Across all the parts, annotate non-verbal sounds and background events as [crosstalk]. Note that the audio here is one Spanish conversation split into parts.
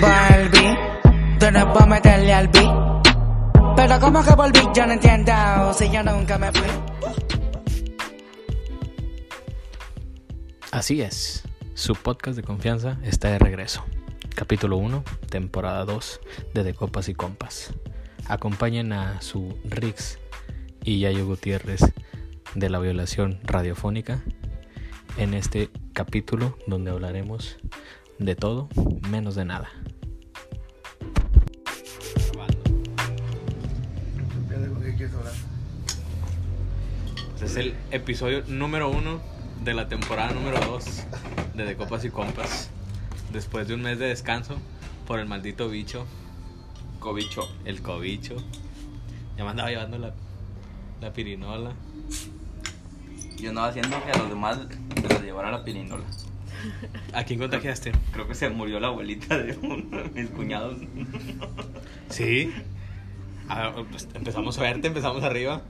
beat. De nuevo a meterle al beat. Pero como que volví, yo no entiendo. Si yo nunca me fui. Así es, su podcast de confianza está de regreso. Capítulo 1, temporada 2 de De Copas y Compas. Acompañen a su Rix y Yayo Gutiérrez de la violación radiofónica en este capítulo donde hablaremos de todo menos de nada. Este es el episodio número uno de la temporada número 2 de De Copas y Compas. Después de un mes de descanso por el maldito bicho, Cobicho. el cobicho. Ya me andaba llevando la, la pirinola. Yo andaba haciendo que a los demás se los llevara la pirinola. ¿A quién contagiaste? Creo que se murió la abuelita de uno de mis cuñados. Sí. A ver, pues, empezamos suerte, empezamos arriba.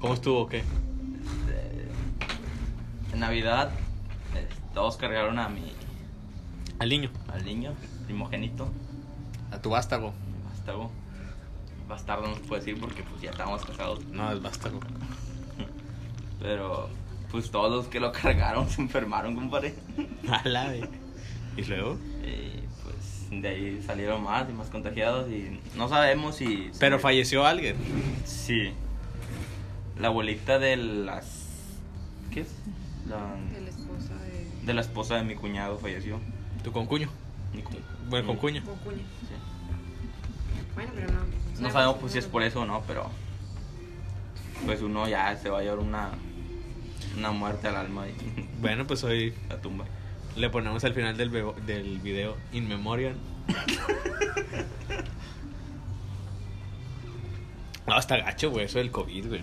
¿Cómo estuvo o qué? En Navidad, eh, todos cargaron a mi, Al niño. al niño, primogénito, A tu vástago. bastardo. Bastardo no se puede decir porque pues ya estábamos casados. No, es vástago. Pero pues todos los que lo [laughs] cargaron se enfermaron, compadre. A la de- ¿Y luego? Pues de ahí salieron más y más contagiados y no sabemos si... Pero falleció alguien. Sí. La abuelita de las... ¿Qué es? La... de la esposa de De la esposa de mi cuñado falleció. Tu concuño. Mi cu- Bueno, concuño. Concuña. Sí. Bueno, pero no. No sabemos pues si es por eso o no, pero... Pues uno ya se va a llevar una... Una muerte al alma y Bueno, pues hoy [laughs] la tumba. Le ponemos al final del, del video In Memoriam. No, está gacho, güey, eso del COVID, güey.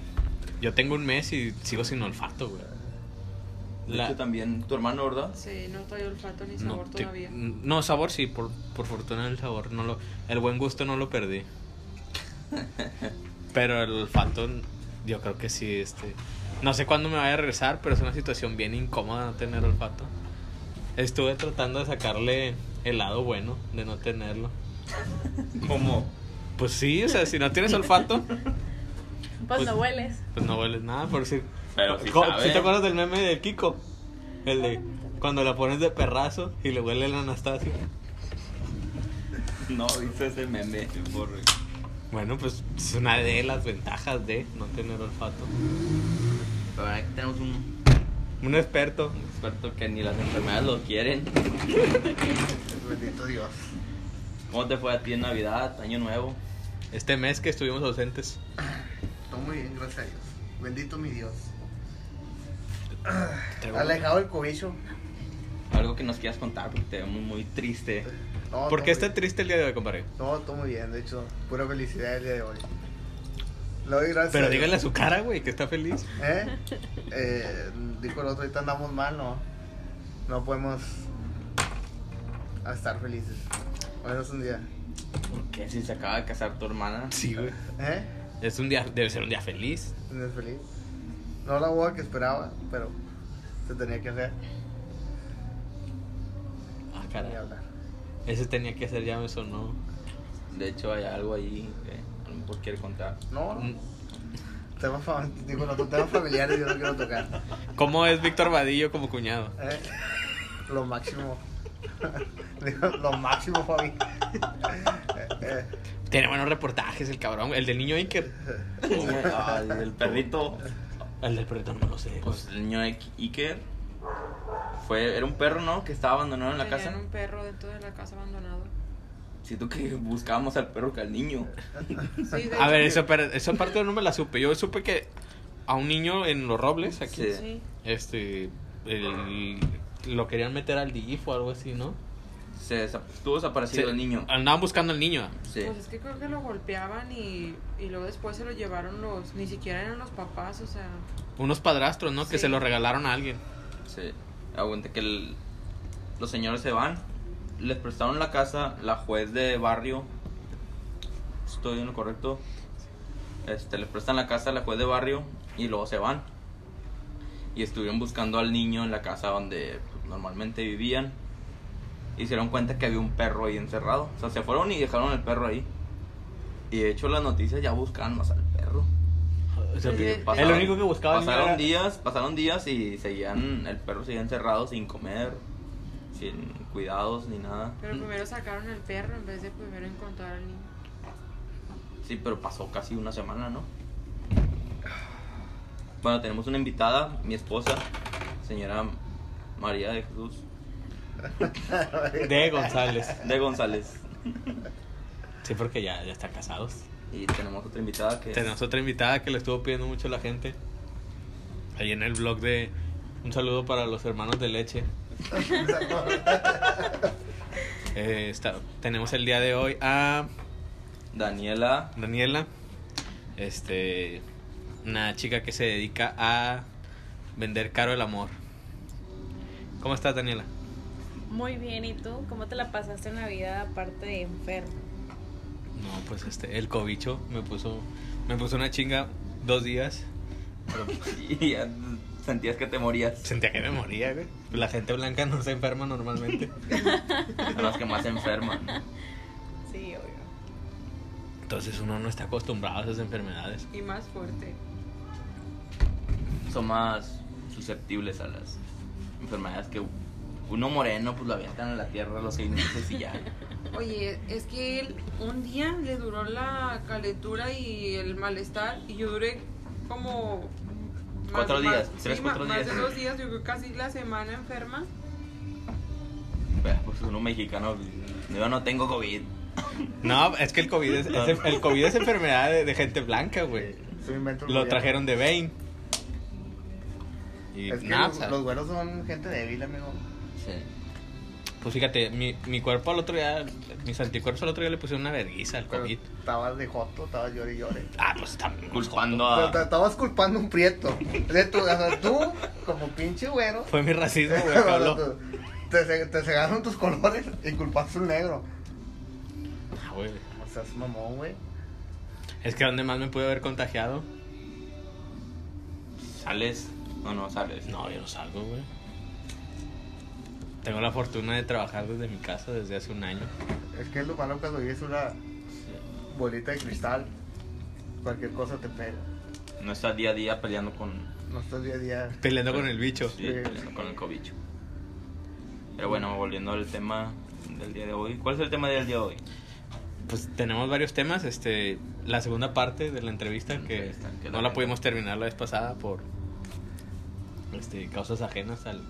Yo tengo un mes y sigo sin olfato, güey. De La- hecho también tu hermano, ¿verdad? Sí, no trae olfato ni No, sabor te- todavía. no, sabor sí, por, por fortuna el sabor. No lo, el buen gusto no lo perdí. [laughs] Pero el olfato, yo creo que sí, este... No sé cuándo me vaya a regresar, pero es una situación bien incómoda no tener olfato. Estuve tratando de sacarle el lado bueno de no tenerlo. ¿Cómo? Pues sí, o sea, si no tienes olfato, Pues, [laughs] pues- no hueles. pues no hueles nada, por decir. Pero sabe. ¿Sí te acuerdas del meme de Kiko? El de cuando la pones de perrazo y le huele el Anastasia. No, hice ese meme por... Bueno, pues es una de las ventajas de no tener olfato. Pero aquí tenemos un Un experto. un experto que ni las enfermedades lo quieren. Bendito Dios. ¿Cómo te fue a ti en Navidad, Año Nuevo? Este mes que estuvimos ausentes. Todo muy bien, gracias a Dios. Bendito mi Dios. Traigo- Alejado el cobicho. Algo que nos quieras contar porque te vemos muy triste. No, ¿Por qué está triste el día de hoy, compadre? No, todo muy bien. De hecho, pura felicidad el día de hoy. Le doy gracias. Pero dígale a su cara, güey, que está feliz. ¿Eh? Eh, dijo el otro, ahorita andamos mal, ¿no? No podemos estar felices. Hoy es un día. ¿Por qué si se acaba de casar tu hermana? Sí, güey. ¿Eh? Es un día, debe ser un día feliz. ¿No es feliz? No la boda que esperaba, pero se tenía que hacer. Ah, caray. hablar. Ese tenía que ser ya me sonó. De hecho, hay algo ahí que mejor quiere contar. No, no. Temas, fam- digo, los temas familiares yo no quiero tocar. ¿Cómo es Víctor Vadillo como cuñado? ¿Eh? Lo máximo. [laughs] Digo, lo máximo, Fabi. Eh, eh, Tiene buenos reportajes el cabrón. El del niño Iker. Ah, el perrito. El del perrito no me lo sé. Pues el niño Ik- Iker fue, era un perro, ¿no? Que estaba abandonado en la Tenían casa. un perro dentro de la casa abandonado. Siento que buscábamos al perro que al niño. Sí, A ver, pero esa parte no me la supe. Yo supe que a un niño en los robles aquí, Sí. Sí. este, el- lo querían meter al DIF o algo así, ¿no? Se estuvo desaparecido Se- el niño. Andaban buscando al niño. Sí. Pues es que creo que lo golpeaban y, y luego después se lo llevaron los. Ni siquiera eran los papás, o sea. Unos padrastros, ¿no? Que se lo regalaron a alguien. Sí. Aguante que el- los señores se van. Les prestaron la casa, la juez de barrio. Estoy en lo correcto. Este, les prestan la casa a la juez de barrio y luego se van. Y estuvieron buscando al niño en la casa donde pues, normalmente vivían. Y se dieron cuenta que había un perro ahí encerrado. O sea, se fueron y dejaron el perro ahí. Y de hecho las noticias ya buscaban más al perro. O sea, Eh, el único que buscaba pasaron era- días, pasaron días y seguían, el perro seguía encerrado sin comer, sin cuidados ni nada. Pero primero sacaron el perro en vez de primero encontrar al niño. Sí, pero pasó casi una semana, ¿no? Bueno, tenemos una invitada, mi esposa, señora María de Jesús de González. de González. Sí, porque ya, ya están casados. Y tenemos otra invitada que Tenemos otra invitada que le estuvo pidiendo mucho la gente. Ahí en el blog de un saludo para los hermanos de leche. [laughs] Eh, está- tenemos el día de hoy a Daniela Daniela, este, una chica que se dedica a vender caro el amor. ¿Cómo estás, Daniela? Muy bien, ¿y tú? ¿Cómo te la pasaste en la vida aparte de enfermo? No, pues este, el cobicho me puso, me puso una chinga dos días. [laughs] y ya sentías que te morías. Sentía que me moría, güey. La gente blanca no se enferma normalmente. [laughs] Son los que más se enferman. Sí, obvio. Entonces uno no está acostumbrado a esas enfermedades. Y más fuerte. Son más susceptibles a las enfermedades que uno moreno, pues lo avientan a la tierra los seis meses y ya. [laughs] Oye, es que él un día le duró la calentura y el malestar y yo duré como... Cuatro días, tres, sí, cuatro días. Más de dos días, yo creo casi la semana enferma. Pues uno mexicano, yo no tengo COVID. No, es que el COVID es, es- el COVID es enfermedad de, de gente blanca, güey. Lo trajeron de Bane. Y Es que nada, los, los güeros son gente débil, amigo. Sí. Pues fíjate, mi, mi cuerpo al otro día, mis anticuerpos al otro día le pusieron una verguiza al Pero COVID. estabas de joto, estabas llore y llore. Ah, pues también. Culpando Pero te a. estabas culpando a un prieto. De tu, o sea, tú, como pinche güero, Fue mi racismo, güey, Pablo. [laughs] te, te cegaron tus colores y culpaste un negro. Ah, güey. O sea, es mamón, güey. Es que donde más me pude haber contagiado. ¿Sales? No, no sales. No, yo no salgo, güey. Tengo la fortuna de trabajar desde mi casa desde hace un año. Es que lo malo cuando vives una bolita de cristal, cualquier cosa te pega. No estás día a día peleando con. No estás día a día. Peleando con el bicho. Sí, peleando con el cobicho. Pero bueno, volviendo al tema del día de hoy. ¿Cuál es el tema del día de hoy? Pues tenemos varios temas. Este, la segunda parte de la entrevista que Entrevista, que no la pudimos terminar la vez pasada por este, causas ajenas al,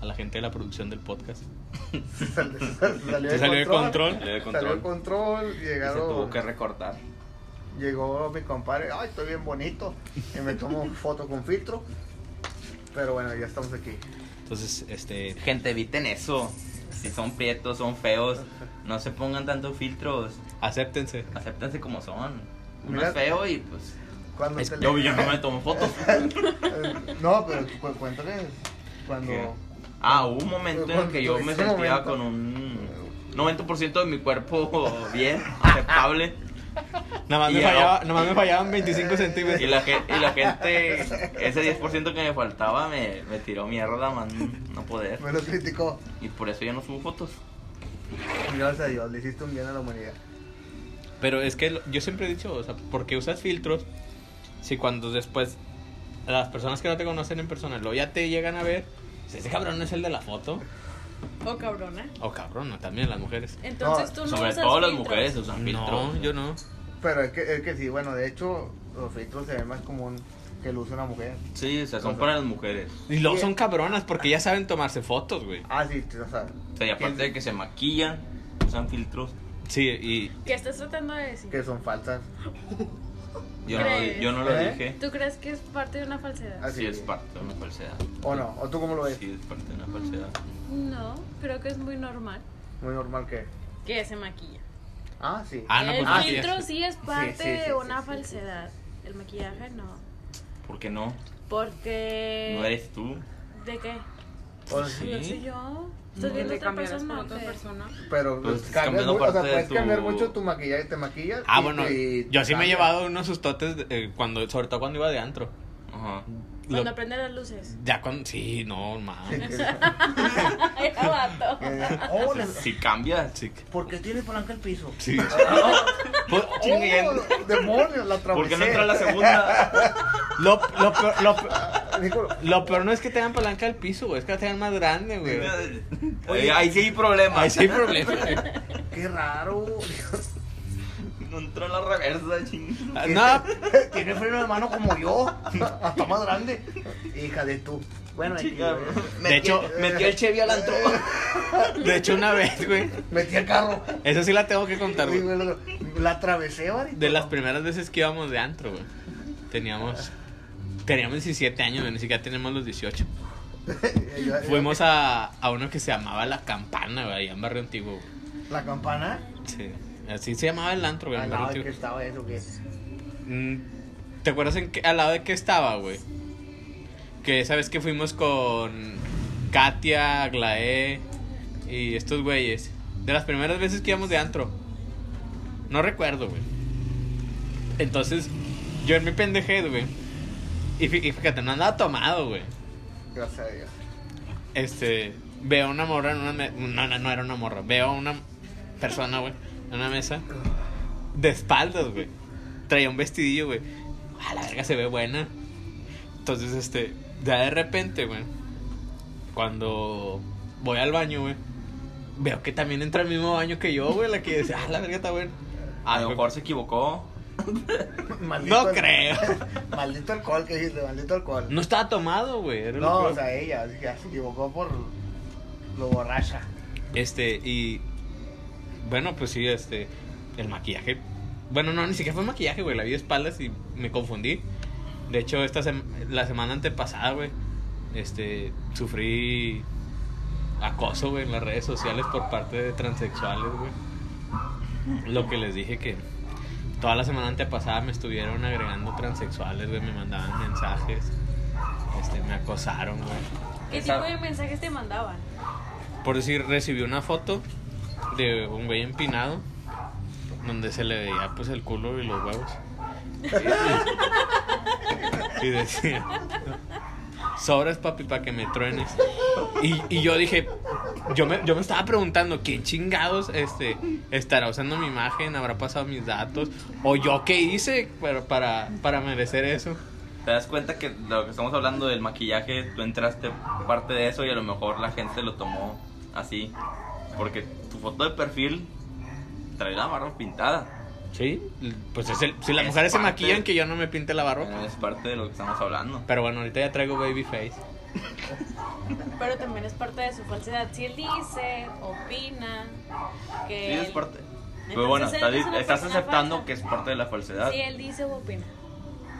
a la gente de la producción del podcast. Sal- salió Se salió [laughs] de control. Salió de Salió de control, Y se llegaron. tuvo que recortar. Llegó mi compadre, ay, estoy bien bonito. Y me tomo [laughs] foto con filtro. Pero bueno, ya estamos aquí. Entonces, este, Gente, eviten eso. Si son prietos, son feos, no se pongan tantos filtros. acéptense. Acéptense como son. Uno Mira- es feo y pues. Cuando Es- te Yo, le- yo no me tomo fotos. [laughs] Eh, No, pero cu- cuéntales cuando. ¿Qué? Ah, hubo un momento en el que yo me sentía con un 90% de mi cuerpo [laughs] bien, [laughs] aceptable. Nada más, Y me, fallaba, nada más me fallaban 25 Y centímetros. la, gen- y la gente, ese 10% que me faltaba, me, me tiró mierda, man, no poder. Me lo criticó. Y por eso ya no subo fotos. Gracias a Dios, le hiciste un bien a la humanidad. Pero es que lo- yo siempre he dicho, o sea, ¿por qué usas filtros si cuando después las personas que no te conocen en persona luego ya te llegan a ver, ese cabrón no es el de la foto? O cabrona. O cabrón, no, también las mujeres. Entonces No, tú no Sobre usas todo las filtros. mujeres usan filtros. No, yo no. Pero es que, es que sí, bueno, de hecho, los filtros se ven más común que lo usa una mujer. Sí, o sea, son para las mujeres. Y luego son cabronas porque ya saben tomarse fotos, güey. Ah, sí, o sea. O sea, y aparte de que se maquillan, usan filtros. Sí, y ¿Qué estás tratando de decir? que son falsas. [laughs] Yo no, yo no lo ¿Eh? dije. ¿Tú crees que es parte de una falsedad? Ah, Sí, es parte de una falsedad. ¿O no? ¿O tú cómo lo ves? Sí, es parte de una falsedad. No, creo que es muy normal Muy normal que. que se maquilla. Ah, sí. Ah, no, el pues, filtro sí, sí es parte sí, sí, de sí, una sí, sí. falsedad. El maquillaje no. ¿Por qué no? Porque... No eres tú. ¿De qué? O- Sí. Yo soy yo. Que viendo otra cambiaras por persona. otra persona. Pero Pues, estás cambias cambiando mucho, o sea, parte de puedes tu- cambiar mucho tu maquillaje, te maquillas. Ah, y- bueno, y yo sí me he cambia. llevado unos sustotes eh, cuando, sobre todo cuando iba de antro. Ajá. Cuando prenden las luces. Ya cuando. Sí, no, mames. [laughs] Eh, [laughs] oh, Si cambias. Sí. ¿Por qué tiene palanca el piso? Sí. [laughs] Pues, Oh, demonios, la atravesé. ¿Por qué no entra la segunda? Lo, lo, peor, lo, peor- Dijo, lo peor no es que tengan palanca al piso, güey. Es que la tengan más grande, güey. Oye, ahí sí hay problemas. Ahí sí hay problema. qué raro. No entró en la reversa. Ah, No, [laughs] Tiene freno de mano como yo. Hasta más grande. Hija de tú. Bueno, Chica, güey. De hecho- metió el Chevy al antro. [laughs] de hecho, una vez, güey. metí el carro. Eso sí la tengo que contar, güey. güey, La atravesé, varito. De las primeras veces que íbamos de antro, güey. Teníamos. Teníamos 17 años, güey. Ni siquiera tenemos los 18. Yo- [laughs] Fuimos a, a uno que se llamaba La Campana, güey, allá en Barrio Antiguo. güey. La campana. Sí. Así se llamaba el antro, güey, Barrio no, es que estaba eso, que Mm, ¿Te acuerdas en qué- al lado de qué estaba, güey? Que esa vez que fuimos con Katia, Aglaé y estos güeyes. De las primeras veces que íbamos de antro. No recuerdo, güey. Entonces, yo en mi pendejez, güey. Y fí- y fíjate, no andaba tomado, güey. Gracias a Dios. Este, veo una morra en una me- no, no, no era una morra. Veo a una persona, güey, en una mesa de espaldas, güey. Traía un vestidillo, güey. A la verga se ve buena. Entonces, este, ya de repente, güey, cuando voy al baño, güey, veo que también entra al mismo baño que yo, güey, la que decía, ah, la verga está buena. A lo mejor se equivocó. [laughs] No creo. [laughs] Maldito alcohol que dijiste, maldito alcohol. No estaba tomado, güey. No, o sea, ella ya se equivocó por lo borracha. Este, y. Bueno, pues sí, este. El maquillaje. Bueno, no, ni siquiera fue maquillaje, güey. La vi de espaldas y me confundí. De hecho, esta sem- la semana antepasada, güey. Este. Sufrí acoso, güey, en las redes sociales por parte de transexuales, güey. Lo que les dije que. Toda la semana antepasada me estuvieron agregando transexuales, güey. Me mandaban mensajes. Este, me acosaron, güey. ¿Qué tipo de mensajes te mandaban? Por decir, recibí una foto un güey empinado donde se le veía pues el culo y los huevos. y decía, sobres papi para que me truenes. Y, y yo dije, yo me, yo me estaba preguntando, ¿quién chingados este, estará usando mi imagen? ¿Habrá pasado mis datos? ¿O yo qué hice para, para, para merecer eso? Te das cuenta que lo que estamos hablando del maquillaje, tú entraste parte de eso y a lo mejor la gente lo tomó así. Porque tu foto de perfil trae la barba pintada. Sí, pues es el- si las Es mujeres se parte- maquillan, que yo no me pinte la barba. Es parte de lo que estamos hablando. Pero bueno, ahorita ya traigo baby face. Pero también es parte de su falsedad. Si él dice, opina, que. Sí, es él- parte. Entonces, Pero bueno, él estás, es una estás persona aceptando falsa. que es parte de la falsedad. Si él dice o opina,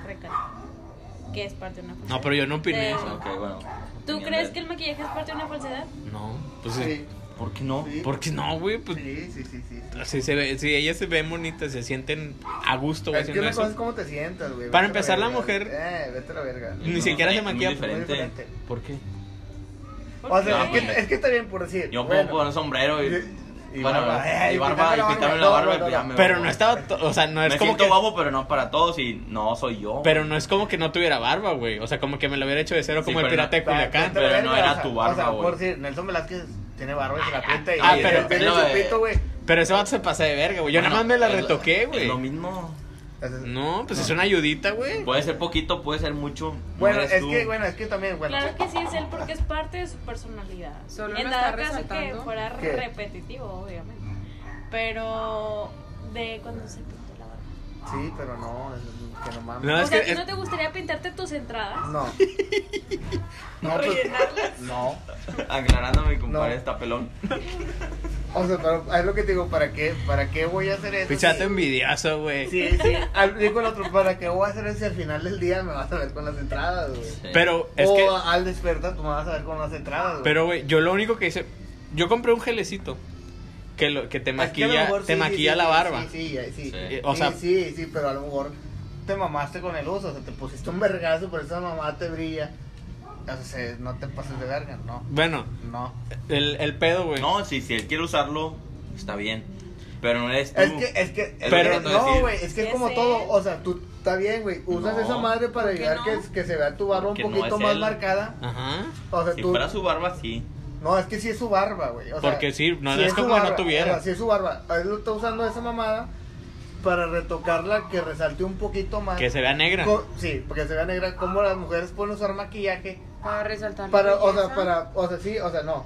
recalco. Que es parte de una falsedad. No, pero yo no opiné De- eso. Ok, bueno. ¿Tú Opinión crees de- que el maquillaje es parte de una falsedad? No, pues Sí, ¿Por qué no? sí. ¿Por qué no, güey? Pues Sí, sí, sí, sí. si, se ve, si ellas se ven bonitas, se sienten a gusto, güey, Es que una cosa es eso. cómo te sientas, güey. Para empezar, la mujer- Eh, vete a la verga. Ni No, siquiera se es muy maquilla. Muy diferente. ¿Por qué? ¿Por O sea, es que, es que está bien por decir. Yo bueno, puedo poner sombrero y. y bueno, barba, eh, y y barba, pintarme y la pintarme barba. la No, barba no, y pues no, ya me. Pero no estaba, o sea, no es Me como siento que... guapo, pero no para todos y no soy yo. Pero no es como que no tuviera barba, güey. O sea, como que me lo hubiera hecho de cero Sí, como el pirata de Culiacán. Pero no era tu barba, O sea, güey. por decir, Nelson Velázquez tiene barba y se la pinta y Ah, y pero- tiene no, pito, güey. Pero ese vato se pasa de verga, güey. Yo Bueno, nada más me la retoqué, güey. lo mismo. No, pues es una ayudita, güey. Puede ser poquito, puede ser mucho. no Bueno, es tú. que, bueno, es que también, bueno. Claro que sí es él porque es parte de su personalidad. Solo en lo dado está caso que resaltando. fuera ¿Qué? repetitivo, obviamente. Pero de cuando se. Sí, pero no, es- que no mames. No, o es sea, que ¿a ti es- no te gustaría pintarte tus entradas? No. [laughs] No, pues, ¿Rellenarlas? no. Aclarándome, compadre, No. está pelón. O sea, pero es lo que te digo, ¿para qué, para qué voy a hacer eso? Pichato si- envidioso, güey. Sí, sí. Al, digo el otro, ¿para qué voy a hacer eso si al final del día me vas a ver con las entradas, güey? Pero es o que... al despertar tú me vas a ver con las entradas, güey. Pero, güey, yo lo único que hice... Yo compré un gelecito que, lo, que te Es que maquilla, te sí, maquilla sí, la sí, barba. Sí, sí, sí. Sí. Eh, o sea, sí, sí, pero a lo mejor te mamaste con el uso, o sea, te pusiste un vergazo, por esa mamá te brilla. O sea, no te pases de verga, no. bueno, No. el, el pedo, güey. No, si, si él quiere usarlo, está bien. Pero no eres tú. Es que, es que, Es que pero trato de no, güey, es que es como todo, o sea, tú, Está bien, güey. Usas No. esa madre para ¿Por qué ayudar no? que, que se vea tu barba un Porque no poquito es más él. marcada. Ajá. O sea, Si tú. fuera su barba, sí. No, es que sí es su barba, güey. O sea, Porque sí, no sí es su como que no barba, tuviera. o sea, sí es su barba. Él lo está usando esa mamada para retocarla, que resalte un poquito más. Que se vea negra. Co- Sí, porque se vea negra. Como las mujeres pueden usar maquillaje. Para resaltar Para, o sea, para, o sea, sí, o sea, no.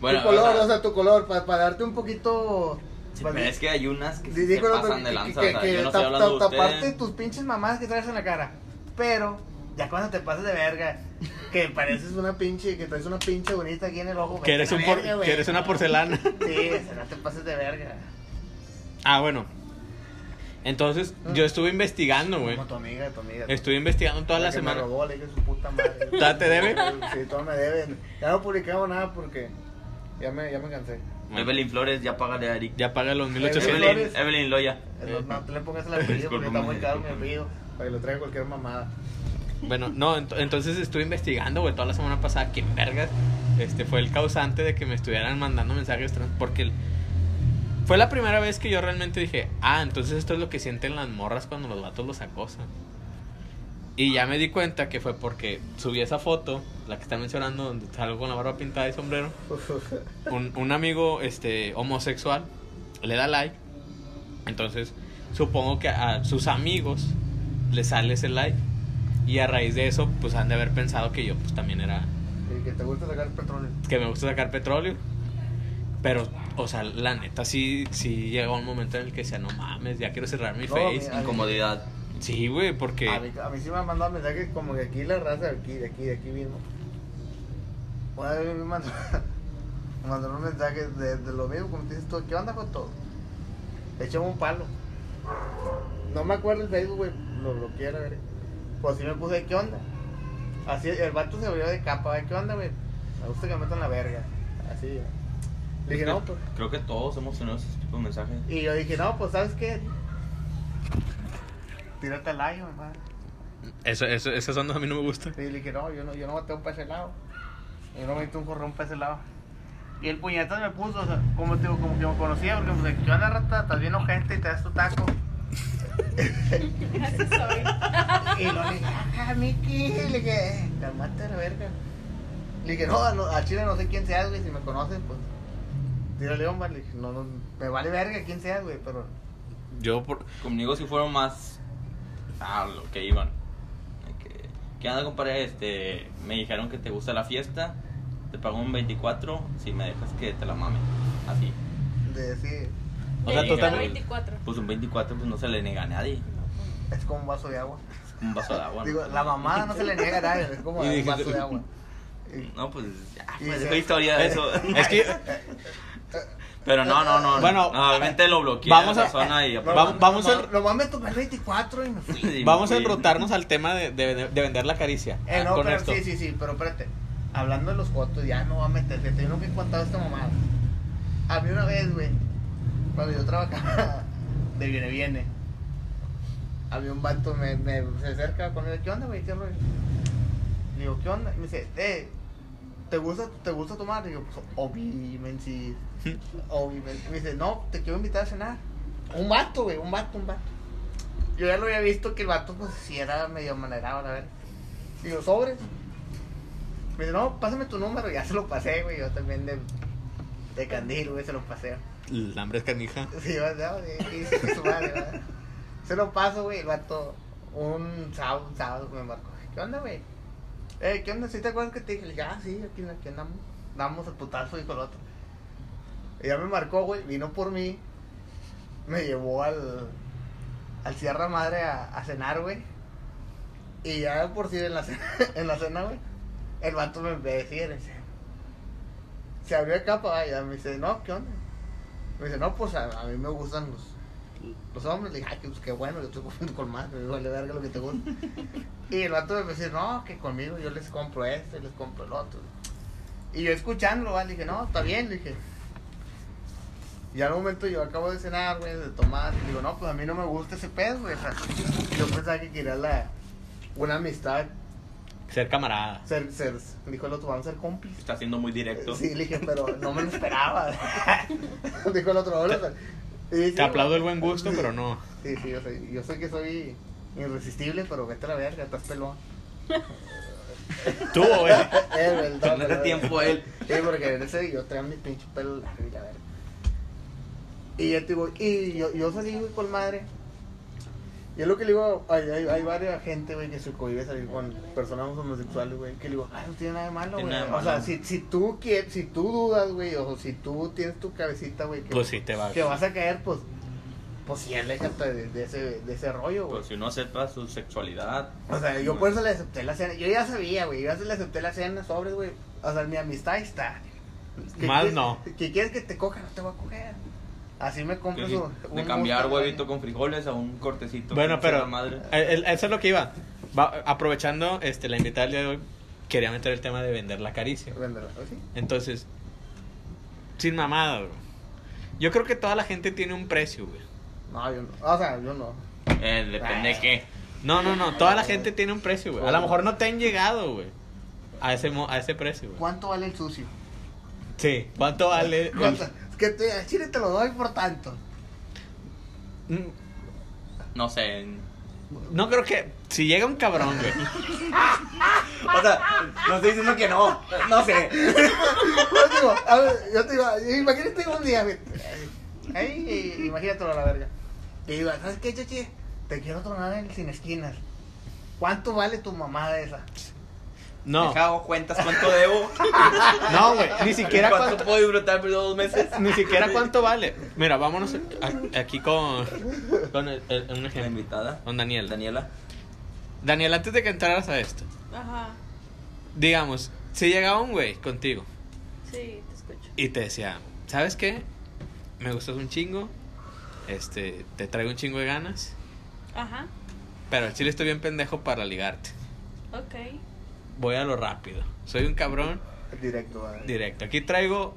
Bueno, tu color, o sea, sea, tu color, para, para darte un poquito. sí, pero es que hay unas que sí se digo, pasan que- de que- lanza. que- o sea, que yo no ta- estoy hablando de ta- taparte usted. tus pinches mamás que traes en la cara. Pero, ya cuando te pases de verga, que pareces una pinche, que traes una pinche bonita aquí en el ojo. Que eres, un la por- verga, que eres una porcelana. [laughs] Sí, no te pases de verga. Ah, bueno. Entonces, yo estuve investigando, güey. Como tu amiga, tu amiga. Estuve investigando toda la que semana. Me robó, le dije su puta madre. [laughs] ¿Todavía te debe? Sí, todo me deben. Ya no publicamos nada porque ya me, ya me cansé. Evelyn Flores, ya págale a Eric. Ya paga los Evelyn 1800. Evelyn. Evelyn Loya. No, no te le pongas el apellido porque está muy caro mi apellido. Para que lo traiga cualquier mamada. Bueno, no, ent- entonces estuve investigando, güey, toda la semana pasada. ¿Quién vergas este, fue el causante de que me estuvieran mandando mensajes trans? Porque el- fue la primera vez que yo realmente dije, ah, entonces esto es lo que sienten las morras cuando los vatos los acosan. Y ya me di cuenta que fue porque subí esa foto, la que están mencionando, donde salgo con la barba pintada y sombrero. [laughs] un, un amigo este homosexual le da like. Entonces, supongo que a sus amigos le sale ese like. Y a raíz de eso, pues han de haber pensado que yo pues también era que te gusta sacar petróleo. que me gusta sacar petróleo. Pero, o sea, la neta sí, sí llegó un momento en el que decía, no mames, ya quiero cerrar mi No, face. mi- Incomodidad. Sí, güey, porque... A mí, a mí sí me han mandado mensajes como que aquí la raza, de aquí, de aquí, de aquí mismo. Una vez me mandó, [laughs] me mandaron un mensaje de, de lo mismo, como te dices tú, ¿qué onda con todo? Echame un palo. No me acuerdo el Facebook, güey, lo bloqueé a verga. Pues sí me puse, ¿qué onda? Así, el vato se volvió de capa, ¿qué onda, güey? Me gusta que me metan la verga. Así, güey. Le dije, no, pues. Creo que todos hemos tenido ese tipo de mensajes. Y yo dije, no, pues, ¿sabes qué? Tírate al año, mamá. Eso, eso, esas ondas a mí no me gustan. Y le dije, no, yo no, yo no mateo para ese lado. Yo no metí un jorrón para ese lado. Y el puñetazo me puso, o sea, como, te, digo, como que me conocía, porque pues, ¿qué onda, rata? Estás bien gente y te das tu taco. Soy. Y lo le dije, ah, Miki, le dije, calmate a la verga. Le dije, no, no, a Chile no sé quién seas, güey, si me conocen, pues, tírale bomba. Le dije, no, no, me vale verga quién seas, güey, pero... Yo, por, Conmigo sí fueron más a lo que iban. Que, ¿Qué onda, compadre? Este, me dijeron que te gusta la fiesta. Te pago un 24 si me dejas que te la mame. Así. De decir, O sea, 24. Pues un 24 pues no se le niega a nadie. es como un vaso de agua. Es como un vaso de agua. Digo, la mamada no se le niega a nadie, es como [laughs] un vaso de [laughs] agua. No, pues ya, pues es la historia de eso. [laughs] es que Pero no, no, no. Bueno, no, obviamente lo bloqueé vamos a la a- persona y Vamos- vamos a- tomé el 24 y me fui. Sí, vamos a sí. enrotarnos al tema de, de, de vender la caricia. Eh, ah, no, con pero esto. sí, sí, sí, pero espérate. Hablando de los fotos, ya no va a meterse. Tengo que contar esta mamada. A mí una vez, güey, cuando yo trabajaba [laughs] de viene viene, había un vato, me, me se acerca conmigo, ¿qué onda, güey? ¿Qué rollo? Le digo, ¿qué onda? Y me dice, eh, ¿te gusta, ¿te gusta tomar? Digo, pues, obviamente, sí. [laughs] Obviamente. Me dice, no, te quiero invitar a cenar. Un vato, güey, un vato, un vato. Yo ya lo había visto que el vato, pues, sí era medio manerado, la verdad. Digo, sobres. Me dice, no, pásame tu número. Ya se lo pasé, güey. Yo también de, de candil, güey, se lo pasé. El hambre es canija. Sí, sí, sí, sí, su madre. Se lo paso, güey, el vato. Un sábado, un sábado me marcó. ¿Qué onda, güey? Eh, ¿qué onda? ¿Sí te acuerdas que te dije? Ah, sí, aquí, aquí andamos. Damos el putazo y el otro. Y ya me marcó, güey, vino por mí. Me llevó al, al Sierra Madre a, cenar, güey. Y ya por si en la cena, [laughs] en la cena, güey, el vato me empezó a decir, dice, se abrió el capa, y ya me dice, no, ¿qué onda? Me dice, no, pues a, a mí me gustan los, los hombres. Le dije, ay, pues qué bueno, yo estoy cogiendo con más, me vale verga lo que te gusta. y el vato me decir, no, que conmigo yo les compro este, les compro el otro. Y yo escuchándolo, le dije, no, está bien, le dije. Y al momento yo acabo de cenar, güey, de tomar. Y digo, no, pues a mí no me gusta ese pedo, güey. Yo pensaba que quería la, una amistad, Ser camarada. ser, ser, dijo el otro, vamos a ser cómplices. Está siendo muy directo. Sí, le dije, pero no me lo esperaba. [laughs] Dijo el otro, "Hola", y dice, Te aplaudo el buen gusto, Sí. pero no. Sí, sí, yo sé, yo sé que soy irresistible, pero vete a la verga, estás pelón. Tú, [laughs] güey. Él, güey, don, no güey. tiempo él. Sí, porque en ese yo traía mi pinche pelo la verga. Y te digo, y yo, yo salí, güey, con madre. Y es lo que le digo, hay, hay, hay varias gente, güey, que se cohibe salir con personas homosexuales, güey, que le digo, ay, no tiene nada de malo, güey. O sea, si, si tú quieres, si tú dudas, güey, o si tú tienes tu cabecita, güey, que, Pues sí, te va. que vas a caer, pues, pues sí, aléjate de, de ese, de ese rollo, güey. Pues si uno acepta su sexualidad. O sea, yo por eso le acepté la cena. Yo ya sabía, güey. Yo ya se le acepté la cena, sobres, güey. O sea, mi amistad está. ¿Qué Más quieres- no. Que quieres que te coja, no te voy a coger. Así me compro su. De cambiar huevito con frijoles a un cortecito. Bueno, pero madre. el- el- eso es lo que iba. Va- aprovechando este, la invitada del día de hoy, quería meter el tema de vender la caricia. Véndela, ¿o sí? Entonces, sin mamada, bro. Yo creo que toda la gente tiene un precio, güey. No, yo no. O sea, yo no. Eh, depende de qué. No, no, no. Toda la gente tiene un precio, güey. A lo mejor no te han llegado, güey. A ese, mo- a ese precio, güey. ¿Cuánto vale el sucio? Sí. ¿Cuánto vale? el- ¿Cuánto? Que te, a Chile te lo doy por tanto. Mm, No sé. No creo que... Si llega un cabrón, güey. O sea, no estoy diciendo que no. No sé. Yo te digo, a ver, yo te digo, imagínate un día, güey. Ahí, imagínatelo a la verga. Que digo, ¿sabes qué, Chachi? Te quiero tronar en sin esquinas. ¿Cuánto vale tu mamada esa? No. Deja, hago cuentas cuánto debo. [laughs] No, güey. Ni siquiera ¿Cuánto cuánto... puedo disfrutar por dos meses? Ni siquiera cuánto vale. Mira, vámonos a- aquí con, con el- el- un La ejemplo. invitada. Con Daniel. Daniela. Daniel, antes de que entraras a esto, Ajá. digamos, si llegaba un güey contigo Sí, te escucho. y te decía, ¿sabes qué? Me gustas un chingo, este, te traigo un chingo de ganas, Ajá. pero al chile estoy bien pendejo para ligarte. Ok. Voy a lo rápido. Soy un cabrón Directo, ¿vale? directo. Aquí traigo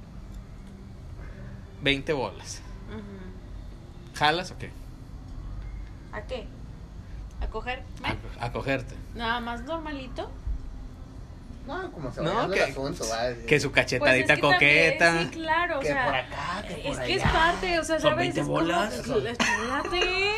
20 bolas. Ujú. ¿Jalas o qué? ¿A qué? ¿A coger? A, a cogerte. Nada más normalito. No, como se No, que- el asunto, va. Que su Pues cachetadita es que también, coqueta. sí, claro, o Que sea. por acá, que por es que allá. es parte, o sea, Son ¿sabes? 20 Es como- bolas. Espérate.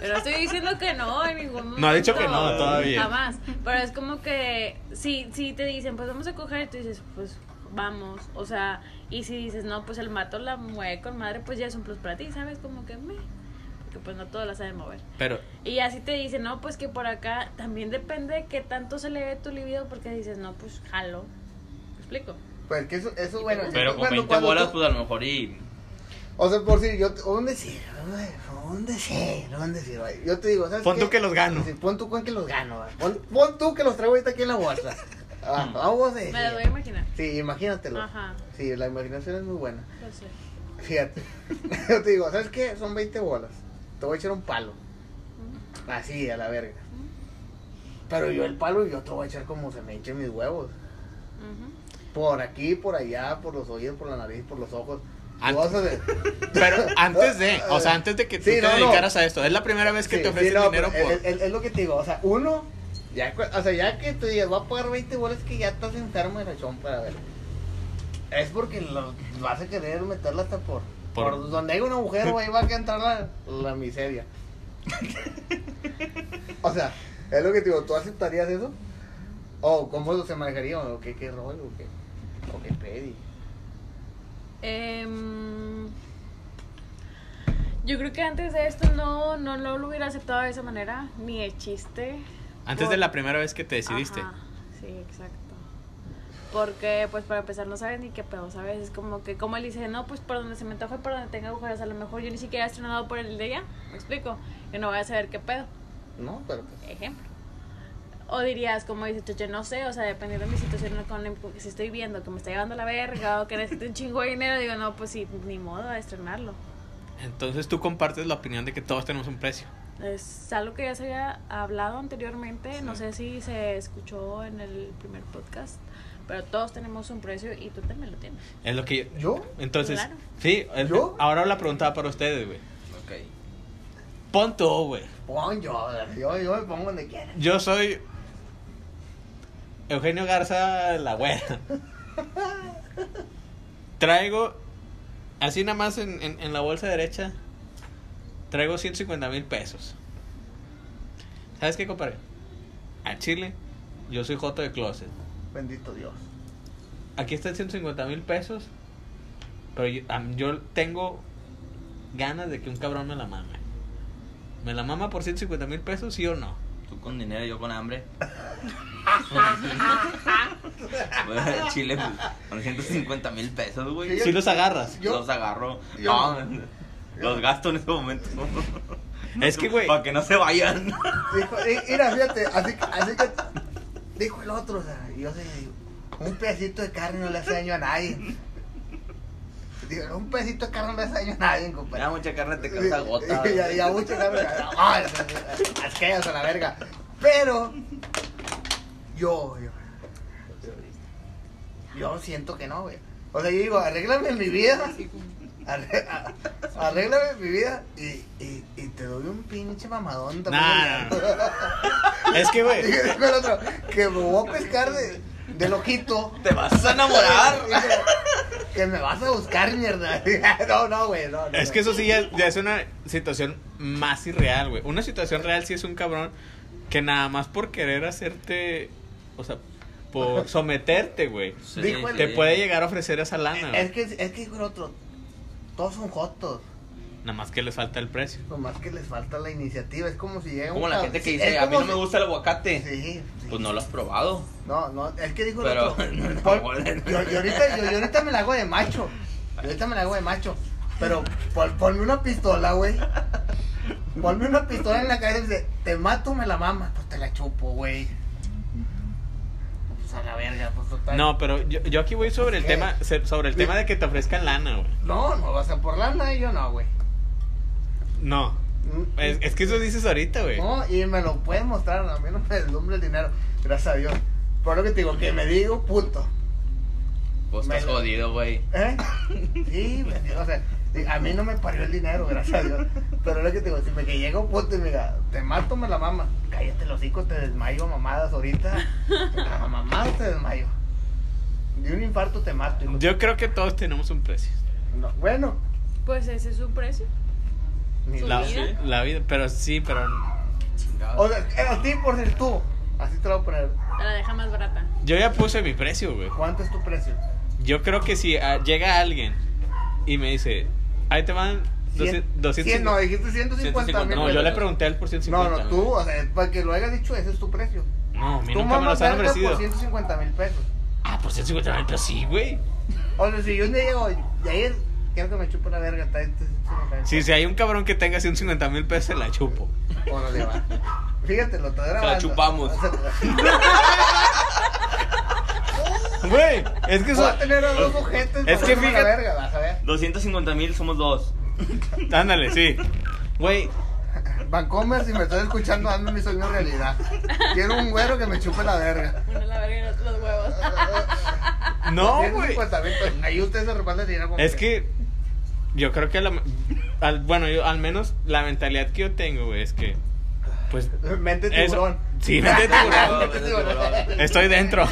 Pero estoy diciendo que no, en ningún momento. No ha dicho que no, todavía. Jamás. Pero es como que si, si te dicen, pues vamos a coger, y tú dices, pues vamos. O sea, y si dices, no, pues el mato la mueve con madre, pues ya es un plus para ti, ¿sabes? Como que me. Porque pues no todos la saben mover. Pero, Y así te dicen, no, pues que por acá también depende de qué tanto se le ve tu libido, porque dices, no, pues jalo. ¿Me explico? Pues que eso, eso bueno. Pero con cuando- 20 cuando bolas, tú- pues a lo mejor y. O sea, por si yo, decir, un decir, un decir, güey. Yo te digo, ¿sabes Pon qué? tú que los gano. Sí, pon tú con que los gano. Pon, pon tú que los traigo ahorita aquí en la bolsa. [laughs] Ah, vamos a decir. Me lo voy a imaginar. Sí, imagínatelo. Ajá. Sí, la imaginación es muy buena. Lo sé. Fíjate. [laughs] Yo te digo, ¿sabes qué? Son 20 bolas. Te voy a echar un palo. Así, a la verga. Pero yo el palo yo te voy a echar como se me echen mis huevos. Por aquí, por allá, por los oídos, por la nariz, por los ojos. Antes- [laughs] pero antes de, o sea, antes de que tú Sí, te no, no. dedicaras a esto, es la primera vez que Sí, te sí, ofrecen no, dinero por... es, es- es lo que te digo, o sea, uno, ya, o sea, ya que tú digas, voy a pagar 20 bolas que ya estás enfermo de la chompa, a ver. Es porque lo, vas a querer meterla hasta por, Por- por, donde hay un agujero, ahí va a entrar la, la miseria. [laughs] o sea, es lo que te digo, ¿tú aceptarías eso? ¿O cómo se manejaría? ¿O qué, qué rollo? ¿O qué, o qué pedi? Em, yo creo que antes de esto no, no, no lo hubiera aceptado de esa manera, ni de chiste. Antes Por- de la primera vez que te decidiste. Ajá, sí, exacto. Porque, pues, para empezar, no sabes ni qué pedo, ¿sabes? Es como que, como él dice, no, pues, por donde se me antoje, por donde tenga agujeros, a lo mejor yo ni siquiera he estrenado por el de ella, ¿me explico? Que no voy a saber qué pedo, No, pero pues, ejemplo. O dirías, como dice Choche, no sé, o sea, dependiendo de mi situación, con con que si estoy viendo que me está llevando la verga o que necesito un chingo de dinero, digo, no, pues sí, ni modo a estrenarlo. Entonces tú compartes la opinión de que todos tenemos un precio. Es algo que ya se había hablado anteriormente, no sé si se escuchó en el primer podcast, pero todos tenemos un precio y tú también lo tienes. Es lo que yo... ¿yo? Entonces, Claro. sí, el- ¿Yo? ahora la preguntaba para ustedes, güey. Ok. Pon tú, güey. Pon yo, yo, yo me pongo donde quiera. Yo soy Eugenio Garza la güera. [laughs] Traigo, así nada más en, en- en la bolsa derecha, traigo 150 mil pesos. ¿Sabes qué, compadre? A Chile, yo soy Joto de Closet. Bendito Dios. Aquí están 150 mil pesos. Pero yo, yo tengo ganas de que un cabrón me la mame. ¿Me la mama por 150 mil pesos, sí o no? Tú con dinero, yo con hambre. [laughs] Voy a Chile pues, con 150 mil pesos, güey. Sí, Si los agarras. Yo- los agarro. yo- no, los gasto en ese momento. Es que, güey. Para que no se vayan. Dijo, "Eh, mira, fíjate, así, que- así que dijo el otro, o sea, yo sé, un pedacito de carne no le hace daño a nadie. Digo, un pedacito de carne no le hace daño a nadie, compadre. Ya mucha carne te causa gota. [laughs] Ya, ya mucha carne. Ay, asqueas a la verga. Pero, yo, yo, yo siento que no, güey. O sea, yo digo, arréglame mi vida. Arréglame mi vida y, y, y te doy un pinche mamadón también. Nah, [laughs] Es que, güey. Dijo el otro, que me voy a pescar de, del ojito. Te vas a enamorar. [laughs] Que me vas a buscar, mierda. [laughs] No, no, güey, no, no. Es que eso sí ya, ya es una situación más irreal, güey. Una situación real sí es un cabrón que nada más por querer hacerte, o sea, por someterte, güey, Sí, te sí. puede llegar a ofrecer esa lana, Es que, es que otro, todos son jotos. Nada más que les falta el precio. Nomás que les falta la iniciativa. Es como si llega Como la gente que dice, a mí no me gusta el aguacate. Sí, sí. Pues no lo has probado. No, no, es que dijo el Pero- [laughs] yo, yo ahorita, yo, yo ahorita me la hago de macho. Yo ahorita me la hago de macho. Pero pon- ponme una pistola, güey. Ponme una pistola en la cabeza y dice, te mato, me la mama. Pues te la chupo, güey. Pues a la verga, pues total. No, pero yo, yo aquí voy sobre el ¿Qué? tema, se- sobre el tema de que te ofrezcan lana, güey. No, no vas a por lana, yo no, güey. No, Mm, es, es que eso dices ahorita, güey. No, y me lo pueden mostrar, a mí no me deslumbra el dinero, gracias a Dios. Por lo que te digo, que me digo puto. Pues Me estás lo- jodido, güey. ¿Eh? Sí, me digo, o sea, a mí no me parió el dinero, gracias a Dios. [laughs] Pero lo que te digo, si me que llego puto y me diga, te mato, me la mama. Cállate los hocico, te desmayo mamadas ahorita. [laughs] A mamadas te desmayo. De un infarto te mato. hijo. Yo creo que todos tenemos un precio. No, bueno, Pues ese es su precio. ¿Su La, vida? la vida, pero sí, pero O sea, eh, a ti por ser tú. Así te lo voy a poner. Te la deja más barata. yo ya puse mi precio, güey. ¿Cuánto es tu precio? Yo creo que si ah, llega alguien y me dice, ahí te van 200, 250. Cien, no, dijiste 150 mil. No, yo le pregunté a él por No, 150. no, tú, o sea, para que lo hayas dicho, ese es tu precio. No, Tú nunca me los han ofrecido. por 150 mil pesos. Ah, por 150 mil pesos, sí, güey. O sea, si yo un día llego, y ahí quiero que me chupe la verga, está en 150 mil Sí, si hay un cabrón que tenga 150 mil pesos, se la chupo. Órale, va. Fíjate, lo estoy grabando. chupamos. [laughs] [laughs] Güey, es que Voy eso. a tener a dos ojetes Es que fíjate- verga, vas a ver. 250 mil somos dos. Ándale, sí. Güey, Vancomer, si me estás escuchando, dando mi sueño realidad. Quiero un güero que me chupe la verga. Uno la verga y otro los huevos. [laughs] no, güey. 150 mil pesos. Ahí ustedes se reparten el dinero Es que yo creo que la, al, bueno, yo al menos la mentalidad que yo tengo, güey, es que pues Mente eso- tiburón. Sí, mente [laughs] tiburón. Mente tiburón. Estoy dentro.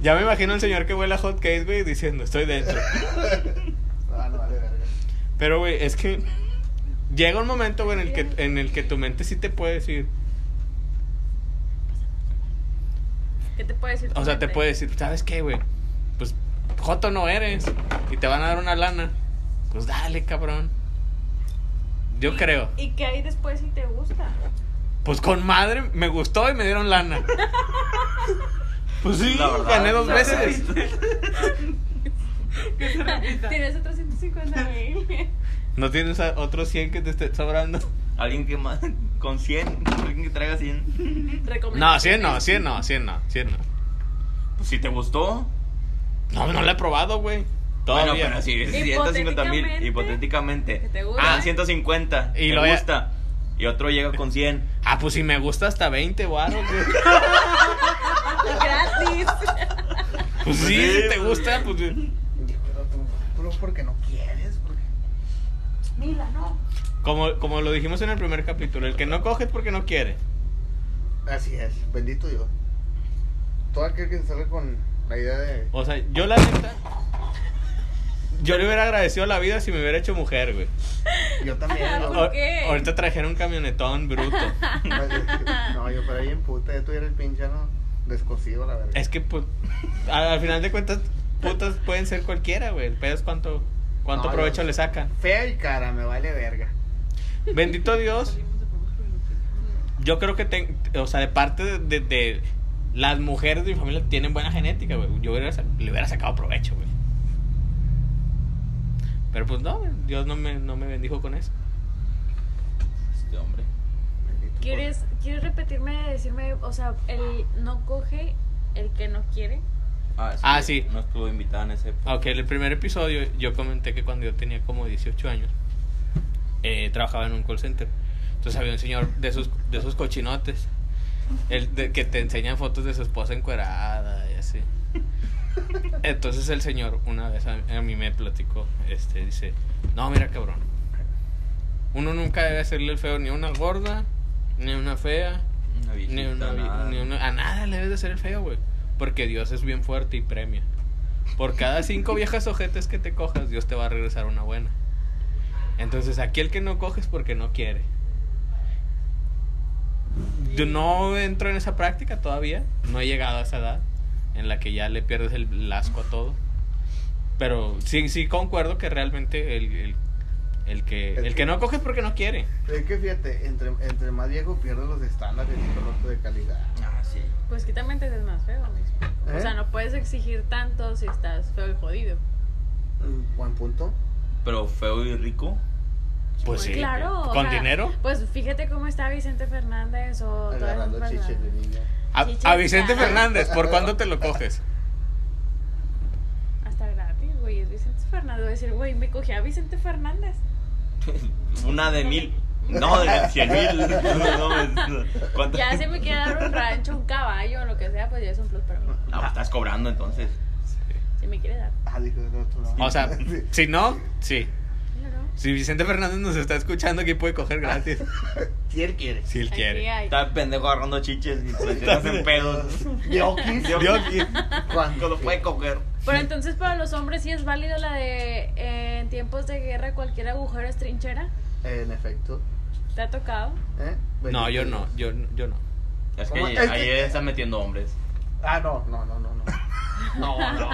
Ya me imagino al señor que huele a hot cakes, güey, diciendo, estoy dentro. Ah, no vale verga. Pero, güey, es que llega un momento, güey, en el que, en el que tu mente sí te puede decir, ¿Qué te puede decir? tu o sea, te mente? puede decir, ¿sabes qué, güey? Pues, joto no eres y te van a dar una lana. Pues dale, cabrón. Yo ¿Y- creo. ¿Y qué hay después si te gusta? Pues con madre, me gustó y me dieron lana. [laughs] Pues sí, La verdad, gané dos la veces. [laughs] Tienes otros 150 mil. [laughs] ¿No tienes otros 100 que te esté sobrando? Alguien que más, con 100, alguien que traiga 100. No, 100 no, 100 no, 100 no, 100 no. Pues si te gustó. No, no lo he probado, güey. Todavía. Bueno, pero si 150 mil, Hipotéticamente, que te guste. Ah, 150. Y Y lo gusta. Y otro llega con 100. Ah, pues si me gusta hasta 20 baros. [laughs] Gratis. Pues sí, Sí, si te pues, gusta, pues. Pero porque no quieres, porque... Mila, no. Como, como lo dijimos en el primer capítulo, el que no coge es porque no quiere. Así es, bendito Dios. Todo aquel que se sale con la idea de... O sea, yo la neta. Yo le hubiera agradecido la vida si me hubiera hecho mujer, güey. Yo también. ¿Por yo- O- qué? Ahorita trajeron un camionetón bruto. [laughs] No, yo por ahí en puta, yo tuviera el pinche, ¿no? Descosido, la verdad. Es que, pues, al, al final de cuentas, putas pueden ser cualquiera, güey. El pedo es cuánto, cuánto No, provecho yo- le sacan. Fea y cara, me vale verga. Bendito Dios. Yo creo que, ten- o sea, de parte de, de- de las mujeres de mi familia tienen buena genética, güey. Yo hubiera le hubiera sacado provecho, güey. Pero pues no, Dios no me, no me bendijo con eso. Este hombre. Bendito ¿Quieres, ¿Quieres repetirme, decirme, o sea, el no coge, el que no quiere? Ah, es Ah, que sí. No estuvo invitada en ese. Ok, en el primer episodio yo comenté que cuando yo tenía como 18 años, eh, trabajaba en un call center. Entonces había un señor de esos, de esos cochinotes, el de- que te enseñan fotos de su esposa encuerada y así. Entonces el señor una vez a, a mí me platicó, este, dice, no, mira cabrón, uno nunca debe hacerle el feo ni a una gorda, ni a una fea, Una ni, una, nada. ni una- a nada le debes de hacer el feo, güey. Porque Dios es bien fuerte y premia. Por cada cinco viejas ojetes que te cojas, Dios te va a regresar una buena. Entonces, aquí el que no coge es porque no quiere. Yo no entro en esa práctica todavía. No he llegado a esa edad en la que ya le pierdes el, el asco a todo. Pero sí, sí concuerdo que realmente el, el, el que, el que no coge es porque no quiere. Es que fíjate, entre, entre más viejo pierdes los estándares y producto de calidad. Ah, sí. Pues que también te más feo. ¿Eh? O sea, no puedes exigir tanto si estás feo y jodido. Mm, Buen punto. Pero feo y rico. Pues sí. Claro. o ¿Con sea, dinero? Pues fíjate cómo está Vicente Fernández o Agarrando chiches de niña. A, Vicente. Fernández, ¿por cuándo te lo coges? Hasta gratis, güey. Es Vicente Fernández. Voy a decir, güey, me cogí a Vicente Fernández. [laughs] Una de mil. [laughs] No, de cien mil. [laughs] No, no, ¿Cuánto? Ya se me quiere dar un rancho, un caballo o lo que sea, pues ya es un plus para mí. No, pues estás cobrando entonces. Si me quiere dar. Ah, dijo otro. O sea, Sí. si no, sí. Si Vicente Fernández nos está escuchando, aquí puede coger gratis. [laughs] si él quiere. Si él Aquí quiere. hay. Está el pendejo agarrando chiches y se te hacen pedos. [laughs] Diokis. Diokis. Cuando lo puede coger. Pero entonces para los hombres sí es válido la de eh, en tiempos de guerra cualquier agujero es trinchera. En efecto. ¿Te ha tocado? ¿Eh? No, yo no, yo, yo no. Es que ahí, Es que- ahí están metiendo hombres. Ah, no, no, no, no. No, [laughs] no, no. no, no,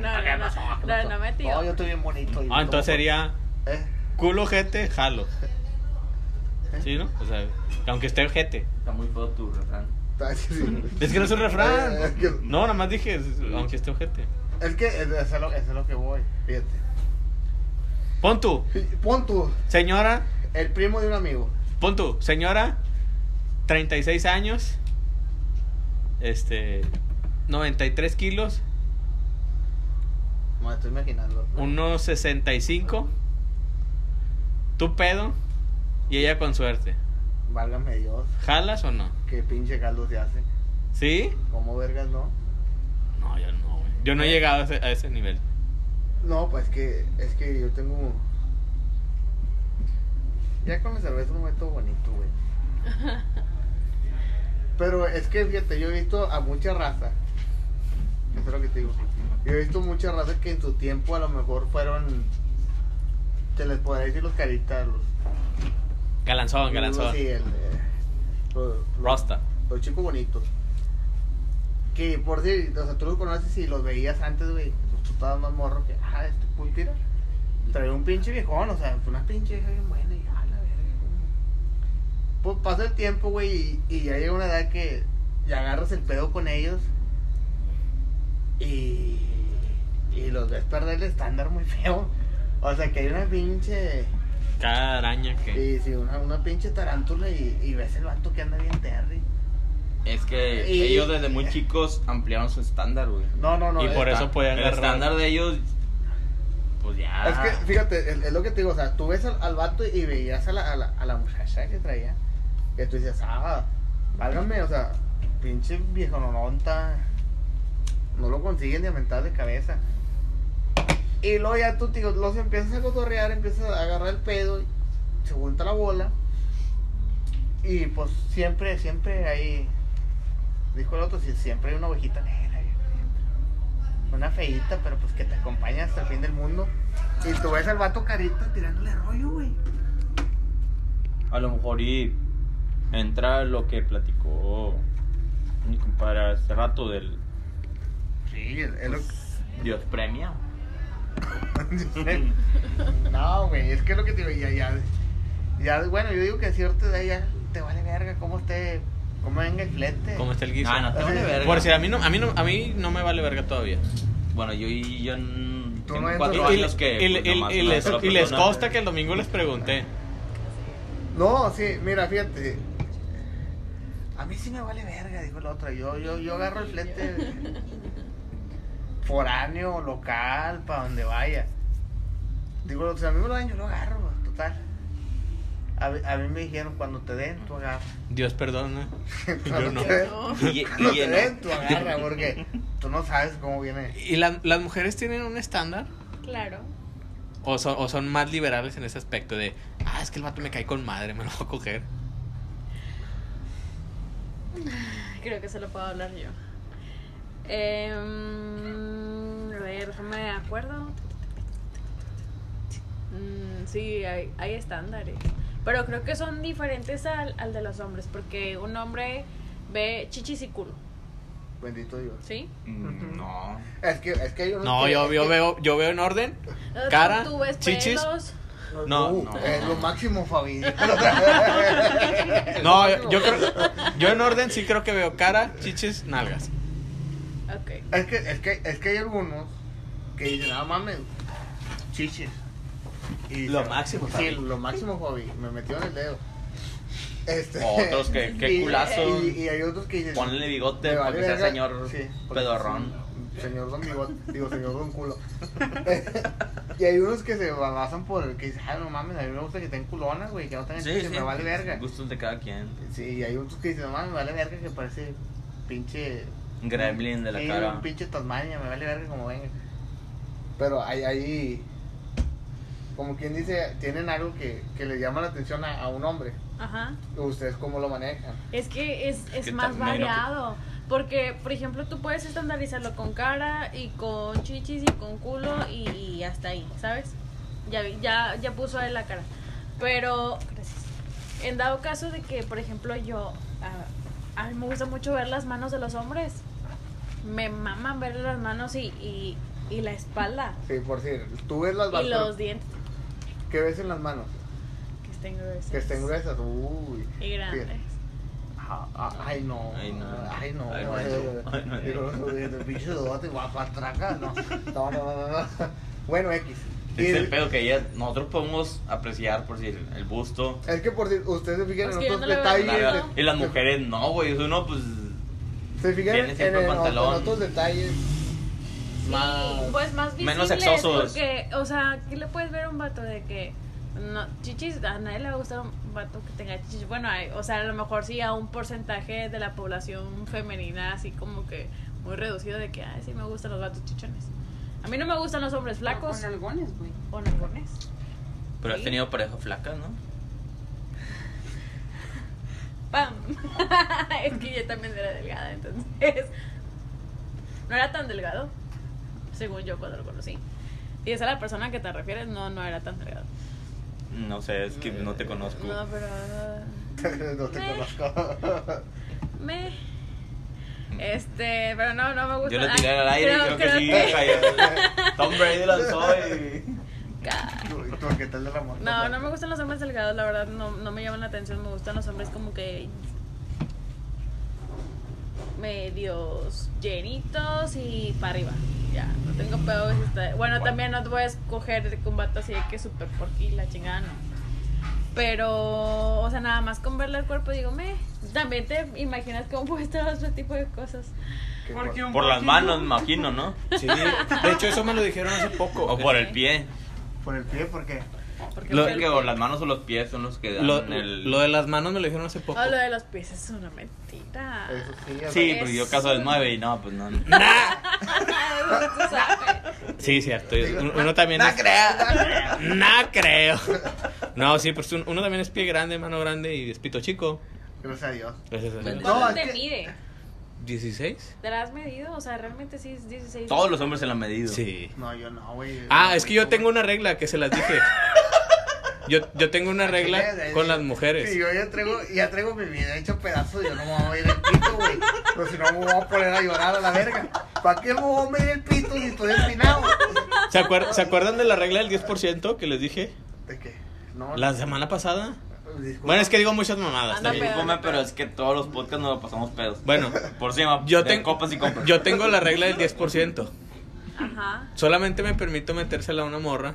no, no, no, no, metido. No, yo estoy bien bonito. y Ah, entonces todo. sería ¿Eh? culo, jete, jalo. ¿Sí, no? O sea, aunque esté ojete. Está muy feo tu refrán. [laughs] Es que no es un Eh, es refrán. que- No, nada más dije, aunque esté ojete. Es que eso es lo, eso es lo que voy. Fíjate. Pon tú, Pon tú, señora, el primo de un amigo. pon tú, señora, 36 años, este, 93 kilos, Me estoy imaginando. unos 65, tu pedo y ella con suerte. Válgame Dios. ¿Jalas o no? Qué pinche caldo se hace. ¿Sí? ¿Cómo vergas, no? No, yo no, güey. Yo no he llegado a ese, a ese nivel. No, pues que es que yo tengo. Ya con la cerveza un momento bonito, güey. [laughs] Pero es que fíjate, yo he visto a mucha raza. Eso es lo que te digo. Yo he visto mucha raza que en su tiempo a lo mejor fueron. Se les podría decir los caritas, los. Galanzón, galanzón. Sí, el, eh, los, Rasta. los chicos bonitos. Que por si, o sea, tú los conoces y los veías antes, güey. Pues tú estabas más morro que, ah, este pulpira. Traía un pinche viejón, o sea, una pinche vieja bien buena y a la verga. Pues pasa el tiempo, güey, y, y ya llega una edad que ya agarras el pedo con ellos. Y. Y los ves perder el estándar muy feo. O sea, que hay una pinche. Cada araña que... Sí, sí, una, una pinche tarántula y, y ves el vato que anda bien terry. Es que Y- ellos desde muy chicos ampliaron su estándar, güey. No, no, no. Y por eso podían El agarrar- estándar de ellos, pues ya. Es que, fíjate, es, es lo que te digo, o sea, tú ves al, al vato y veías a la, a, la, a la muchacha que traía, que tú dices, ah, válgame, o sea, pinche viejo nononta, no lo consiguen de mental de cabeza. Y luego ya tú, tío, los empiezas a cotorrear, empiezas a agarrar el pedo, se junta la bola, y pues siempre, siempre hay, dijo el otro, si siempre hay una ovejita negra, una feíta, pero pues que te acompaña hasta el fin del mundo. Y tú ves al vato carita tirándole rollo, güey. A lo mejor y entra lo que platicó mi compadre hace rato del Sí, es lo Dios premia. [laughs] No, güey, es que es lo que te digo, ya, ya, ya, bueno, yo digo que a cierta edad ya te vale verga cómo esté, cómo venga el flete. ¿Cómo está el guiso? Ah, no te vale verga. Por si a mí no, a mí no, a mí no me vale verga todavía. Bueno, yo y yo tengo no cuatro Y, años que y- pues, una les, y les consta que el domingo les pregunté. No, sí, mira, fíjate. A mí sí me vale verga, dijo la otra. Yo, yo, yo agarro el flete [laughs] foráneo, local, para donde vaya. Digo, o sea, a mí me lo dan, yo lo agarro, total. A, mí- a mí me dijeron, cuando te den, tú agarra. Dios perdona. [laughs] Cuando no. te den, No. Y- y cuando te den, tú agarra, porque tú no sabes cómo viene. ¿Y la- las mujeres tienen un estándar? Claro. ¿O son, ¿O son más liberales en ese aspecto de, ah, es que el vato me cae con madre, me lo voy a coger? Creo que se lo puedo hablar yo. A ver, déjame de acuerdo. Mm, sí, hay, hay estándares. Pero creo que son diferentes al, al de los hombres. Porque un hombre ve chichis y culo. Bendito Dios. ¿Sí? Mm, No. Es que, es que hay unos No, que- yo, yo que- veo, yo veo en orden. Cara, Tú ves chichis. pelos. No, Uh, no. Es lo máximo, Fabi. [laughs] [laughs] No, yo, yo creo, yo en orden sí creo que veo cara, chiches, nalgas. Ok. Es que, es que, es que hay algunos que dicen, ah, mames, chiches. Y Lo dicen, máximo, Sí, lo máximo, Fabi. Me metió en el dedo. Este, Otros que- qué culazo. Y, y hay otros que dicen, Ponle bigote vale que sea verga. señor Sí, porque pedorrón. Señor Don Bigote, digo, señor Don Culo. [laughs] y hay unos que se basan por el que dicen, ah, no mames, a mí me gusta que tengan culonas, güey, que no tengan Sí, chiches, sí. me vale verga. Gustos de cada quien. Sí, y hay otros que dicen, no mames, me vale verga que parece pinche gremlin de la Sí, cara. un pinche Tasmania, me vale verga como venga. Pero hay ahí, como quien dice, tienen algo que, que le llama la atención a, a un hombre. Ajá. ¿Ustedes cómo lo manejan? Es que es, es que más variado. Porque, por ejemplo, tú puedes estandarizarlo con cara y con chichis y con culo y, y hasta ahí, ¿sabes? Ya, ya, ya puso ahí la cara. Pero, gracias. En dado caso de que, por ejemplo, yo. A, a mí me gusta mucho ver las manos de los hombres. Me maman ver las manos y, y, y la espalda. Sí, por si tú ves las Y los dientes ¿Qué ves en las manos? que estén gruesos. Que estén gruesas. Uy. Y grandes. Ah, ah, Ay, no. Ay, no. Ay, no. Ay, no, Ay, no. Ay, no. Digo, El pinche dote, guapatraca. No, no, no, no. no. Bueno, X. Y Es el el- pedo que ya nosotros podemos apreciar por si el, el busto. Es que por si ustedes se fijan Es en otros detalles. Y las mujeres no, güey. Uno, pues. Se fijan Tiene en, siempre en- otros detalles. Sí, más. pues más menos sexosos. Porque, o sea, ¿qué le puedes ver a un vato de que no, chichis, a nadie le va a gustar un vato que tenga chichis? Bueno, hay, o sea, a lo mejor sí a un porcentaje de la población femenina así como que muy reducido de que, ay, sí me gustan los vatos chichones. A mí no me gustan los hombres flacos Con algones, güey. o nalgones. Pero has Sí. tenido pareja flaca, ¿no? ¡Pam! [laughs] es que yo también era delgada, entonces. No era tan delgado, según yo cuando lo conocí. Si esa es la persona a que te refieres, no, no era tan delgado. No sé, es que no te conozco. No, pero. [laughs] no te conozco. Me. Este, pero no, no me gusta. Yo lo tiré al aire, creo, que sí. cayó. [laughs] Tom Brady lanzó y. ¿Tú, tú qué tal de la moto? No, no me gustan los hombres delgados, la verdad, no, no me llaman la atención. Me gustan los hombres como que. medios llenitos y para arriba. Ya, no tengo pedo. si está- Bueno, también no te voy a escoger de combate así de que súper porqui, la chingada, no. Pero, o sea, nada más con verle el cuerpo, digo, me. También te imaginas cómo puede estar otro tipo de cosas. ¿Qué Porque por- Por las manos, me imagino, ¿no? Sí, de hecho eso me lo dijeron hace poco. O por el pie. Por el pie, ¿por qué? Porque Lo- Creo el que o las manos o los pies son los que dan Lo, el. lo de las manos me lo dijeron hace poco. Oh, lo de los pies es una mentira. Eso sí. Sí, porque yo caso del 9 y no, pues no. [laughs] Sabes. [laughs] Sí, cierto. Uno, también No es... creas. [laughs] No creo. No, sí, pues un- uno también es pie grande, mano grande y es pito chico. Gracias a Dios. Gracias a Dios. No, ¿Cuánto es te que- mide? ¿16? ¿Te la has medido? O sea, realmente sí es 16. Todos los hombres se la han medido. Sí. No, yo no, güey. Ah, No, es que yo tengo una regla que se las dije. [laughs] Yo, yo tengo una regla Sí, con las Sí, mujeres. yo ya traigo, ya traigo mi vida hecho pedazos, yo no me voy a ir el pito, güey. Pero si no me voy a poner a llorar a la verga. ¿Para qué me voy a medir el pito si estoy empinado? ¿Se, acuer- ¿Se acuerdan de la regla del 10% que les dije? ¿De qué? No, La semana pasada. Disculpa. Bueno, es que digo muchas mamadas. Anda, también. Discúlpame, pero es que todos los podcasts nos lo pasamos pedos. Bueno, Por si llama yo, tengo copas y copas. yo tengo la regla del 10%. Ajá. Solamente me permito metérsela a una morra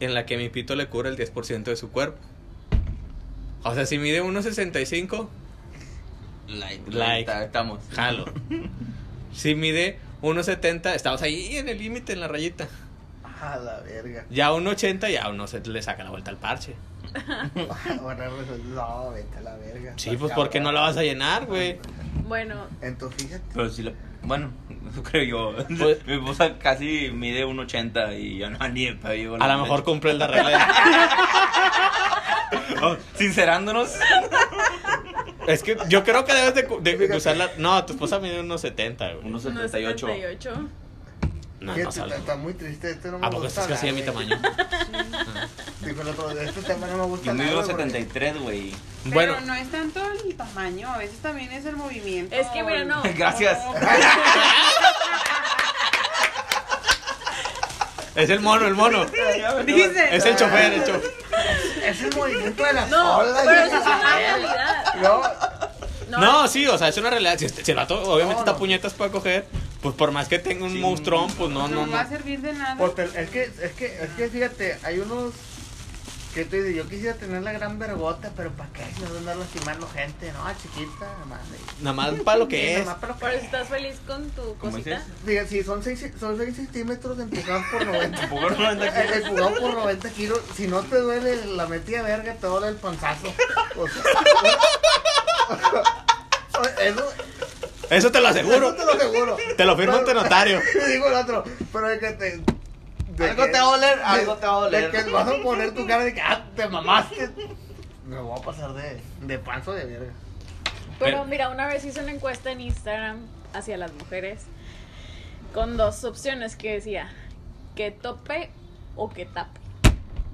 en la que mi pito le cubra el 10% de su cuerpo. O sea, si mide 1.65, Like. Like. Estamos. jalo. Si mide 1.70, estamos ahí en el límite, en la rayita. A la verga. Ya 1.80, ya uno se le saca la vuelta al parche. Bueno, pues, no, vete a la verga. Sí, pues ¿por qué no la vas a llenar, güey? Bueno, Entonces, fíjate. Pero si la... Bueno, [laughs] eso creo yo. Pues- Mi esposa casi mide 1.80 y yo no ni pedo llego A lo mejor cumple la regla. de- [laughs] Oh, sincerándonos. Es que yo creo que debes de, de- de usarla. No, tu esposa mide unos 70, güey. 1.78. 78. No, está, muy triste, este no me ¿A poco gusta. estás casi de mi tamaño? Dijo el otro, este tema no me gusta. Yo mido hablar, güey, 1.73, güey. Pero Bueno, no es tanto el tamaño, a veces también es el movimiento. Es que, mira, no. [laughs] Gracias. [laughs] es el mono, el mono. Dice. Es el chofer, el chofer. Es el movimiento de las No, olas. pero eso es una realidad. No, No, sí, o sea, es una realidad. Si, este- si el vato obviamente No, está no. puñetas para coger, pues por más que tenga un Sí. monstruón, pues no, no, No va a no. servir de nada. porque es que, es que, es que fíjate, hay unos que tú dices, yo quisiera tener la gran vergota, pero ¿para qué? Si no andar lastimando gente, no, chiquita, madre. Nada más para lo que Sí, es. nomás para lo Por que eso estás feliz con tu ¿Cómo cosita. Diga, sí, son 6 son seis centímetros empujados por 90. Tampoco no anda aquí. Eh, [laughs] Empujado por 90 [laughs] kilos. Si no te duele la metida verga, te duele el panzazo. O sea, [laughs] eso, Eso te lo aseguro. eso te lo aseguro. Te lo firma ante notario. [laughs] Le digo el otro, pero de que te. de Algo que- te va a doler, de- algo te va a doler. De que vas a poner tu cara de que, ah, te mamaste. Me voy a pasar de, de panzo de verga. Pero mira, una vez hice una encuesta en Instagram hacia las mujeres con dos opciones que decía que tope o que tape.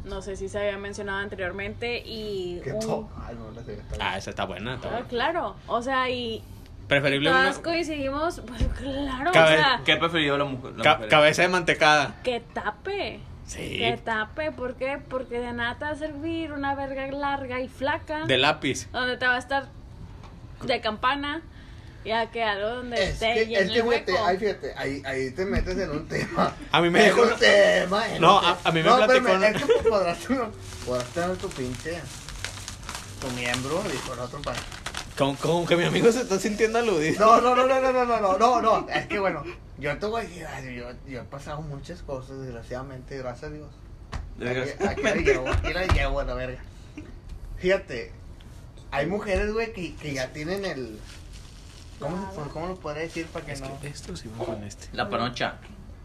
No sé si se había mencionado anteriormente y Que un- to- Ay, no, la sé, está bien. Ah, esa está buena. Está Ah, buena. claro, o sea, y Preferible una todas coincidimos, pues claro, Cabe- o sea, ¿Qué prefirió la mujer? la ca- mujer? cabeza de mantecada. que tape. Sí. Que tape, ¿por qué? Porque de nada te va a servir una verga larga y flaca. De lápiz. donde te va a estar de campana ya que algo donde Es te que, es que el fíjate, ahí fíjate, ahí, ahí te metes en un tema. [laughs] A mí me dijo- un tema. No, un a- a mí me no, platicó espérame, una- Es que podrás tener, podrás tener tu pinche. Tu miembro, dijo el otro para. Como, como que mi amigo se está sintiendo aludido. No, no, no, no, no, no, no, no, no, no. Es que bueno, yo te voy a decir, ay, yo, yo he pasado muchas cosas, desgraciadamente, gracias a Dios. Aquí, aquí la llevo, aquí la llevo a la verga. Fíjate, hay mujeres, güey, que, que ya tienen el. ¿Cómo, se- ¿Cómo lo podría decir para que Es no? que estos iban con este. La panocha.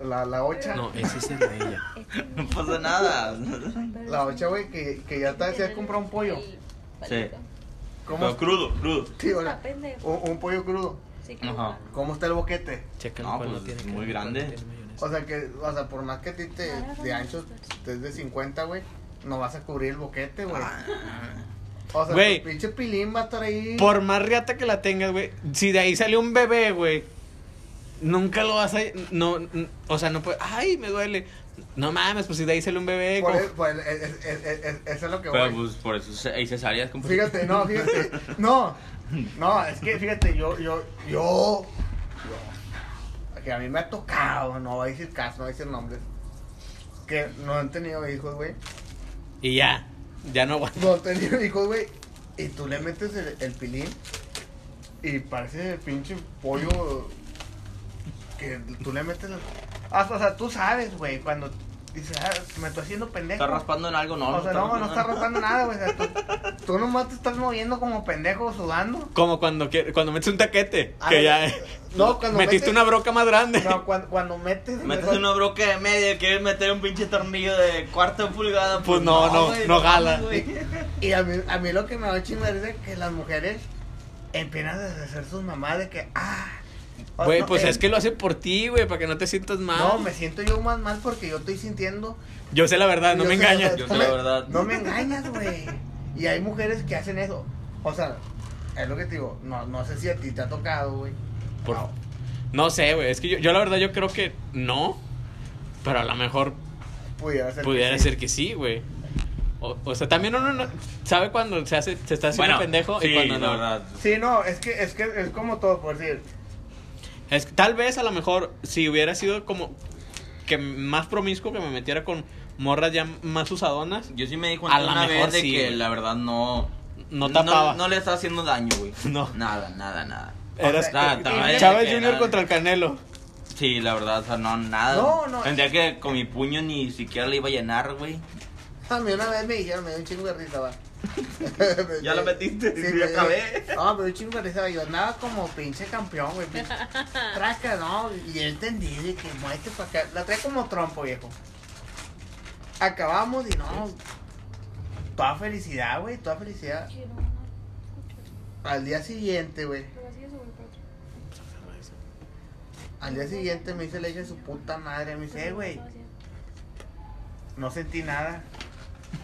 La, la ocha. No, ese es el de ella. [laughs] No pasa nada. La ocha, güey, que, que ya está, se ha comprado un pollo. Sí. ¿Cómo? Pero crudo, crudo. Sí, hola. Está pendejo. Un, un pollo crudo. Sí, que Ajá. ¿Cómo está el boquete? Checa No, pues, tiene muy grande. O sea que, o sea, por más que a ti te de ancho estés de 50, güey, no vas a cubrir el boquete, güey. O sea, Güey. tu pinche pilín va a estar ahí. Por más riata que la tengas, güey. Si de ahí salió un bebé, güey. Nunca lo vas a. No, n- o sea, no puede. Ay, me duele. No mames, pues si de ahí salió un bebé. Por el- por el- es- es- es- es- eso es lo que Pero voy. pues por eso hay cesáreas. como- Fíjate, no, fíjate. No, no, es que fíjate, yo, yo, yo, yo, que a mí me ha tocado, no voy a decir caso, no voy a decir nombres, que no han tenido hijos, güey. Y ya. Ya no aguanto. No han tenido hijos, güey. Y tú le metes el, el pilín y parece el pinche pollo que tú le metes. el- O sea, tú sabes, güey, cuando dices, ah, me estoy haciendo pendejo. Está raspando en algo, no. o sea, no, no está raspando nada, güey. O sea, tú, [laughs] tú nomás te estás moviendo como pendejo, sudando. Como cuando, cuando metes un taquete. Ah, que ya. [laughs] no, cuando Metiste metes- una broca más grande. No, cuando, cuando metes. Metes una broca de media, quieres meter un pinche tornillo de cuarto de pulgada. Pues no, no, no jala. mames, güey. Y a mí, a mí lo que me da chingar es que las mujeres empiezan a hacer sus mamás de que, ah, Güey, no, pues eh, es que lo hace por ti, güey, para que no te sientas mal. No, me siento yo más mal porque yo estoy sintiendo. Yo sé la verdad, no me la engañas. Yo no sé me- la verdad. No me engañas, güey. Y hay mujeres que hacen eso. O sea, es lo que te digo. No, no sé si a ti te ha tocado, güey. Por- No. No sé, güey, es que yo, yo la verdad yo creo que no, pero a lo mejor Pudiera ser. que pudiera sí. ser que sí, güey. O, o sea, también uno no sabe cuando se hace se está haciendo pendejo sí, y cuando la no. verdad. Sí, no, es que, es que es como todo, por decir. Es que tal vez a lo mejor si hubiera sido como que más promiscuo que me metiera con morras ya más usadonas, Yo sí me di A cuenta la una mejor vez de sí, que güey. la verdad no... no tapaba. No, no le está haciendo daño, güey. [laughs] No. Nada, nada, nada. Eras estaba de Chávez Junior contra el Canelo. Sí, la verdad, o sea, no, nada. No, no. Tendría que con mi puño ni siquiera le iba a llenar, güey. A mí una vez me dijeron, me dio un chingo de risa, va. Ya lo metiste, sí, me- ya acabé. No, me dio un chingo. Yo andaba como pinche campeón, güey. [laughs] Traca, ¿no? Y yo entendí de que muévete para acá. La trae como trompo, viejo. Acabamos y no. Toda felicidad, güey, toda felicidad. Al día siguiente, güey. Al día siguiente me dice hija de su puta madre. Me dice, "Eh, güey, no sentí nada.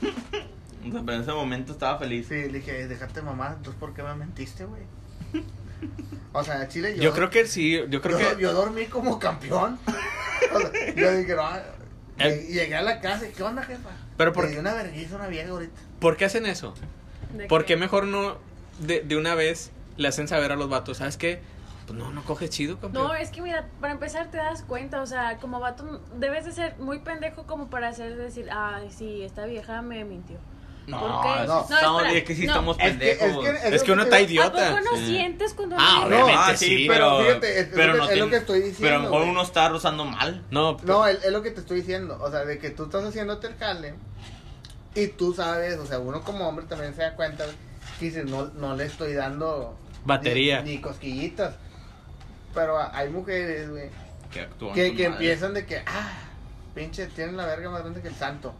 [laughs] O sea, pero en ese momento estaba feliz. Sí, le dije, déjate mamá, entonces ¿por qué me mentiste, güey? [laughs] O sea, Chile yo. Yo creo que sí, yo creo yo, que yo dormí como campeón. [laughs] O sea, yo dije, no. El- Llegué a la casa y, ¿qué onda, jefa? Pero por- una vergüenza una vieja ahorita. ¿Por qué hacen eso? ¿De ¿Por qué mejor no de, de una vez le hacen saber a los vatos, ¿sabes qué? Pues no, no coges chido, campeón. No, es que mira, para empezar te das cuenta, o sea, como vato debes de ser muy pendejo como para hacer decir, ay, sí, esta vieja me mintió. No, no. estamos, es que sí no. estamos Es que- pendejos. es que- Es que uno está idiota. ¿A poco no Sí. sientes cuando Ah, obviamente Ah, sí, pero pero, fíjate, es- pero lo no que- es lo tiene- que estoy Pero a diciendo, lo mejor güey. uno está rozando mal. No, No, es, lo que te estoy diciendo. O sea, de que tú estás haciéndote el jale. Y tú sabes, o sea, uno como hombre también se da cuenta que dices, no, no le estoy dando Batería. Ni, ni cosquillitas. Pero hay mujeres, güey, Que actúan que, que empiezan de que, ah, pinche, tienen la verga más grande que el santo.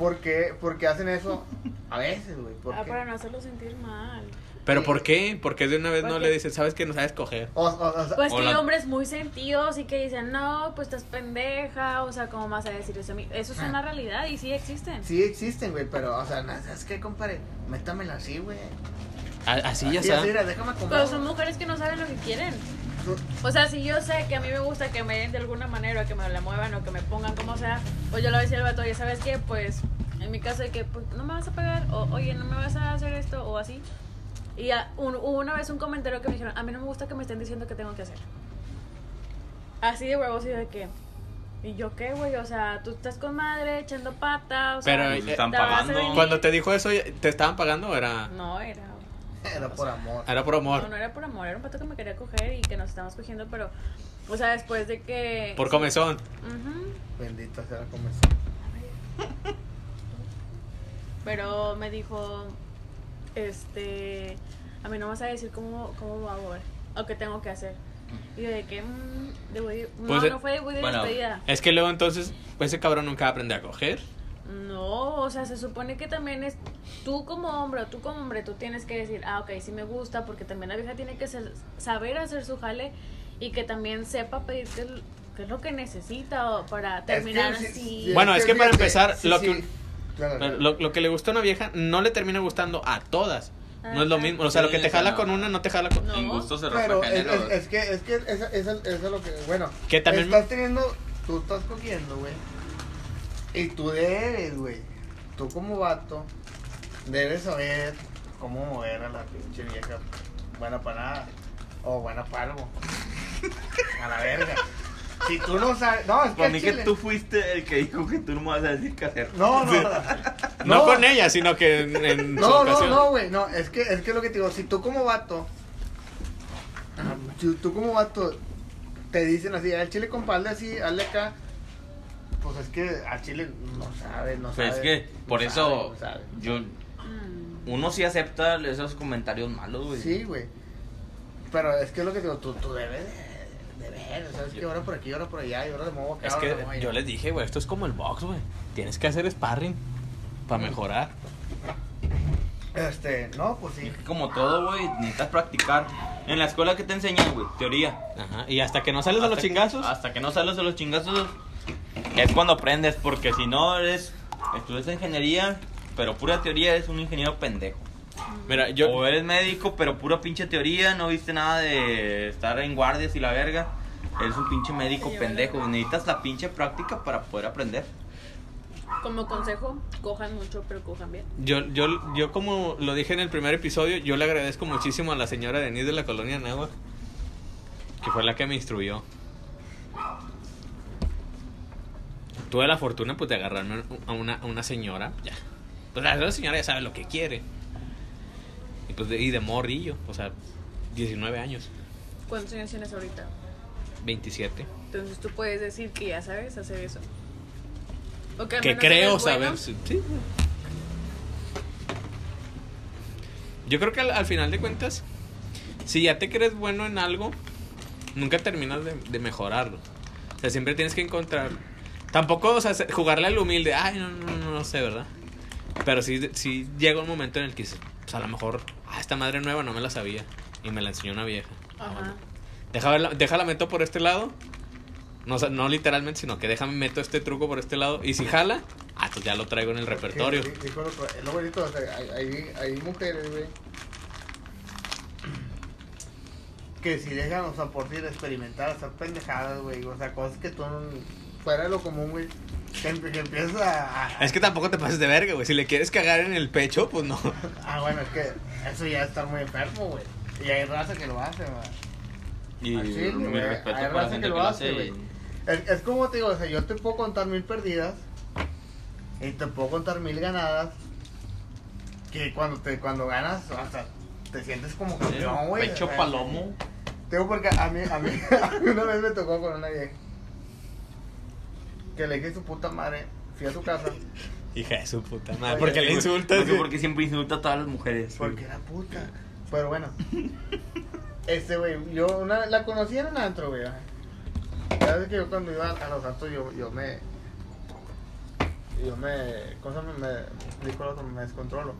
¿Por qué? Porque hacen eso a veces, güey. ¿Por Ah, qué? para no hacerlo sentir mal. pero Sí. ¿por qué? Porque de una vez no ¿Por le qué? dices, ¿sabes que no sabes coger? O, o- o sea, Pues que hay hombres muy sentidos y que dicen, no, pues estás pendeja, o sea, ¿cómo vas a decir eso a mí? Eso es Ah. una realidad y sí existen. sí existen, güey, pero, o sea, ¿sabes qué, compadre? Métamela así, güey. Así ya déjame Pero son mujeres que no saben lo que quieren. O sea, si yo sé que a mí me gusta que me den de alguna manera, o que me la muevan o que me pongan como sea, pues yo le voy a decir al vato, oye, ¿sabes qué? Pues en mi caso de que pues, no me vas a pagar, o oye, no me vas a hacer esto, o así. Y ya, un- hubo una vez un comentario que me dijeron, a mí no me gusta que me estén diciendo qué tengo que hacer. Así de huevos y de que... ¿Y yo qué, güey? O sea, tú estás con madre echando pata, o sea... Pero, eh, están te vas a pagando. Cuando te dijo eso, ¿te estaban pagando o era, No, era... [laughs] Era por amor. era por amor? No, no era por amor, era un pato que me quería coger y que nos estábamos cogiendo, pero... O sea, después de que... Por comezón. Ujú. Bendita sea la comezón. [laughs] Pero me dijo, este, a mí no me vas a decir cómo, cómo va a ver, o qué tengo que hacer. Y yo de que, mm, de no, Pues, eh, no fue de de bueno. despedida. Es que luego entonces, pues ese cabrón nunca va a aprender a coger. No, o sea, se supone que también es, tú como hombre, o tú como hombre, tú tienes que decir, ah, ok, sí me gusta, porque también la vieja tiene que ser- saber hacer su jale y que también sepa pedir qué es, lo que necesita o para terminar sí, así. sí, Bueno, es que para empezar, sí, lo sí. que- Claro, Pero claro. Lo, lo que le gusta a una vieja no le termina gustando a todas. No es lo mismo. O sea, lo que te jala no. con una no te jala con... No. En gusto se Pero es, es- es que, es que esa, esa, eso es lo que, bueno, Que también- estás teniendo, tú estás cogiendo, güey, y tú debes, güey, tú como vato, debes saber cómo mover a la pinche vieja. Buena para nada, o buena para algo, a la verga. Si tú no sabes, no, es que, Para mí que tú fuiste el que dijo que tú no me vas a decir qué hacer. no, no, no, No, con ella, sino que en, en su No, no, ocasión. no, güey, no, es que, es que lo que te digo, si tú como vato, si tú como vato te dicen así, al chile compadre así, hazle acá, pues es que al chile no sabe, no Pues sabe. es que por no eso sabe, no sabe. yo Mm. uno sí acepta esos comentarios malos, güey. Sí, güey, pero es que lo que te digo, tú, tú debes de, de ver, ¿sabes que Ahora por aquí, ahora por allá, y ahora de modo acá, Es que de allá. yo les dije, güey, esto es como el box, güey. Tienes que hacer sparring para mejorar. Este, no, pues sí. Es que como todo, güey, necesitas practicar. En la escuela que te enseñan, güey, teoría. Ajá. Y hasta que no sales a los Hasta que- chingazos. Hasta que no sales de los chingazos es cuando aprendes, porque si no eres estudias ingeniería, pero pura teoría eres un ingeniero pendejo. Mira, yo. O eres médico, pero pura pinche teoría, no viste nada de estar en guardias y la verga. Eres un pinche médico pendejo. Necesitas la pinche práctica para poder aprender. Como consejo, cojan mucho, pero cojan bien. Yo, yo, yo como lo dije en el primer episodio, yo le agradezco muchísimo a la señora Denise de la colonia Nahua, que fue la que me instruyó. Tuve la fortuna pues de agarrarme a una, a una señora, ya. Pues la la señora ya sabe lo que quiere. Y pues de, y de morrillo, o sea, 19 años, ¿Cuántos años tienes ahorita? 27. Entonces tú puedes decir que ya sabes hacer eso. O que creo saber, bueno. sí. sí. Yo creo que al, al final de cuentas, si ya te crees bueno en algo, nunca terminas de, de mejorarlo. O sea, siempre tienes que encontrar. Tampoco, o sea, se- jugarle al humilde, ay, no, no, no, no sé, ¿verdad? Pero sí, sí llega un momento en el que pues a lo mejor, ah, esta madre nueva no me la sabía. Y me la enseñó una vieja. Ah, Ajá. bueno. Déjala meto por este lado. No, o sea, no literalmente, sino que déjame meto este truco por este lado. Y si jala, ah, pues ya lo traigo en el repertorio. Sí, es lo bonito, o sea, hay, mujeres, güey, que si dejan, o sea, por ti de experimentar, hacer pendejadas, güey, o sea, cosas que tú no, fuera de lo común, güey, que, que empiezas a, Es que tampoco te pases de verga, güey. Si le quieres cagar en el pecho, pues no. [laughs] Ah, bueno, es que eso ya está muy enfermo, güey, y hay raza que lo hace, güey. Y Al chile, mi güey. respeto Hay para la raza gente que lo hace, güey. y- Es, es como te digo, o sea, yo te puedo contar mil perdidas y te puedo contar mil ganadas que cuando te cuando ganas hasta te sientes como campeón, güey. Pecho o sea, palomo. Te digo porque a mí, a mí, [laughs] a mí una vez me tocó con una vieja que le dije su puta madre, fui a su casa [laughs] Hija de su puta madre. Oye, Porque le güey, insultas. No sé güey. por qué siempre insulta a todas las mujeres. porque era puta. Pero bueno, [laughs] este güey, yo una, la conocí en un antro, güey. ves que yo cuando iba a los antros yo, yo me yo me, ¿cómo? Me, dijo el otro, me descontrolo.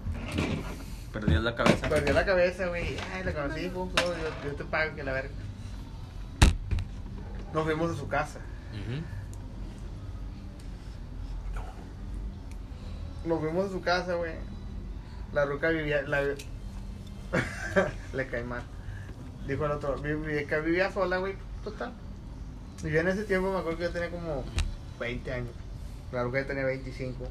Perdías la cabeza. Perdí la cabeza, güey. Ay, la conocí, pum, pum, yo, yo te pago que la verga. Nos fuimos a su casa. Ujú. Nos fuimos a su casa, güey. La ruca vivía, la... [laughs] le cae mal. Dijo el otro, vi- vi- que vivía sola, güey. Total. Y yo en ese tiempo me acuerdo que yo tenía como 20 años. La ruca ya tenía 25.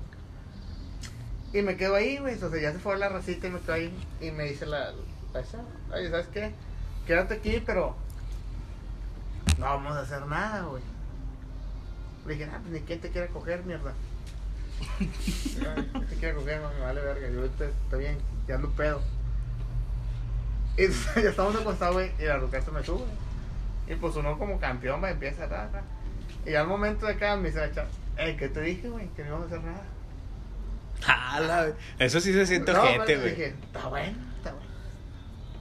Y me quedo ahí, güey. O sea, ya se fue la racita y me quedo ahí. Y me dice la, la chava, oye, ¿sabes qué? Quédate aquí, pero no vamos a hacer nada, güey. Le dije, ah, pues ni quién te quiere coger, mierda. ¿Quién te quiere coger, no me vale verga. Yo ahorita está bien, ya ando pedo. Y [laughs] ya estamos acostados, güey, y la ruca se me sube. Y pues uno como campeón, va, empieza a dar. Y al momento de acá me dice eh, ¿qué te dije, güey? Que no íbamos a hacer nada. Jala, Eso sí se siente No, pero güey. Dije, está bueno, está bueno.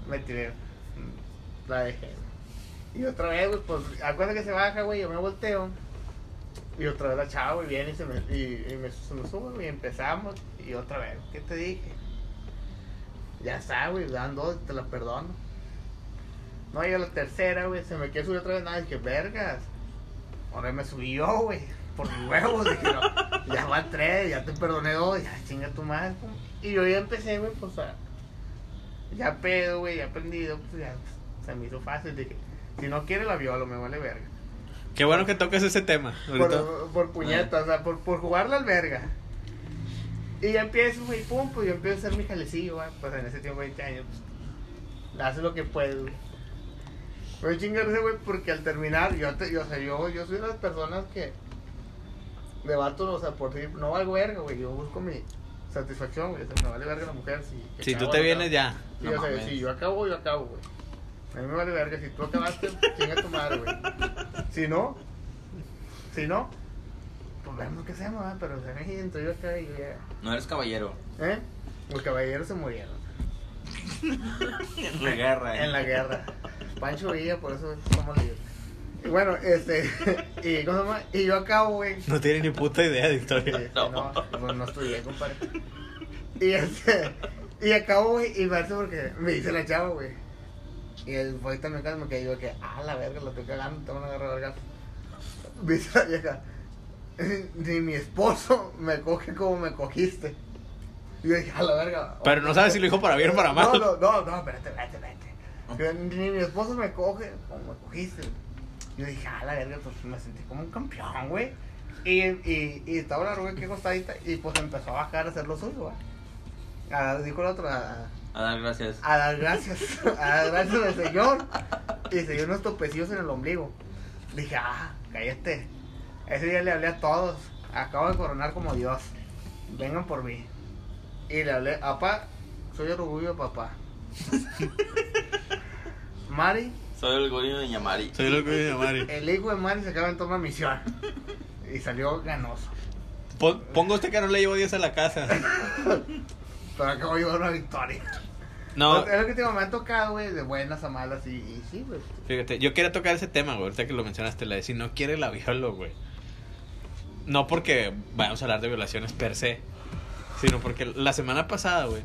Me tiré. mm, La dejé, güey. Y otra vez, güey, pues, acuérdate que se baja, güey, yo me volteo. Y otra vez la chava, güey, viene y se me, y, y me, se me sube, y empezamos. Y otra vez, ¿qué te dije? Ya está, güey, dan dos, te la perdono. No, y a la tercera, güey, se me quiere subir otra vez, nada, dije, vergas. Ahora me subió, güey, por huevos, dije, no, ya van tres, ya te perdoné dos, ya chinga tu madre. pum. Y yo ya empecé, güey, pues a, ya pedo, güey, ya aprendido, pues ya se me hizo fácil, dije, si no quiere la viola, me vale verga. Qué bueno que toques ese tema. Ahorita. Por, por puñetas, o sea, por, por jugarla al verga. Y ya empiezo, güey, pum, pues yo empiezo a hacer mi jalecillo, güey, pues en ese tiempo 20 años, pues, hace lo que puede, güey. Voy chingarse, güey, porque al terminar, yo, te, yo, o sea, yo, yo soy de las personas que de vato, o sea, por ti, no valgo verga, güey, yo busco mi satisfacción, güey, o sea, me vale verga la mujer, si... Si tú te acabo. vienes ya. Sí, No o sea, si yo acabo, yo acabo, güey. A mí me vale verga. Si tú acabaste, chinga tu madre, güey. Si no, si no, pues vemos qué hacemos, ¿verdad? Pero se me entre yo acá y ya. No eres caballero. ¿Eh? Los caballeros se murieron. En la guerra, eh. En la guerra. Pancho Villa, por eso somos libres. Y bueno, este. [laughs] Y, ¿cómo se llama? y yo acabo, güey. No tiene ni puta idea de historia. Este, no, pues no estudié, compadre. Y este, y acabo, güey, y verse porque me dice la chava, güey. Y fue también cuando me quedé yo que, ah, la verga, lo estoy cagando, te van a agarrar verga. [laughs] Dice la vieja, [laughs] ni mi esposo me coge como me cogiste. Y yo dije, a la verga. Pero no sabes si lo dijo para bien o para [laughs] mal. No, no, no, no, espérate, espérate, espérate. Ni mi esposo me coge como me cogiste. Yo dije, a la verga, pues me sentí como un campeón, güey. Y, y, y estaba la rubia aquí acostadita y pues empezó a bajar a hacer lo suyo, güey. A- Dijo el otro, a, dar gracias. a dar gracias, a dar gracias al Señor. Y se dio unos topecillos en el ombligo. Dije, ah, cállate. Ese día le hablé a todos. Acabo de coronar como Dios. Vengan por mí. Y le hablé, papá, soy orgullo de papá. [laughs] Mari, Soy el gordo de Yamari. Soy lo que dice Mari. el hijo de Mari se acaba en una misión. Y salió ganoso. Pon- Ponga usted que no le llevo 10 a la casa. [laughs] Pero acabo de llevar una victoria. No, Es lo que te digo, me han tocado, güey, de buenas a malas. Y, y sí, güey. fíjate, yo quería tocar ese tema, güey, ahorita que lo mencionaste, la de si no quiere la violo, güey. No porque vayamos a hablar de violaciones per se, sino porque la semana pasada, güey,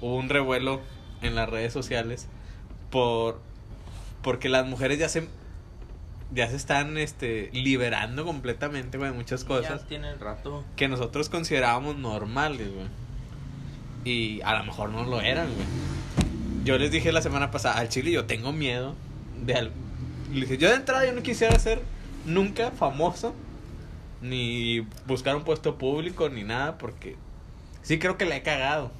hubo un revuelo en las redes sociales por porque las mujeres ya se ya se están este liberando completamente, güey, de muchas cosas Ya tiene rato. que nosotros considerábamos normales, güey. Y a lo mejor no lo eran, güey. Yo les dije la semana pasada, al chile yo tengo miedo de al- Le dije, yo de entrada yo no quisiera ser nunca famoso, ni buscar un puesto público, ni nada, porque sí creo que la he cagado.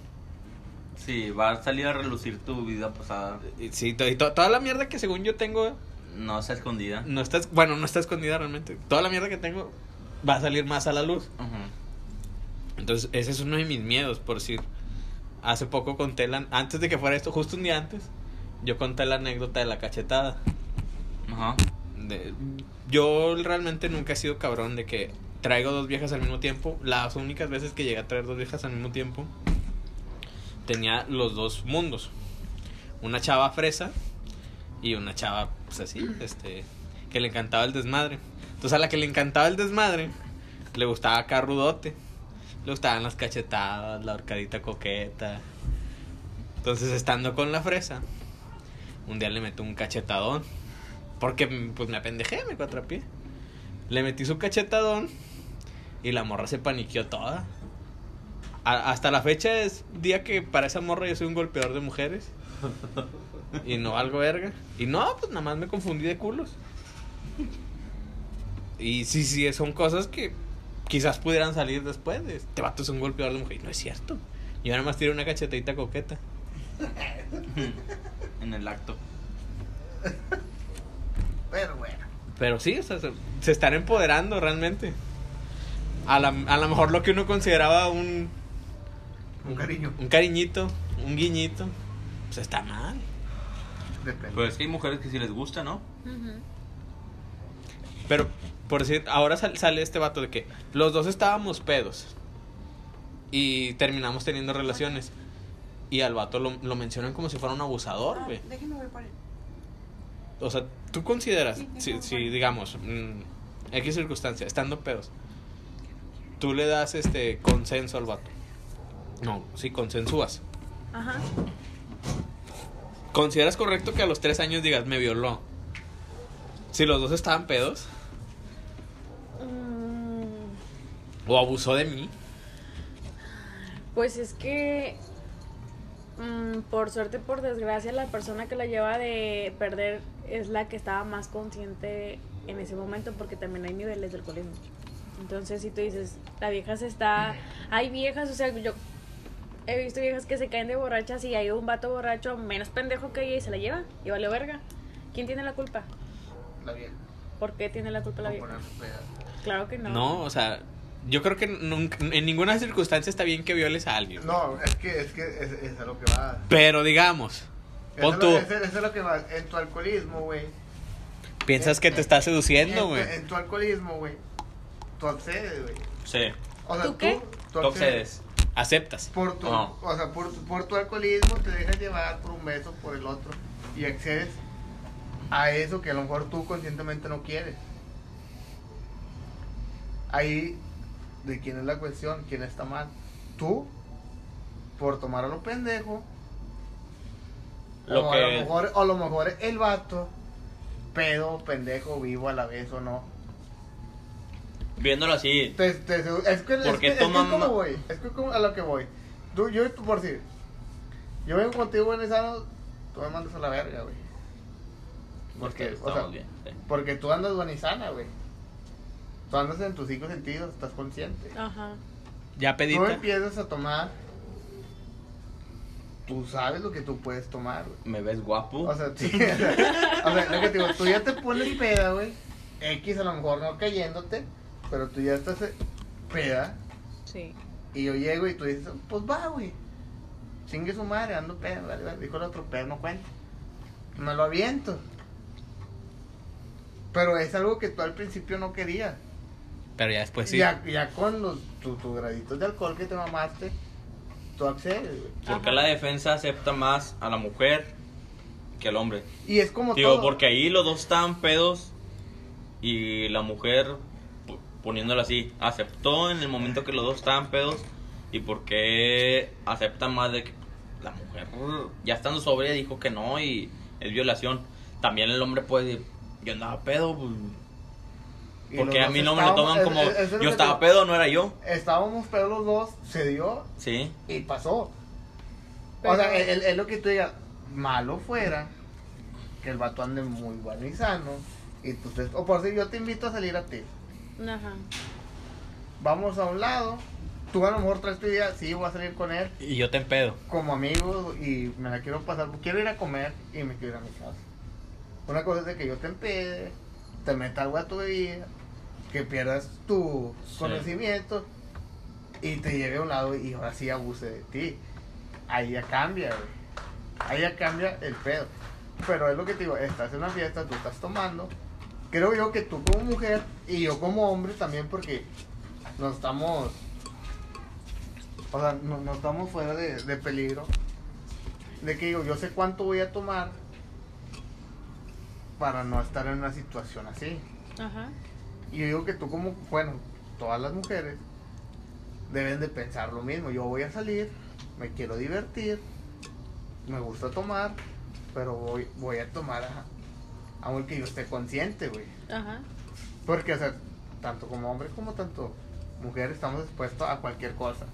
Sí, va a salir a relucir tu vida pasada. Sí, y to- toda la mierda que según yo tengo, No sea escondida. no está, bueno, no está escondida realmente. Toda la mierda que tengo va a salir más a la luz. Entonces, ese es uno de mis miedos, por decir. Hace poco conté la... Antes de que fuera esto, justo un día antes, yo conté la anécdota de la cachetada. Ajá. De- yo realmente nunca he sido cabrón de que traigo dos viejas al mismo tiempo. Las únicas veces que llegué a traer dos viejas al mismo tiempo, tenía los dos mundos. Una chava fresa y una chava, pues así, este, que le encantaba el desmadre. Entonces a la que le encantaba el desmadre, le gustaba acá rudote. Le gustaban las cachetadas, la horcadita coqueta. Entonces estando con la fresa, un día le meto un cachetadón. Porque pues me apendejé, me cuatrapié. Le metí su cachetadón y la morra se paniqueó toda. Hasta la fecha es día que para esa morra yo soy un golpeador de mujeres. Y no algo verga. Y no, pues nada más me confundí de culos. Y sí, sí, son cosas que quizás pudieran salir después. De, este vato es un golpeador de mujeres. Y no es cierto. Yo nada más tiré una cachetadita coqueta. [laughs] En el acto. Pero bueno. Pero sí, o sea, se, se están empoderando realmente. A, la, a lo mejor lo que uno consideraba un, Un cariño. un cariñito, un guiñito, pues está mal. Depende. Pero es que hay mujeres que sí les gusta, ¿no? Pero, por decir, ahora sal- sale este vato de que los dos estábamos pedos y terminamos teniendo relaciones. Y al vato lo, lo mencionan como si fuera un abusador, güey. Déjenme ver por él. O sea, tú consideras, Sí, si, si digamos, mm, X circunstancia, estando pedos, tú le das este consenso al vato. No, sí, consensúas. Ajá. ¿Consideras correcto que a los tres años digas, me violó? Si los dos estaban pedos, Mm, o abusó de mí. Pues es que, mm, por suerte, por desgracia, la persona que la lleva de perder es la que estaba más consciente en ese momento, porque también hay niveles del alcoholismo. Entonces, si tú dices, la vieja se está. Hay viejas, o sea, yo he visto viejas que se caen de borrachas y hay un vato borracho menos pendejo que ella y se la lleva y vale verga. ¿Quién tiene la culpa? La vieja. ¿Por qué tiene la culpa la vieja? Claro que no. No, o sea, yo creo que nunca- en ninguna circunstancia está bien que violes a alguien. No, es que es que es, es a lo que va. Pero digamos, Eso pon es tú, lo- Eso eso es lo que va. En tu alcoholismo, güey. piensas que te está seduciendo, En, güey. en tu alcoholismo, güey. Tú accedes, güey. Sí. O sea, ¿Tú qué? Tú, Tú accedes. Aceptas. Por tu, o sea, por, tu- por tu alcoholismo te dejas llevar por un beso, por el otro. Y accedes a eso que a lo mejor tú conscientemente no quieres. Ahí, ¿de quién es la cuestión? ¿Quién está mal? Tú, por tomar a lo pendejo, Lo o, a que- lo mejor, o a lo mejor el vato, pedo, pendejo, vivo a la vez o no. Viéndolo así, Te- te- es que, es Porque que, es que toma es como voy, es que como a lo que voy. Tú, yo, por decir, yo vengo contigo en esa, tú me mandas a la verga, güey. Porque, o sea, bien. sí. porque tú andas buenizana, güey. Tú andas en tus cinco sentidos, estás consciente. Ajá. Ya Tú pedita. empiezas a tomar, tú sabes lo que tú puedes tomar, güey. Me ves guapo. O sea, sí, o [laughs] sea, o sea, lo que te digo, tú ya te pones peda, güey. X a lo mejor no cayéndote, pero tú ya estás eh, peda. Sí. Y yo llego y tú dices, pues va, güey. Chingue su madre, ando pedo, vale, vale. Dijo el otro pedo, no cuenta. Me lo aviento. Pero es algo que tú al principio no querías. Pero ya después sí. Ya, ya con los, tu- tus graditos de alcohol que te mamaste, tú accedes, güey. ¿Por qué la defensa acepta más a la mujer que al hombre? Y es como Digo, todo. porque ahí los dos estaban pedos y la mujer, poniéndolo así, aceptó en el momento que los dos estaban pedos y por qué acepta más de que la mujer ya estando sobria dijo que no y es violación. También el hombre puede decir, yo andaba pedo, pues, porque a mí no me lo toman como es- es- eso es lo yo estaba te digo. pedo, no era yo. Estábamos pedos los dos, se dio Sí, y pasó. Pero- O sea, es, es lo que tú digas, malo fuera que el vato ande muy bueno y sano. Y tú te- o por si yo te invito a salir a ti. Ajá. Vamos a un lado. Tú a lo mejor traes tu idea, sí, voy a salir con él Y yo te empedo. como amigo y me la quiero pasar. Quiero ir a comer y me quiero ir a mi casa. Una cosa es de que yo te empede, te meta algo a tu bebida, que pierdas tu Sí. conocimiento y te lleve a un lado y ahora sí abuse de ti. Ahí ya cambia, güey. Ahí ya cambia el pedo. Pero es lo que te digo, estás en una fiesta, tú estás tomando. Creo yo que tú como mujer y yo como hombre también porque no estamos... O sea, no, no estamos fuera de, de peligro. De que digo, yo sé cuánto voy a tomar para no estar en una situación así. Ajá. Y yo digo que tú como, bueno, todas las mujeres deben de pensar lo mismo. Yo voy a salir, me quiero divertir, me gusta tomar, pero voy, voy a tomar a, aunque yo esté consciente, güey. Ajá. Porque, o sea, tanto como hombre como tanto mujer estamos expuestos a cualquier cosa.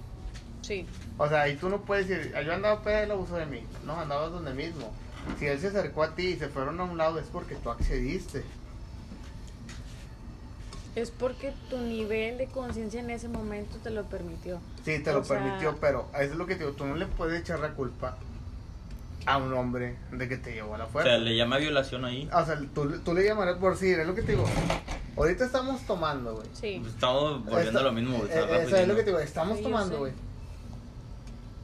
Sí. O sea, y tú no puedes decir, "Ah, yo andaba peda él abusó de mí. No, andabas donde mismo. Si él se acercó a ti y se fueron a un lado es porque tú accediste. Es porque tu nivel de conciencia en ese momento te lo permitió. Sí, te lo O sea- permitió, pero eso es lo que te digo, tú no le puedes echar la culpa a un hombre de que te llevó a la o fuerza. sea, le llama violación ahí. O sea, tú, tú le llamarás por sí, es lo que te digo. Ahorita estamos tomando, güey. Sí. Pues Estamos volviendo Esto- a lo mismo. está eh, eso es lo que te digo, estamos Sí, tomando, güey.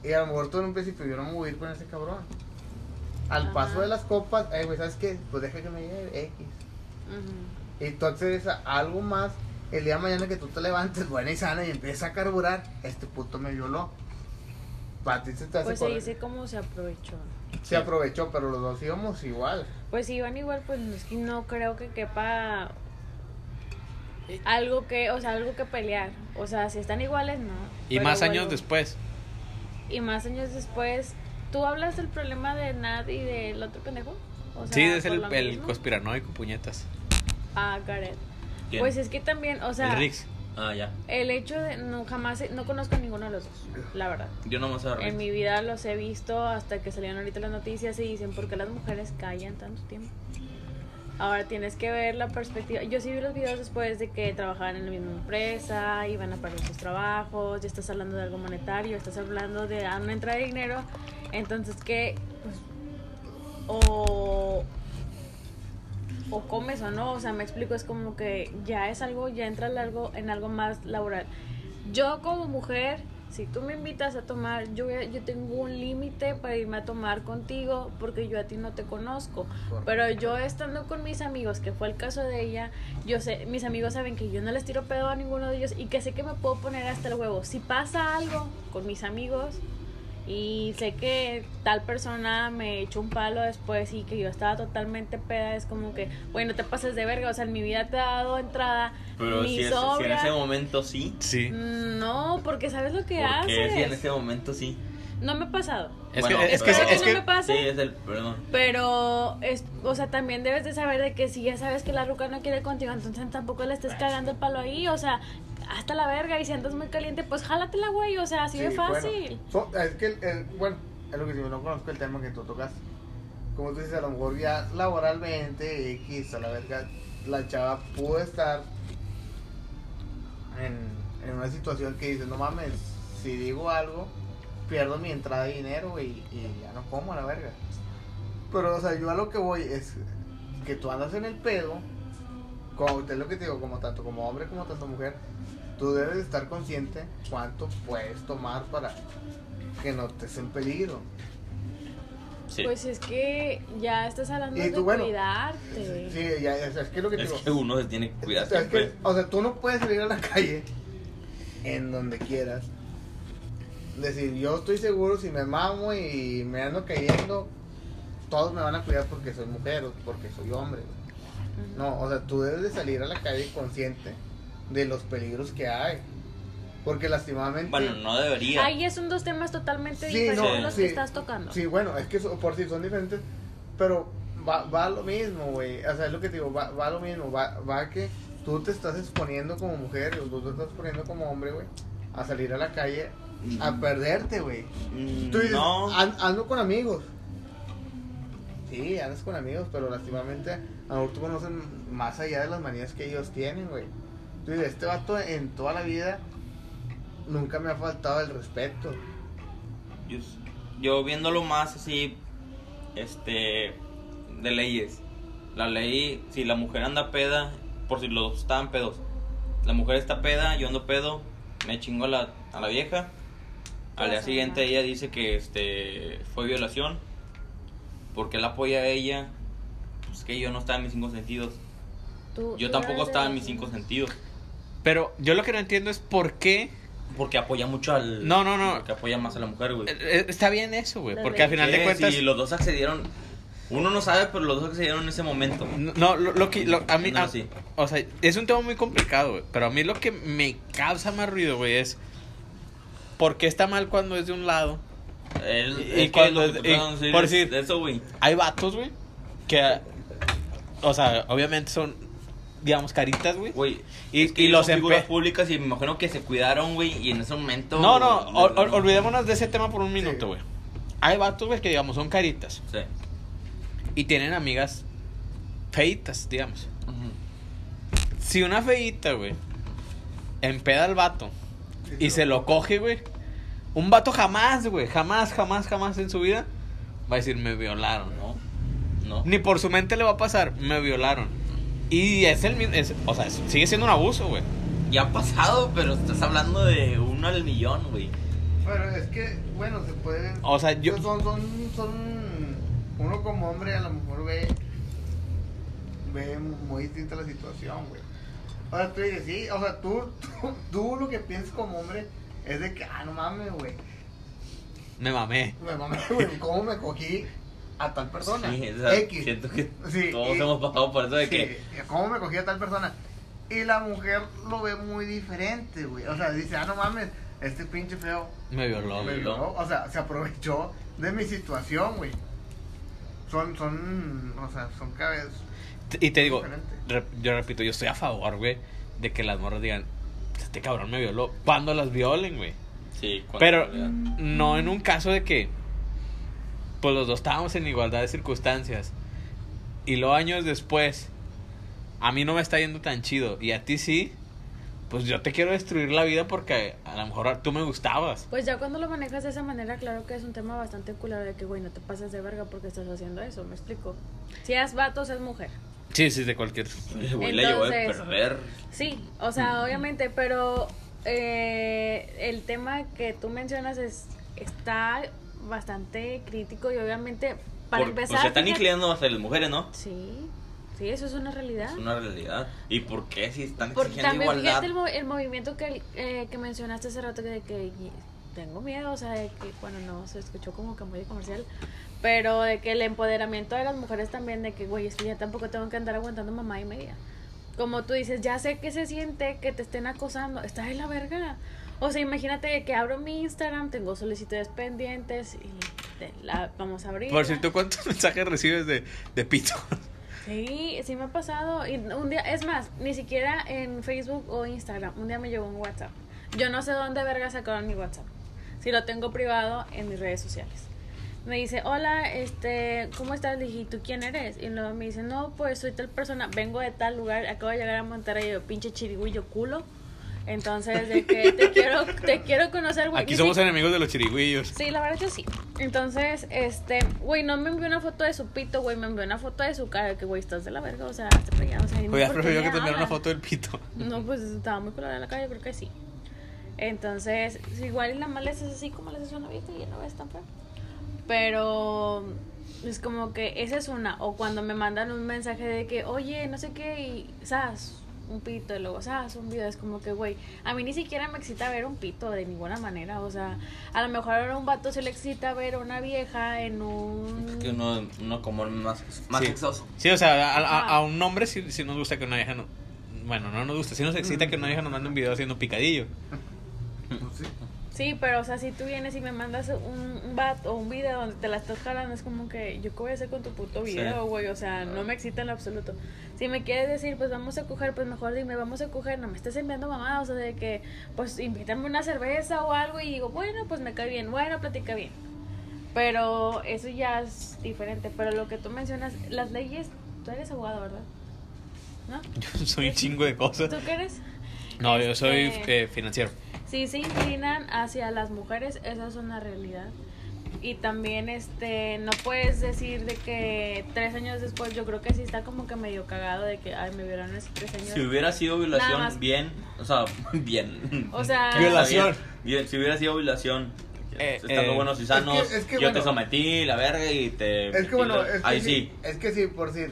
Y a lo mejor tú en un principio yo no me voy a ir con ese cabrón. Al Ajá. paso de las copas, eh, güey, ¿sabes qué? Pues deja que me lleve X. Ujú. Y tú accedes a algo más. El día de mañana que tú te levantes buena y sana y empieces a carburar, este puto me violó. Para ti se te hace Pues se correcto. dice cómo se aprovechó. Se aprovechó, pero los dos íbamos igual. Pues si van igual, pues es que no creo que quepa algo que, o sea, algo que pelear. O sea, si están iguales, no. Y Pero más años después. Y más años después, ¿tú hablas del problema de Nat y del otro pendejo? O sea, sí, es el, el conspiranoico, puñetas. Ah, Gareth. ¿Quién? Pues es que también, o sea, el Rix. Ah, ya. el hecho de no jamás no conozco a ninguno de los dos, la verdad. Yo nomás a En mi vida los he visto hasta que salieron ahorita las noticias y dicen por qué las mujeres callan tanto tiempo. Ahora tienes que ver la perspectiva. Yo sí vi los videos después de que trabajaban en la misma empresa, iban a perder sus trabajos, ya estás hablando de algo monetario, estás hablando de ah, una entrada de dinero. Entonces, que pues, o, o comes o no, o sea, me explico, es como que ya es algo, ya entra en algo, en algo más laboral. Yo como mujer, si tú me invitas a tomar, yo, yo tengo un límite para irme a tomar contigo porque yo a ti no te conozco. Pero yo estando con mis amigos, que fue el caso de ella, yo sé, mis amigos saben que yo no les tiro pedo a ninguno de ellos y que sé que me puedo poner hasta el huevo. Si pasa algo con mis amigos y sé que tal persona me echó un palo después y que yo estaba totalmente peda, es como que, bueno, te pases de verga, o sea, en mi vida te ha dado entrada Pero ni si, es- si en ese momento sí. Sí. No, porque sabes lo que ¿Por haces. si en ese momento sí? No me ha pasado. Es Bueno, que, es que, es que que- no me pase. Sí, es el problema. Pero, es, o sea, también debes de saber de que si ya sabes que la ruca no quiere contigo, entonces tampoco le estés cagando el palo ahí, o sea, hasta la verga, y si andas muy caliente, pues jálatela, güey, o sea, así de Sí, fácil. Bueno, so- es que, el, el- bueno, es lo que digo, no conozco el tema que tú tocas. Como tú dices, a lo mejor ya laboralmente, X, a la verga, la chava pudo estar en, en una situación que dice, no mames, si digo algo, pierdo mi entrada de dinero güey, y ya no como a la verga. Pero, o sea, yo a lo que voy es que tú andas en el pedo, como, es lo que te digo, como tanto como hombre como tanto mujer, tú debes de estar consciente cuánto puedes tomar para que no estés en peligro. Sí. Pues es que ya estás hablando Y de bueno, cuidarte. Sí, ya, es, es que es lo que te es digo. que uno se tiene que cuidar O sea, es que, siempre. o sea, tú no puedes salir a la calle en donde quieras. Decir, yo estoy seguro si me mamo y me ando cayendo, todos me van a cuidar porque soy mujer o porque soy hombre. No, o sea, tú debes de salir a la calle consciente de los peligros que hay. Porque lastimadamente... Bueno, no debería. Ahí son dos temas totalmente Sí, diferentes no, los sí. que estás tocando. Sí, bueno, es que por si son diferentes, pero va, va a lo mismo, güey. O sea, es lo que te digo, va, va a lo mismo. Va, va a que tú te estás exponiendo como mujer o tú te estás exponiendo como hombre, güey, a salir a la calle a perderte, güey. Mm, Tú dices, no. "An- ando con amigos. Sí, andas con amigos, pero lastimamente a lo mejor tú conoces más allá de las manías que ellos tienen, güey. Tú dices, este vato en toda la vida nunca me ha faltado el respeto. Yo, yo viéndolo más así, este, de leyes. La ley, si la mujer anda peda, por si los dos estaban pedos. La mujer está peda, yo ando pedo, me chingo a la, a la vieja. Al día siguiente ella dice que este fue violación. Porque él apoya a ella. Pues que yo no estaba en mis cinco sentidos. Tú- Yo tú tampoco estaba en mis cinco sentidos. Pero yo lo que no entiendo es por qué. Porque apoya mucho al. No, no, no. Porque apoya más a la mujer, güey. eh, eh, Está bien eso, güey. Porque al final de cuentas. Si los dos accedieron. Uno no sabe, pero los dos accedieron en ese momento. No, lo, lo que. lo- a mí. No, a- sí. O sea, es un tema muy complicado, güey. Pero a mí lo que me causa más ruido, güey, es. ¿Por qué está mal cuando es de un lado? El- Y- es cuando- te y- por es decir- de eso, güey. Hay vatos, güey, que. O sea, obviamente son. Digamos, caritas, güey. Güey, Y- es que y los son figuras públicas y me imagino que se cuidaron, güey, y en ese momento... No, no, ol- ol- no. olvidémonos de ese tema por un minuto, Sí. güey. Hay vatos, güey, que digamos son caritas. Sí. Y tienen amigas feitas, digamos. Si una feita, güey, empeda al vato y se lo coge, güey. Un vato jamás, güey, jamás, jamás, jamás en su vida va a decir me violaron. No, no. Ni por su mente le va a pasar, me violaron. Y es el mismo, es- o sea, es- sigue siendo un abuso, güey. Ya ha pasado, pero estás hablando de uno al millón, güey. Pero es que, bueno, se puede. O sea, yo- Son, son, son. Uno como hombre a lo mejor ve. Ve muy distinta la situación, güey. Ahora tú dices, sí, o sea, tú, tú, tú lo que piensas como hombre es de que, ah, no mames, güey. Me mamé. Me mamé, güey, ¿cómo me cogí a tal persona? Sí, o sea, X. siento que Sí, todos y- hemos pasado por eso de Sí, que... ¿Cómo me cogí a tal persona? Y la mujer lo ve muy diferente, güey. O sea, dice, ah, no mames, este pinche feo Me violó. me güey. violó. O sea, se aprovechó de mi situación, güey. Son, son, o sea, son cabezas. Y te digo, re- yo repito, yo estoy a favor, güey, de que las morras digan, este cabrón me violó. Cuando las violen, güey. Sí, Pero no en un caso de que, pues los dos estábamos en igualdad de circunstancias. Y luego años después, a mí no me está yendo tan chido. Y a ti sí, pues yo te quiero destruir la vida porque a lo mejor tú me gustabas. Pues ya cuando lo manejas de esa manera, claro que es un tema bastante culero de que, güey, no te pases de verga porque estás haciendo eso, me explico. Si es vato, es mujer. Sí, sí, de cualquier. Güey la llevó de Entonces- perder. Sí, o sea, obviamente, pero eh, el tema que tú mencionas es está bastante crítico y obviamente para Por- empezar... pues se están inclinando hacia las mujeres, ¿no? Sí, sí, eso es una realidad. Es una realidad. ¿Y por qué si están Porque exigiendo también igualdad? fíjate el, mo- el movimiento que, eh, que mencionaste hace rato de que tengo miedo, o sea, de que, bueno, no, se escuchó como que muy comercial, pero de que el empoderamiento de las mujeres también, de que, güey, es que ya tampoco tengo que andar aguantando mamá y media. Como tú dices, ya sé que se siente que te estén acosando, está de la verga. O sea, imagínate que abro mi Instagram, tengo solicitudes pendientes y te- la vamos a abrir. Por cierto, ¿cuántos [laughs] mensajes recibes de, de pito? Sí, sí me ha pasado. Y un día, es más, ni siquiera en Facebook o Instagram. Un día me llegó un WhatsApp. Yo no sé dónde verga sacaron mi WhatsApp. Si lo tengo privado en mis redes sociales. Me dice, hola, este, ¿cómo estás? Le dije, ¿y tú quién eres? Y luego me dice, no, pues soy tal persona, vengo de tal lugar, acabo de llegar a Monterrey, yo, pinche chirigüillo culo. Entonces, de que te [laughs] quiero, te quiero conocer, güey. Aquí Ni somos si- enemigos de los chirigüillos. Sí, la verdad que sí. Entonces, este, güey, no me envió una foto de su pito, güey, me envió una foto de su cara, que güey, estás de la verga, o sea, te pegas, o sea, Oye, ¿por qué preferido que te enviara una foto del pito. No, pues estaba muy colorada la calle, creo que sí. Entonces, igual y la mala es así como le haces una vieja y ya no ves tan feo. Pero es como que esa es una. O cuando me mandan un mensaje de que, oye, no sé qué, y, ¿sabes? Un pito, y luego, ¿sabes? Un video. Es como que, güey, a mí ni siquiera me excita ver un pito de ninguna manera. O sea, a lo mejor a un vato se le excita ver a una vieja en un. Que uno, uno como más, más Sí. sexoso. Sí, o sea, a, a- a un hombre sí, sí nos gusta que una vieja no... Bueno, no nos gusta, sí nos excita que una vieja nos mande un video haciendo picadillo. Sí. Sí, pero o sea, si tú vienes y me mandas un, un bat o un video donde te la estás jalando, es como que yo qué voy a hacer con tu puto video, güey, o sea, no me excita en lo absoluto. Si me quieres decir, pues vamos a coger, pues mejor dime, vamos a coger, no me estés enviando mamá, o sea, de que, pues invítame una cerveza o algo y digo, bueno, pues me cae bien, bueno, platica bien. Pero eso ya es diferente, pero lo que tú mencionas, las leyes, tú eres abogado, ¿verdad? ¿No? [laughs] Yo soy un chingo de cosas. ¿Tú qué eres? No, yo soy Este- eh, financiero. Sí, se inclinan hacia las mujeres, eso es una realidad. Y también, este, no puedes decir de que tres años después, yo creo que sí está como que medio cagado de que, ay, me violaron hace tres años. Si hubiera sido violación, más. bien. O sea, [laughs] bien. O sea- Violación. Bien, bien, si hubiera sido violación. Eh, estando eh, buenos y sanos, es que- es que yo te bueno. sometí, la verga, y te. Es que bueno, es que, Ahí sí, sí. Es que sí, por decir.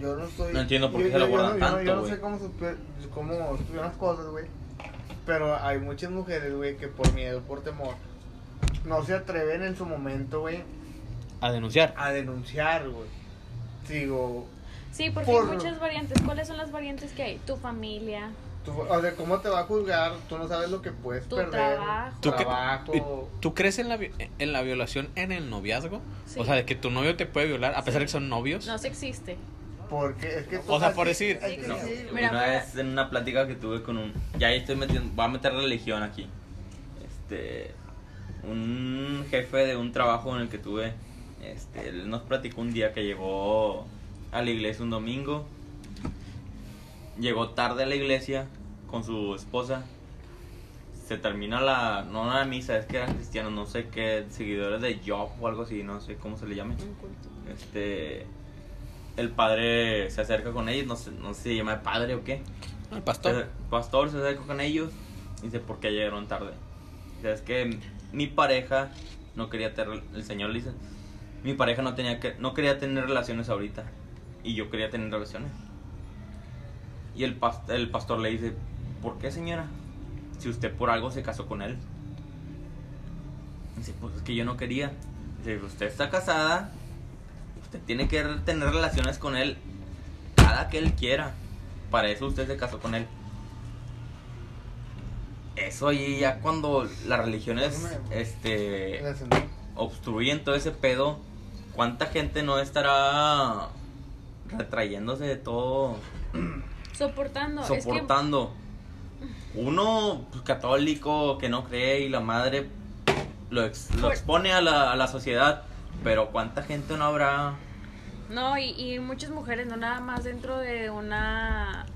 Yo no estoy. No entiendo por yo- qué se lo yo- yo guardan no- yo no- tanto, Yo no güey. sé cómo, cómo estuvieron las cosas, güey. Pero hay muchas mujeres, güey, que por miedo, por temor, no se atreven en su momento, güey, A denunciar. a denunciar, güey. Digo, Sí, porque Por- hay muchas variantes. ¿Cuáles son las variantes que hay? Tu familia, tú- o sea, ¿cómo te va a juzgar? Tú no sabes lo que puedes Tu perder. trabajo. ¿Tú, trabajo. ¿Tú crees en la, en la violación en el noviazgo? Sí. O sea, de que tu novio te puede violar a pesar de que son novios. no se existe. Porque es que O sea, por decir- que No. Mira, una vez en una plática que tuve con un. Ya ahí estoy metiendo. Voy a meter religión aquí. Este. Un jefe de un trabajo en el que tuve. Este. Él nos platicó un día que llegó a la iglesia un domingo. Llegó tarde a la iglesia con su esposa. Se termina la. No la misa, es que eran cristianos, no sé qué. Seguidores de Job o algo así, no sé cómo se le llame. Este. El padre se acerca con ellos, no sé, no sé si se llama padre o qué. El El pastor. pastor se acerca con ellos y dice, ¿por qué llegaron tarde? Dice, es que mi pareja no quería tener, el señor le dice, mi pareja no tenía que, no quería tener relaciones ahorita y yo quería tener relaciones. Y el, pas- el pastor le dice, ¿por qué señora? Si usted por algo se casó con él. Dice, pues es que yo no quería. Dice, usted está casada, usted tiene que tener relaciones con él cada que él quiera. Para eso usted se casó con él. Eso ahí ya cuando las religiones este obstruyen todo ese pedo, ¿cuánta gente no estará retrayéndose de todo, [clears throat] Soportando. Es que soportando? Uno pues, católico que no cree y la madre lo, ex- lo expone a la, a la sociedad, pero ¿cuánta gente no habrá? No, y, y muchas mujeres, no nada más dentro de una...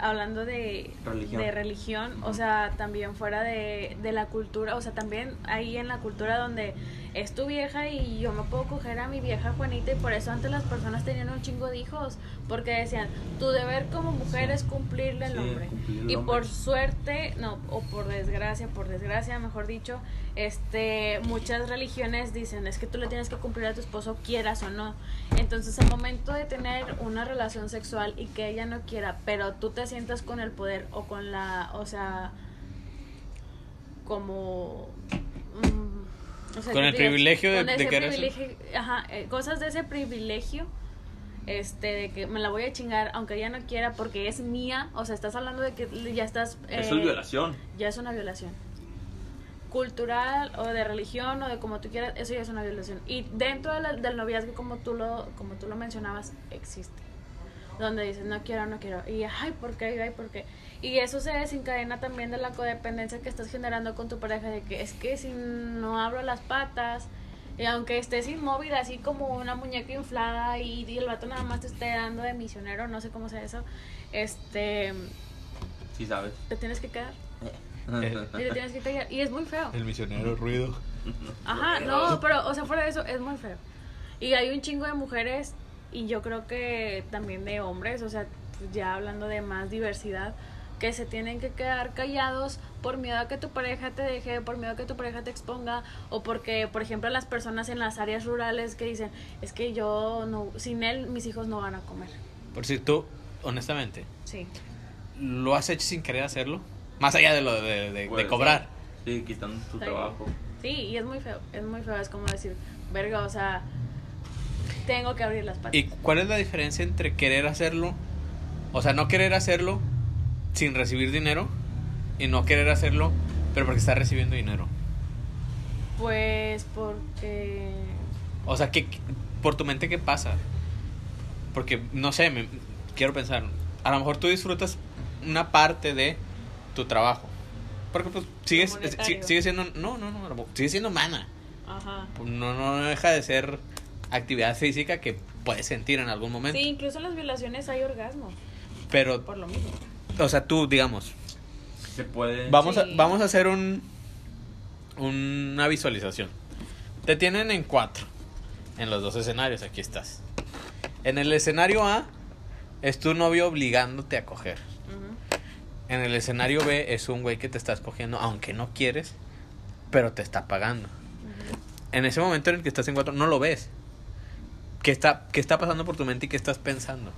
Hablando de Religión. de religión, o sea, también fuera de, de la cultura, o sea, también ahí en la cultura donde es tu vieja y yo me puedo coger a mi vieja Juanita y por eso antes las personas tenían un chingo de hijos, porque decían, tu deber como mujer es cumplirle al Sí, hombre. Y hombre. por suerte, no, o por desgracia, por desgracia, mejor dicho, este, muchas religiones dicen, es que tú le tienes que cumplir a tu esposo quieras o no. Entonces, al momento de tener una relación sexual y que ella no quiera, pero tú te sientas con el poder o con la, o sea, como... mm, o sea, Con el privilegio de- con de ese querer ser- privilegio, ajá, eh, cosas de ese privilegio este, de que me la voy a chingar aunque ella no quiera porque es mía, o sea, estás hablando de que ya estás... Eso eh, es violación. Ya es una violación. Cultural o de religión o de como tú quieras, eso ya es una violación. Y dentro de la- del noviazgo, como tú, lo, como tú lo mencionabas, existe. Donde dices, no quiero, no quiero. Y, ay, ¿por qué? Ay, ¿por qué? Y eso se desencadena también de la codependencia que estás generando con tu pareja, de que es que si no abro las patas, y aunque estés inmóvil, así como una muñeca inflada, y, y el vato nada más te esté dando de misionero, no sé cómo sea eso, este, Sí sabes. te tienes que quedar. [laughs] Y te tienes que callar. Y es muy feo. El misionero ruido. Ajá, no, pero, o sea, fuera de eso, es muy feo. Y hay un chingo de mujeres, y yo creo que también de hombres, o sea, ya hablando de más diversidad, que se tienen que quedar callados por miedo a que tu pareja te deje, por miedo a que tu pareja te exponga, o porque, por ejemplo, las personas en las áreas rurales que dicen, es que yo, no, sin él, mis hijos no van a comer. Por si tú, honestamente, Sí. ¿lo has hecho sin querer hacerlo? Más allá de lo de, de- de Pues, cobrar. Sí, quitando tu Sí. trabajo. Sí, y es muy feo, es muy feo, es como decir, verga, o sea, tengo que abrir las patas. ¿Y cuál es la diferencia entre querer hacerlo? O sea, no querer hacerlo sin recibir dinero y no querer hacerlo, pero porque está recibiendo dinero. Pues porque... O sea, ¿qué, por tu mente qué pasa? Porque, no sé, me, quiero pensar, a lo mejor tú disfrutas una parte de tu trabajo. Porque pues sigues, sigue, sigue siendo, no, no, no, sigue siendo humana. Ajá. No, no deja de ser actividad física que puedes sentir en algún momento. Sí, incluso en las violaciones hay orgasmo, Pero, por lo mismo. O sea, tú, digamos, Se puede. Vamos, a, vamos a hacer un una visualización. Te tienen en cuatro. En los dos escenarios, aquí estás. En el escenario A es tu novio obligándote a coger. En el escenario B es un güey que te está escogiendo, aunque no quieres, pero te está pagando. En ese momento en el que estás en cuatro, no lo ves. ¿Qué está, qué está pasando por tu mente y qué estás pensando?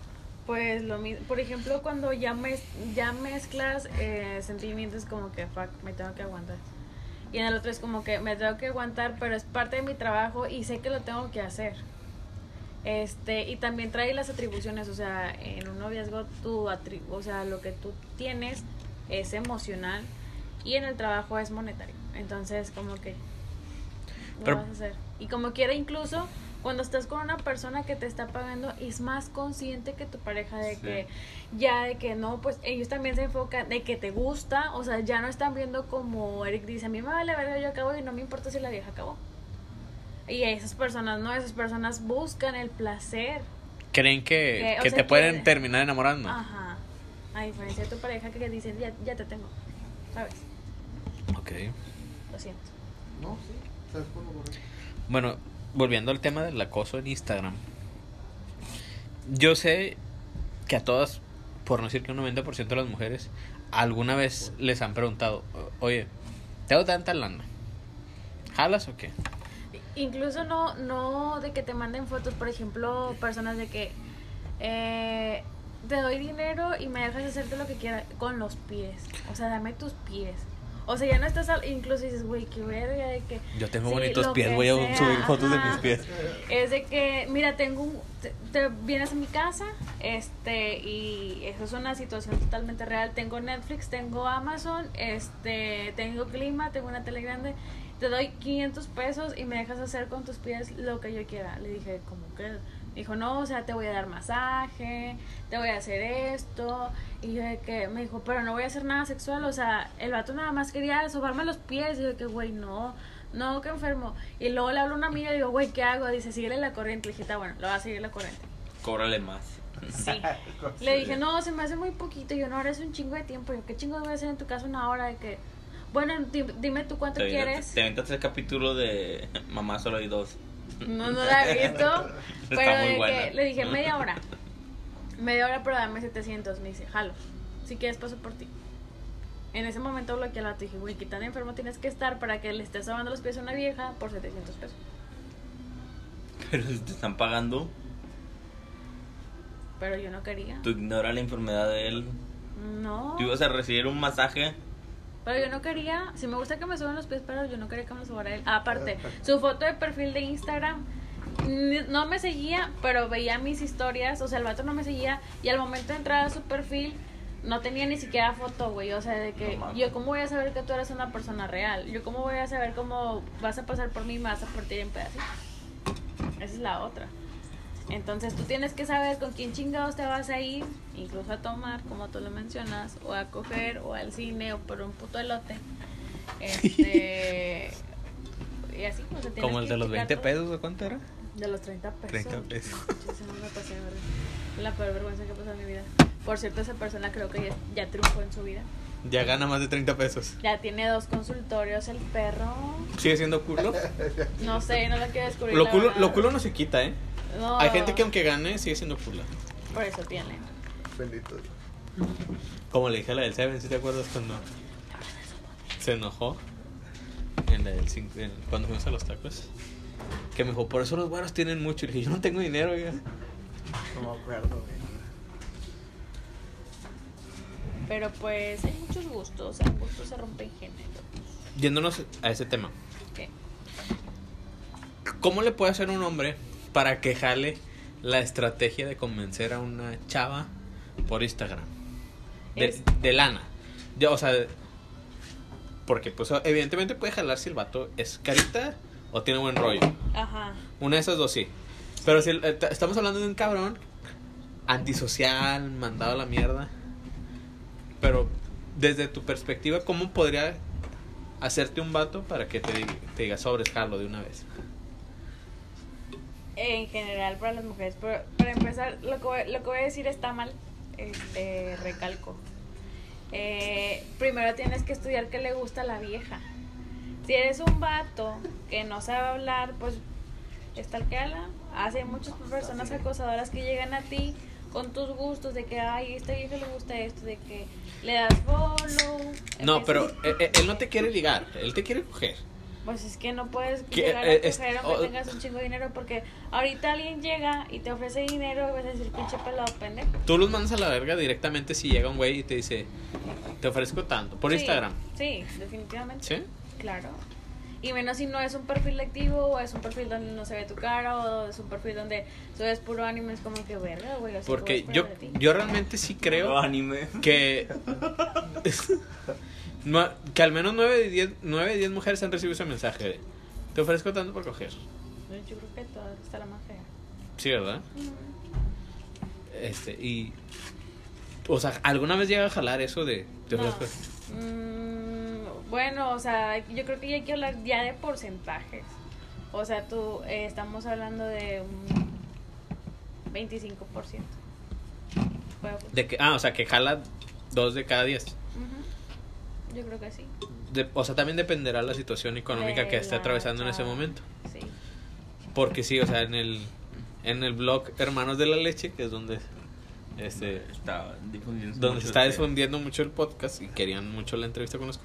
Pues lo mismo, por ejemplo, cuando ya, mez- ya mezclas eh, sentimientos como que, fuck, me tengo que aguantar. Y en el otro es como que me tengo que aguantar, pero es parte de mi trabajo y sé que lo tengo que hacer. Este, y también trae las atribuciones, o sea, en un noviazgo tu o sea, lo que tú tienes es emocional y en el trabajo es monetario. Entonces, como que lo Pero- vas a hacer. Y como quiera incluso cuando estás con una persona que te está pagando es más consciente que tu pareja de Sí. que ya de que no, pues ellos también se enfocan de que te gusta, o sea, ya no están viendo como Eric dice, a mí me vale verga, yo acabo y no me importa si la vieja acabó. Y esas personas, no, esas personas buscan el placer. ¿Creen que, Que, o que sea, te pueden que- terminar enamorando? Ajá. A diferencia de tu pareja que dicen, ya, ya te tengo. ¿Sabes? Ok. Lo siento. No, sí. ¿Sabes por lo correcto? Bueno, volviendo al tema del acoso en Instagram. Yo sé que a todas, por no decir que un 90% de las mujeres, alguna vez les han preguntado, oye, tengo tanta lana. ¿Jalas o qué? Incluso no, no de que te manden fotos, por ejemplo, personas de que eh, te doy dinero y me dejas hacerte lo que quieras con los pies. O sea, dame tus pies. O sea, ya no estás, al- incluso dices, güey, qué verga, de que... Yo tengo Sí, bonitos pies, voy a subir fotos de mis pies. Es de que, mira, tengo un... Te, te vienes a mi casa, este, y eso es una situación totalmente real. Tengo Netflix, tengo Amazon, este, tengo clima, tengo una tele grande. Te doy 500 pesos y me dejas hacer con tus pies lo que yo quiera. Le dije, como que... Dijo, no, o sea, te voy a dar masaje, te voy a hacer esto. Y yo de que, me dijo, pero no voy a hacer nada sexual. O sea, el vato nada más quería sobarme los pies. Y yo de que, güey, no, no, que enfermo. Y luego le hablo a una amiga y digo, güey, ¿qué hago? Dice, síguele la corriente. Le dije, "Está bueno, lo va a seguir la corriente. Cóbrale más. Sí. [laughs] Le dije, no, se me hace muy poquito. Y yo, no, ahora es un chingo de tiempo. Yo, ¿qué chingo voy a hacer en tu casa una hora de que... Bueno, di- dime tú cuánto Te quieres. Te aventas el capítulo de [laughs] Mamá solo hay dos. No, no la he visto. Pero de que le dije media hora. Media hora, pero dame 700. Me dice, jalo. Si quieres, paso por ti. En ese momento bloqueé y dije, güey, qué tan enfermo tienes que estar para que le estés sobando los pies a una vieja por 700 pesos. Pero si te están pagando, Pero yo no quería. tú ignora la enfermedad de él. No. Tú ibas a recibir un masaje. Pero yo no quería. Si me gusta que me suban los pies, pero yo no quería que me los sobara él. Aparte, su foto de perfil de Instagram no me seguía, pero veía mis historias, o sea, el vato no me seguía y al momento de entrar a su perfil no tenía ni siquiera foto, güey, o sea, de que No yo cómo voy a saber que tú eres una persona real, yo cómo voy a saber cómo vas a pasar por mí y me vas a partir en pedacitos. Esa es la otra. Entonces tú tienes que saber con quién chingados te vas a ir, incluso a tomar, como tú lo mencionas, o a coger, o al cine, o por un puto elote. [laughs] Este. y así, o sea, tienes Como el que de los checar 20 todo. pesos, ¿o cuánto era? De los 30 pesos. 30 pesos. Me pasé, de verdad. La peor vergüenza que he pasado en mi vida. Por cierto, esa persona creo que ya, ya triunfó en su vida. Ya gana más de 30 pesos. Ya tiene dos consultorios el perro. ¿Sigue siendo culo? [laughs] No sé, no lo quiero descubrir. Lo culo, lo culo no se quita, ¿eh? No, Hay gente que aunque gane sigue siendo culo. Por eso tiene. Bendito. Como le dije a la del Seven, ¿sí te acuerdas cuando se enojó? En la del cinco- en- cuando fuimos a los tacos. Que me dijo, por eso los güeros tienen mucho. Y le dije, yo no tengo dinero, oiga. No me acuerdo, güey. Pero pues hay muchos gustos. El gusto se rompe en género. Yéndonos a ese tema. ¿Qué? ¿Cómo le puede hacer un hombre para que jale la estrategia de convencer a una chava por Instagram? De, Es- de lana. De- o sea, porque pues evidentemente puede jalar si el vato es carita o tiene buen rollo. Ajá. Una de esas dos sí. Pero si eh, estamos hablando de un cabrón antisocial, mandado a la mierda. Pero desde tu perspectiva, ¿cómo podría hacerte un vato para que te, diga- te diga sobres jalo de una vez? En general para las mujeres. Pero para empezar, lo que, voy, lo que voy a decir está mal. Este, recalco. Eh, primero tienes que estudiar qué le gusta a la vieja. Si eres un vato que no sabe hablar, pues estalqueala. Hace muchas personas acosadoras que llegan a ti con tus gustos de que, ay, a esta vieja le gusta esto, de que le das follow. No, pero eh, eh, él no te quiere ligar, él te quiere coger. Pues es que no puedes Que, llegar eh, a es- coger aunque o- tengas un chingo de dinero porque ahorita alguien llega y te ofrece dinero y vas a decir pinche pelado pendejo. Tú los mandas a la verga directamente si llega un güey y te dice, te ofrezco tanto, por Sí, Instagram. Sí, definitivamente. ¿Sí? Claro. Y menos si no es un perfil activo o es un perfil donde no se ve tu cara o es un perfil donde subes puro anime, es como que verga, güey. Porque ¿cómo yo, yo realmente sí creo anime. que [laughs] [laughs] no- que al menos 9 de 10 nueve de 10 mujeres han recibido ese mensaje de, te ofrezco tanto por coger. Yo creo que toda está la más fea. Sí, ¿verdad? Este, y o sea, ¿alguna vez llega a jalar eso de te No. ofrezco? Mm, bueno, o sea, yo creo que ya hay que hablar ya de porcentajes. O sea, tú, eh, estamos hablando de un 25%. Puede- De que, ah, o sea, que jala dos de cada 10. Yo creo que sí. De- o sea, también dependerá la situación económica De que esté atravesando en ese momento. Sí. Porque sí, o sea, en el en el blog Hermanos de la Leche, que es donde este Está difundiendo donde se está difundiendo mucho el podcast y querían mucho la entrevista con los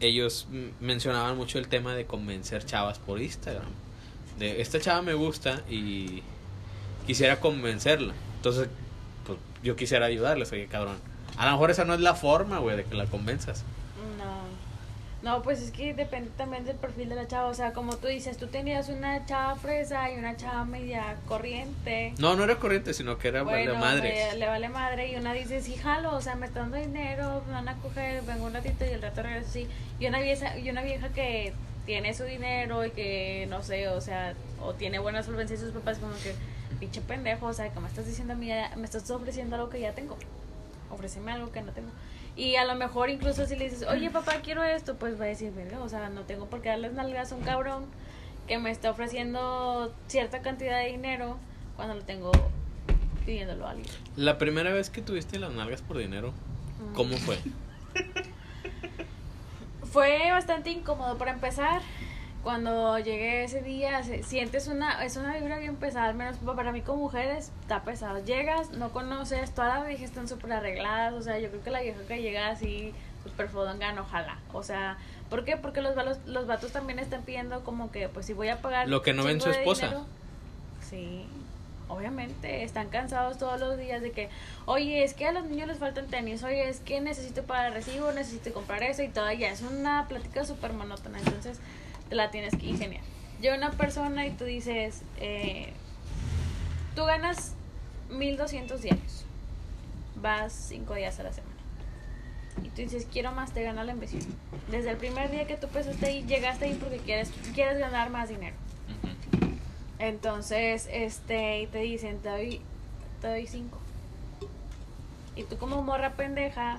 ellos mencionaban mucho el tema de convencer chavas por Instagram. De esta chava me gusta y quisiera convencerla. Entonces, pues yo quisiera ayudarles, oye, cabrón. A lo mejor esa no es la forma, güey, de que la convenzas. No. Pues es que depende también del perfil de la chava. O sea, como tú dices, tú tenías una chava fresa y una chava media corriente. No, no era corriente, sino que era Bueno, vale madre. le vale madre y una dice, sí, jalo, o sea, me está dando dinero, me van a coger, vengo un ratito y el rato regreso así. Y una vieja, y una vieja que tiene su dinero y que, no sé, o sea, o tiene buena solvencia y sus papás como que, pinche pendejo, o sea, que me estás diciendo a mí, me estás ofreciendo algo que ya tengo. Ofréceme algo que no tengo. Y a lo mejor incluso si le dices, oye papá, quiero esto, pues va a decir, verga, o sea, no tengo por qué darles nalgas a un cabrón que me está ofreciendo cierta cantidad de dinero cuando lo tengo pidiéndolo a alguien. La primera vez que tuviste las nalgas por dinero, ¿cómo fue? [laughs] Fue bastante incómodo para empezar. Cuando llegué ese día, se- sientes una, es una vibra bien pesada, al menos para mí como mujeres está pesado. Llegas, no conoces, todas las viejas están súper arregladas, o sea, yo creo que la vieja que llega así, súper fodonga, ojalá. O sea, ¿por qué? Porque los, valos- los vatos también están pidiendo como que, pues si voy a pagar... Lo que no ven su esposa. dinero, sí, obviamente, están cansados todos los días de que, oye, es que a los niños les faltan tenis, oye, es que necesito pagar el recibo, necesito comprar eso y todo, ya es una plática súper monótona, entonces la tienes que ingeniar. llega una persona y tú dices, eh, tú ganas 1200 diarios, vas 5 días a la semana. Y tú dices, quiero más, te gana la ambición. Desde el primer día que tú empezaste ahí, llegaste ahí porque quieres, quieres ganar más dinero. Entonces, este, y te dicen, te doy, te doy cinco. Y tú como morra pendeja,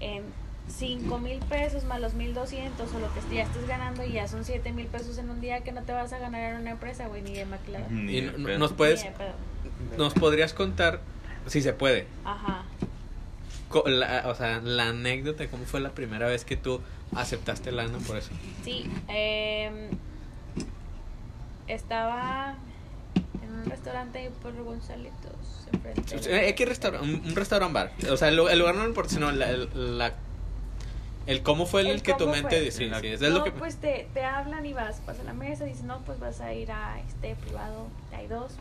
en cinco mil pesos más los mil doscientos o lo que ya estés ganando y ya son siete mil pesos en un día que no te vas a ganar en una empresa, güey, ni de maquilador. Ni Y de no- pedo. nos puedes, Ni de pedo. nos podrías contar, si se puede, Ajá. la- o sea, la anécdota, de cómo fue la primera vez que tú aceptaste lana por eso. Sí, em, estaba en un restaurante ahí por Gonzalitos, enfrente. Eh, ¿Qué restaurante? Un, un restaurant bar. O sea, el, lu- el lugar no importa, sino la- el cómo fue el, El que tu mente dice. Sí, es no, lo que. pues te, te hablan y vas, vas a la mesa y dices, no, pues vas a ir a este privado, hay dos.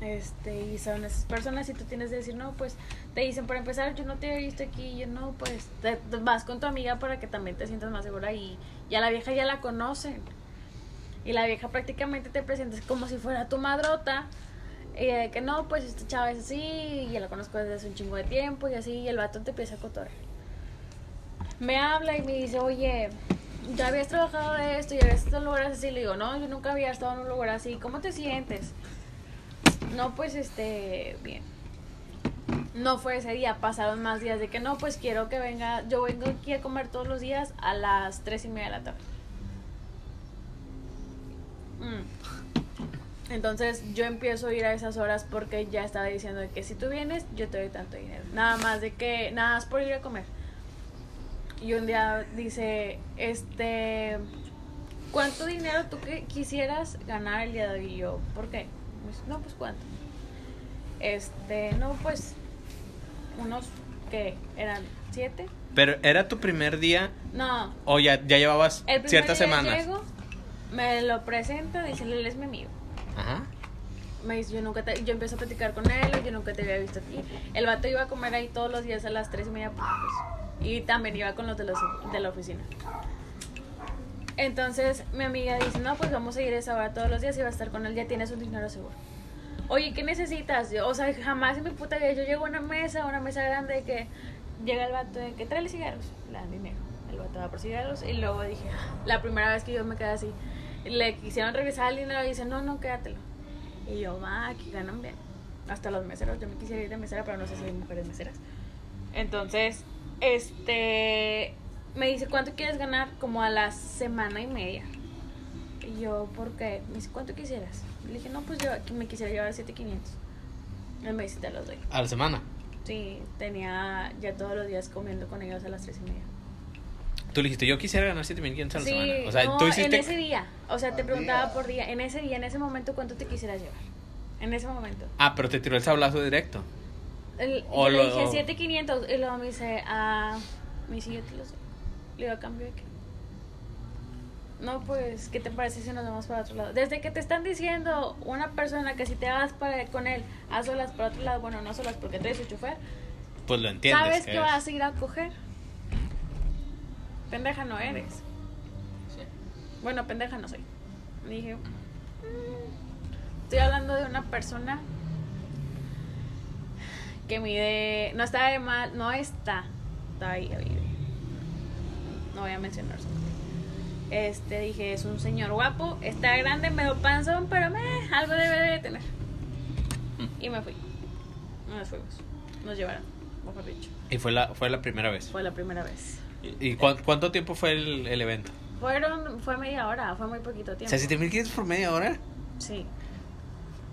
Este, y son esas personas y tú tienes que decir, no, pues te dicen, para empezar, yo no te he visto aquí, y yo no, pues te- vas con tu amiga para que también te sientas más segura y ya la vieja ya la conocen. Y la vieja prácticamente te presentas como si fuera tu madrota. Y de que no, pues esta chava es así, y ya la conozco desde hace un chingo de tiempo y así, y el vato te empieza a cotorrear me habla y me dice, oye, ya habías trabajado de esto, ya habías estado en lugares así. Le digo, no, yo nunca había estado en un lugar así. ¿Cómo te sientes? No, pues, este, bien. No fue ese día, pasaron más días de que no, pues quiero que venga, yo vengo aquí a comer todos los días a las tres y media de la tarde. Mm. Entonces yo empiezo a ir a esas horas porque ya estaba diciendo de que si tú vienes, yo te doy tanto dinero. Nada más de que, nada más por ir a comer. Y un día dice, este, ¿cuánto dinero tú que quisieras ganar el día de hoy? Y yo, ¿por qué? Dice, No, pues cuánto. Este, no, pues unos que eran siete. Pero era tu primer día No, o ya, ya llevabas el primer ciertas día semanas. llego, me lo presenta, dice, él es mi amigo. Ajá. Me dice, yo nunca te, yo empiezo a platicar con él, yo nunca te había visto aquí. El vato iba a comer ahí todos los días a las tres y media, pues, y también iba con los de, los de la oficina. Entonces mi amiga dice, no, pues vamos a ir a esa hora todos los días y va a estar con él, ya tienes un dinero seguro. Oye, ¿qué necesitas? Yo, o sea, jamás en mi puta vida yo llego a una mesa, una mesa grande de que llega el vato de que trae cigarros, le dan dinero. El vato va por cigarros y luego dije, la primera vez que yo me quedé así, le quisieron regresar el dinero y dice, no, no, quédatelo. Y yo, va, aquí ganan bien. Hasta los meseros, yo me quisiera ir de mesera, pero no sé si hay mujeres meseras. Entonces, este, me dice, ¿cuánto quieres ganar? Como a la semana y media. Y yo, ¿por qué? Me dice, ¿cuánto quisieras? Le dije, no, pues yo aquí me quisiera llevar 7500. Él me dice, te los doy. A la semana. Sí, tenía ya todos los días comiendo con ellos a las tres y media. Tú le dijiste, yo quisiera ganar 7500 a la Sí, semana. O sea, no, tú en hiciste. ese día. O sea, te preguntaba día. por día. En ese día, en ese momento, ¿cuánto te quisieras llevar? En ese momento. Ah, pero te tiró el sablazo directo. El, O le lo- dije o- 7500 y luego me dice, ah, me dice, yo te lo sé. Le digo, ¿a cambio de qué? No, pues, ¿qué te parece si nos vamos para otro lado? Desde que te están diciendo una persona que si te vas para, con él a solas para otro lado, bueno, no solas porque traes su chofer, Pues lo entiendes. sabes que que es. vas a ir a coger. Pendeja no eres. Sí. Bueno, pendeja no soy. Dije, "Mm, estoy hablando de una persona que mide, no está de mal, no está, está ahí, vive. No voy a mencionar su nombre. Este, dije, es un señor guapo, está grande, medio panzón, pero me, algo debe de tener. Y me fui. Nos fuimos. Nos llevaron, mejor dicho. Y fue la, fue la primera vez. Fue la primera vez. ¿Y cuán- cuánto tiempo fue el, el evento? Fueron, fue media hora, fue muy poquito O tiempo. sea, 7500 por media hora. Sí.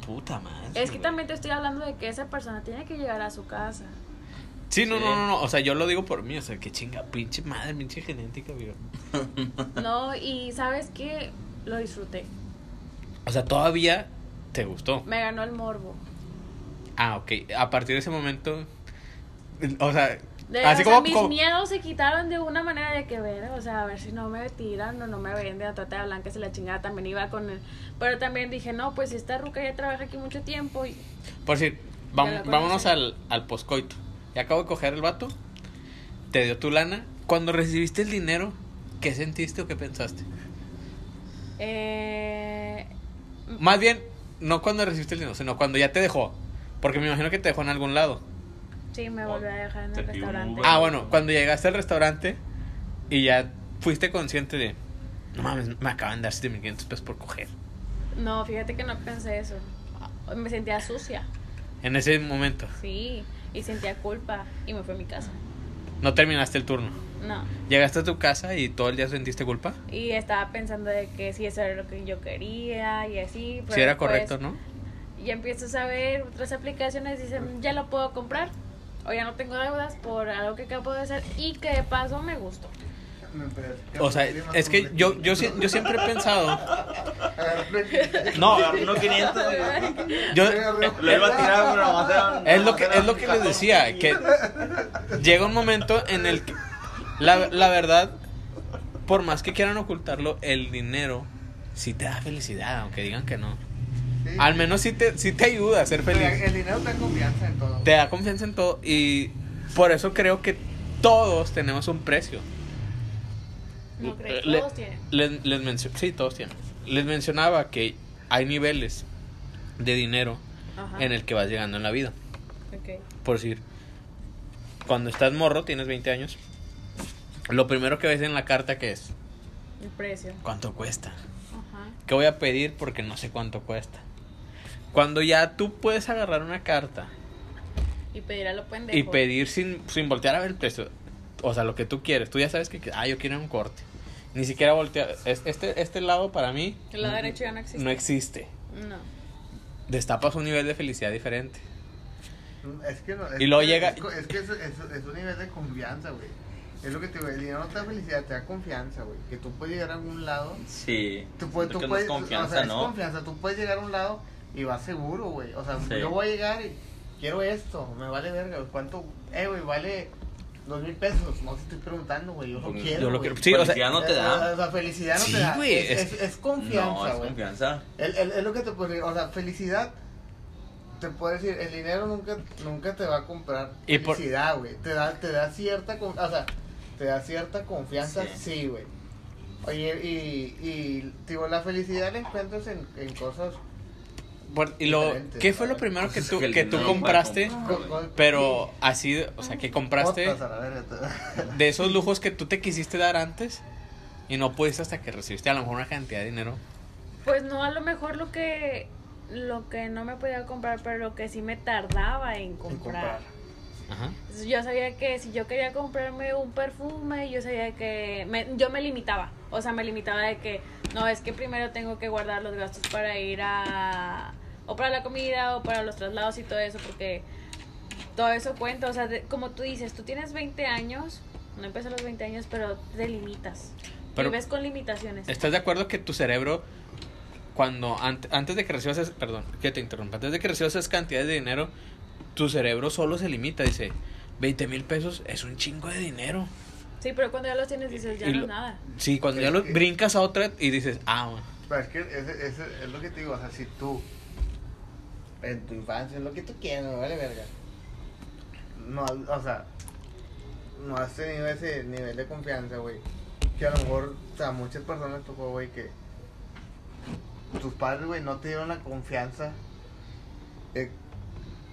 Puta madre. Es que güey. también te estoy hablando de que esa persona tiene que llegar a su casa. Sí, no, Sí. no, no, no. O sea, yo lo digo por mí. O sea, que chinga, pinche madre, pinche genética, güey. [laughs] No, y sabes que lo disfruté. O sea, todavía te gustó. Me ganó el morbo. Ah, ok. A partir de ese momento. O sea, De, así o sea, como. mis como- miedos se quitaron de una manera de que ver, o sea, a ver si no me tiran o no me venden a trata de blancas y la chingada también iba con él. Pero también dije, no, pues esta ruca ya trabaja aquí mucho tiempo y Por decir, Ya vam- vámonos al, al poscoito. Ya acabo de coger el vato. Te dio tu lana. Cuando recibiste el dinero, ¿qué sentiste o qué pensaste? Eh, Más bien, no cuando recibiste el dinero, sino cuando ya te dejó. Porque me imagino que te dejó en algún lado. Sí, me volvió a dejar en el restaurante. Ah, bueno, cuando llegaste al restaurante y ya fuiste consciente de, no mames, me acaban de dar 7500 pesos por coger. No, fíjate que no pensé eso. Me sentía sucia, En ese momento, sí, y sentía culpa y me fui a mi casa. no terminaste el turno. No, Llegaste a tu casa y todo el día sentiste culpa. y estaba pensando de que si eso era lo que yo quería y así. Si pero era correcto, ¿no? Ya empiezas a ver otras aplicaciones dicen, ya lo puedo comprar. O ya no tengo deudas por algo que acabo de hacer y que de paso me gustó. O sea, es que yo, yo, yo siempre he pensado. [laughs] No, uno 500. Yo, Lo iba a tirar, pero Es lo que, es lo que les decía, que llega un momento en el que, la, la verdad, por más que quieran ocultarlo, el dinero sí te da felicidad, aunque digan que no. Sí. Al menos sí te, sí te ayuda a ser Pero feliz. El dinero te da confianza en todo. Te da confianza en todo y por eso creo que todos tenemos un precio. No creo, Le- todos tienen. Les, les mencio- sí, todos tienen. Les mencionaba que hay niveles de dinero Ajá. en el que vas llegando en la vida. Ok. Por decir, cuando estás morro, tienes 20 años, lo primero que ves en la carta que es, El precio. ¿cuánto cuesta? Ajá. ¿Qué voy a pedir? Porque no sé cuánto cuesta. Cuando ya tú puedes agarrar una carta Y pedir a lo pendejo. y pedir sin, sin voltear a ver el precio, o sea, lo que tú quieres, tú ya sabes que, ah, yo quiero un corte. Ni siquiera voltear, es- este, este lado para mí El lado derecho ya no existe. no existe. No. Destapas un nivel de felicidad diferente. Es que no. Es Y luego que- llega- Es, es que es, es- es un nivel de confianza, güey. Es lo que te digo. El dinero no te da felicidad, te da confianza, güey. Que tú puedes llegar a algún lado. Sí. Tú puedes, tú que no puedes, es confianza, o sea, es ¿no? confianza. Tú puedes llegar a un lado y vas seguro, güey. O sea, Sí. yo voy a llegar y quiero esto, me vale verga. güey. ¿Cuánto? Eh, güey, vale dos mil pesos. No te estoy preguntando, güey. Yo lo Pues, quiero. Yo lo güey. quiero. Sí, o sea, Felicidad no te Eh, da. O sea, felicidad no Sí, te da. güey, Es, es- es, es confianza, No, es güey. confianza. El- el- Es lo que te puedo decir, o sea, felicidad, te puedo decir, el dinero nunca, nunca te va a comprar Y por- felicidad, güey. Te da, te da cierta, con- o sea, te da cierta confianza, Sí. sí, güey. Oye, y, y, digo, la felicidad la encuentras en, en cosas... Bueno, y lo. ¿qué fue lo primero que tú, Que tú compraste? Pero así, o sea, que compraste [laughs] de esos lujos que tú te quisiste dar antes y no pudiste hasta que recibiste a lo mejor una cantidad de dinero. Pues no, a lo mejor lo que lo que no me podía comprar, pero lo que sí me tardaba en en comprar. Ajá. Yo sabía que si yo quería comprarme un perfume, yo sabía que me- yo me limitaba. O sea, me limitaba de que no, es que primero tengo que guardar los gastos para ir a o para la comida o para los traslados y todo eso porque todo eso cuenta, o sea, de- como tú dices, tú tienes 20 años, no empiezas a los 20 años, pero te limitas. Pero- Vives con limitaciones. ¿Estás de acuerdo que tu cerebro, cuando ant- antes de que recibas, ese- perdón, que te interrumpa, antes de que recibas esas cantidades de dinero, tu cerebro solo se limita, dice, 20 mil pesos es un chingo de dinero. Sí, pero cuando ya los tienes dices, ya Y no lo- es nada. Sí, cuando ya Es lo que- brincas a otra y dices, ah, bueno. Pero es que es lo que te digo, o sea, si tú, en tu infancia, en lo que tú quieras, me vale verga. No, o sea, no has tenido ese nivel de confianza, güey. Que a lo mejor, o sea, muchas personas tocó, güey, que tus padres, güey, no te dieron la confianza de,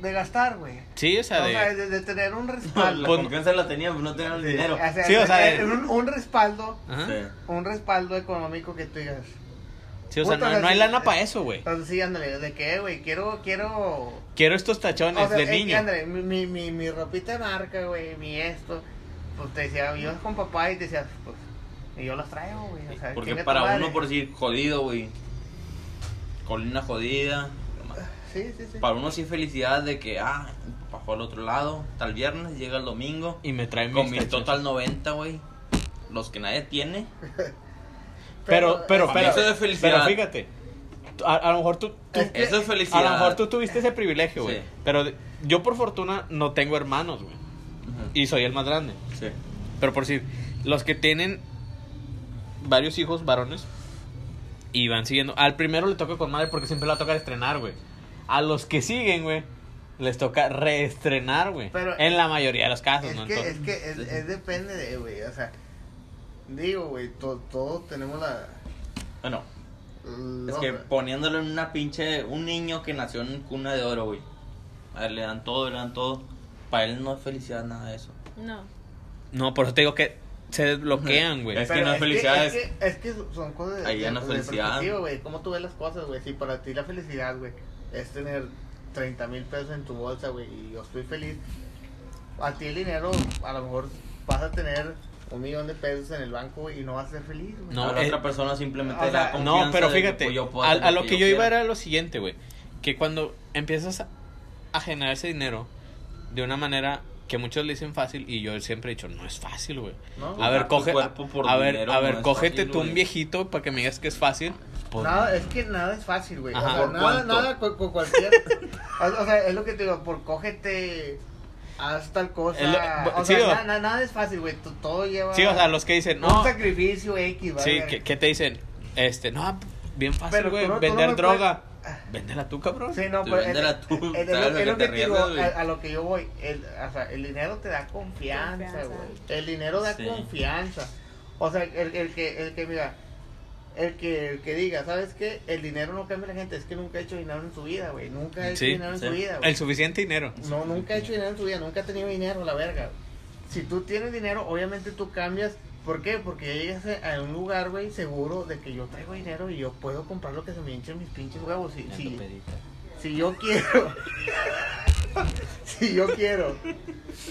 de gastar, güey. Sí, o O sea, sea, de... de, de tener un [laughs] La respaldo. Pues- confianza la tenía, no tenía el dinero. O Sí, o sea, de- un, un respaldo, Ajá. Un respaldo económico que tú digas. Sí, o sea, no, no hay lana para eh, eso, güey. Entonces sí, ándale, ¿de qué, güey? Quiero, quiero... Quiero estos tachones O sea, de eh, niño. ándale, mi, mi, mi, mi ropita de marca, güey, mi esto. Pues te decía, ibas con papá y te decías, pues, y yo las traigo, güey. O sea, Porque para uno, por decir, jodido, güey. Colina jodida. Sí, sí, sí. Para uno sí felicidad de que, ah, pasó al otro lado. El viernes, llega el domingo. Y me traen Con mis total 90, güey. Los que nadie tiene. [laughs] Pero, pero, pero, eso es felicidad. pero fíjate, a, a lo mejor tú, tú- Es que- Eso es felicidad. a lo mejor tú tuviste ese privilegio, güey. Sí. Pero yo por fortuna no tengo hermanos, güey. Ujú. Y soy el más grande. Sí. Pero por decir, los que tienen varios hijos varones y van siguiendo, al primero le toca con madre porque siempre le va a tocar estrenar, güey. A los que siguen, güey, les toca reestrenar, güey. Pero- En la mayoría de los casos, Es ¿no? que, Entonces- es que es, es depende de, güey, o sea, digo, güey, to- todos tenemos la... Bueno, Es No, que poniéndolo en una pinche. Un niño que nació en cuna de oro, güey. A él le dan todo, le dan todo. Para él no es felicidad nada de eso. No. No, por eso te digo que se desbloquean, [laughs] güey. Es que no es felicidad, Es que, es que son cosas de, Ahí ya no es felicidad. güey. ¿Cómo tú ves las cosas, güey? Si para ti la felicidad, güey, es tener 30 mil pesos en tu bolsa, güey, y yo estoy feliz. A ti el dinero, a lo mejor vas a tener un millón de pesos en el banco, y no vas a ser feliz, güey. No, a la eh, otra persona simplemente o da sea, confianza No, pero fíjate, pues, yo puedo a, a lo que yo iba quiera. era lo siguiente, güey. Que cuando empiezas a, a generar ese dinero de una manera que muchos le dicen fácil y yo siempre he dicho, no es fácil, güey. ¿No? A ver, coge, por a ver, a no ver, es cógete fácil, tú un viejito para que me digas que es fácil. Pues, Nada, es que nada es fácil, güey. O Ajá. sea, ¿Por nada, cuánto? nada con, con cualquier. [laughs] o, o sea, es lo que te digo, por cógete, haz tal cosa. O sí, sea, o- nada, es fácil, güey. to- Todo lleva. sí, o sea, los que dicen, Un no, sacrificio X, ¿vale? sí, que, que te dicen, este, no, bien fácil, güey, no- tú no vender droga. Véndela tú, cabrón. Sí, no, Tú pero véndela tú, a, a lo que yo voy. El, o sea, el dinero te da confianza, Confianza. güey. El dinero da Sí. confianza. O sea, el, el que, el que, mira, el que, el que diga, ¿sabes qué? El dinero no cambia a la gente. Es que nunca ha hecho dinero en su vida, güey. Nunca ha hecho Sí, dinero en sí. su vida, güey. El suficiente dinero. No, nunca ha hecho dinero en su vida, nunca ha tenido dinero, la verga. Si tú tienes dinero, obviamente tú cambias. ¿Por qué? Porque ya llegas a un lugar, güey, seguro de que yo traigo dinero y yo puedo comprar lo que se me hinchen mis pinches huevos. Si, si, si yo quiero, [laughs] [laughs] si yo quiero,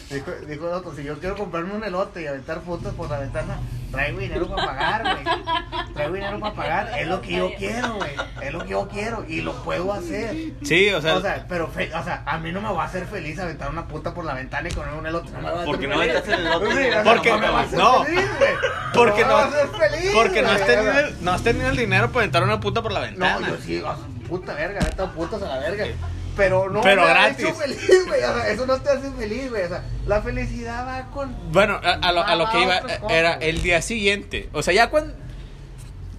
dijo, dijo el otro, si yo quiero comprarme un elote y aventar fotos por la ventana, traigo dinero para pagar, güey. Traigo dinero para pagar, es lo que yo quiero, güey. Es lo que yo quiero y lo puedo hacer. Sí, o sea, O sea, pero fe- o sea, a mí no me va a hacer feliz aventar una puta por la ventana y comerme un elote. No me va a hacer ¿Por qué no aventaste el elote? Sí, Porque no me va a hacer no. feliz. Porque no a feliz. porque no has, tenido no has tenido el dinero para entrar una puta por la ventana. No, yo sí, o sea, puta verga, neta, putas a la verga. Pero no Pero me ha gratis. hecho feliz, güey. O sea, eso no te hace feliz, güey. O sea, la felicidad va con. Bueno, a, a lo, a lo que iba eh, cosas, era el día siguiente. O sea, ya cuando...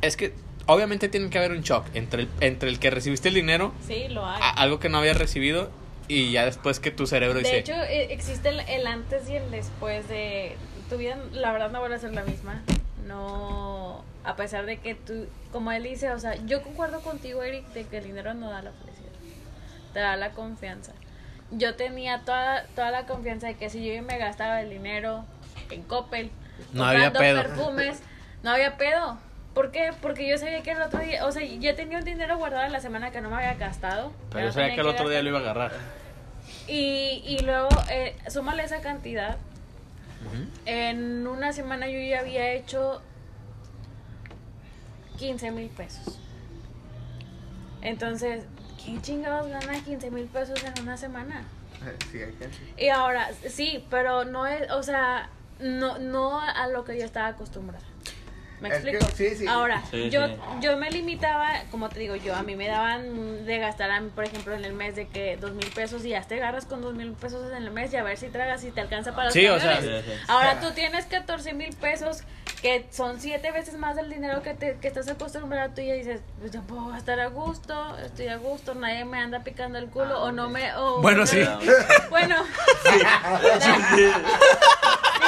Es que obviamente tiene que haber un shock entre el, entre el que recibiste el dinero, Sí, lo hay. a- algo que no habías recibido, y ya después que tu cerebro dice... De hecho, e- existe el, el antes y el después de tu vida. La verdad no vuelve a ser la misma. No, a pesar de que tú, como él dice, o sea, yo concuerdo contigo, Eric, de que el dinero no da la felicidad. Te da la confianza. Yo tenía toda, toda la confianza de que si yo me gastaba el dinero en Coppel, No había pedo. perfumes, no había pedo. ¿Por qué? Porque yo sabía que el otro día, o sea, yo tenía un dinero guardado en la semana que no me había gastado. pero yo sabía que el otro día lo iba a agarrar. Y, y luego, eh, súmale esa cantidad. En una semana yo ya había hecho 15 mil pesos. Entonces, ¿quién chingados gana 15 mil pesos en una semana? Sí, hay gente. Y ahora, sí, pero no es, o sea, no, no a lo que yo estaba acostumbrada. ¿Me Es que- explico? sí, sí. Ahora, Sí, yo, sí. yo me limitaba, como te digo yo, a mí me daban de gastar, a mí, por ejemplo, en el mes de que dos mil pesos y ya te agarras con dos mil pesos en el mes y a ver si tragas y te alcanza para los Sí, o sea, camiones. Sí, sí. Ahora tú tienes 14 mil pesos que son siete veces más del dinero que, te, que estás acostumbrado tú y ya dices, pues yo puedo gastar a gusto, estoy a gusto, nadie me anda picando el culo o no me... o- Bueno, sí. [laughs] Bueno. [laughs]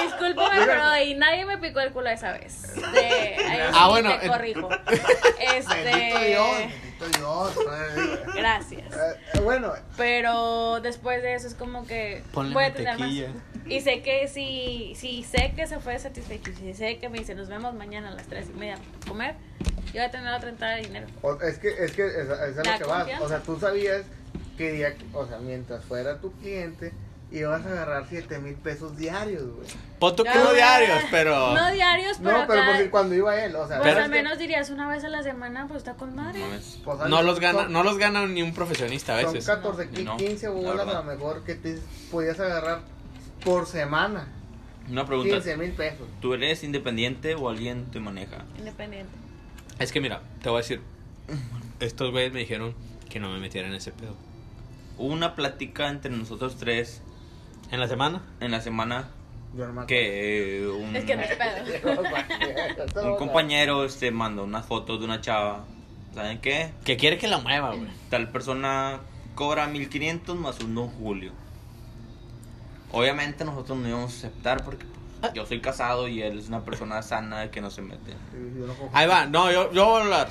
Discúlpame, pero y nadie me picó el culo esa vez. De, [laughs] ahí Ah, bueno, te corrijo. Bendito Dios, [laughs] Este. bendito Dios. Eh, Gracias. eh, bueno, Pero después de eso es como que Ponle voy a tener más. Y sé que si, si sé que se fue satisfecho, si sé que me dice nos vemos mañana a las tres y media a comer, yo voy a tener otra entrada de dinero. o- es que es que es, es a lo que vas. confianza. O sea, tú sabías que día, o sea, mientras fuera tu cliente, ibas a agarrar 7 mil pesos diarios, güey. Pon tú que no diarios, pero... No diarios, pero No, pero acá, porque cuando iba él, o sea, pues ¿sabes al menos dirías una vez a la semana, pues está con madre. Pues, No son- los gana, son- no los gana ni un profesionista a Son veces. 14, No, 15 la bolas a lo mejor que te podías agarrar por semana. Una pregunta. 15 mil pesos. ¿Tú eres independiente o alguien te maneja? Independiente. Es que mira, te voy a decir, estos güeyes me dijeron que no me metiera en ese pedo. Hubo una plática entre nosotros tres En la semana, en la semana que eh, un, Es que no es pedo. [laughs] un compañero este, mandó unas fotos de una chava. ¿Saben qué? que quiere que la mueva, güey. Tal persona cobra 1500 más un don Julio. Obviamente nosotros no íbamos a aceptar porque yo soy casado y él es una persona sana que no se mete. Ahí va, no, yo, yo voy a hablar.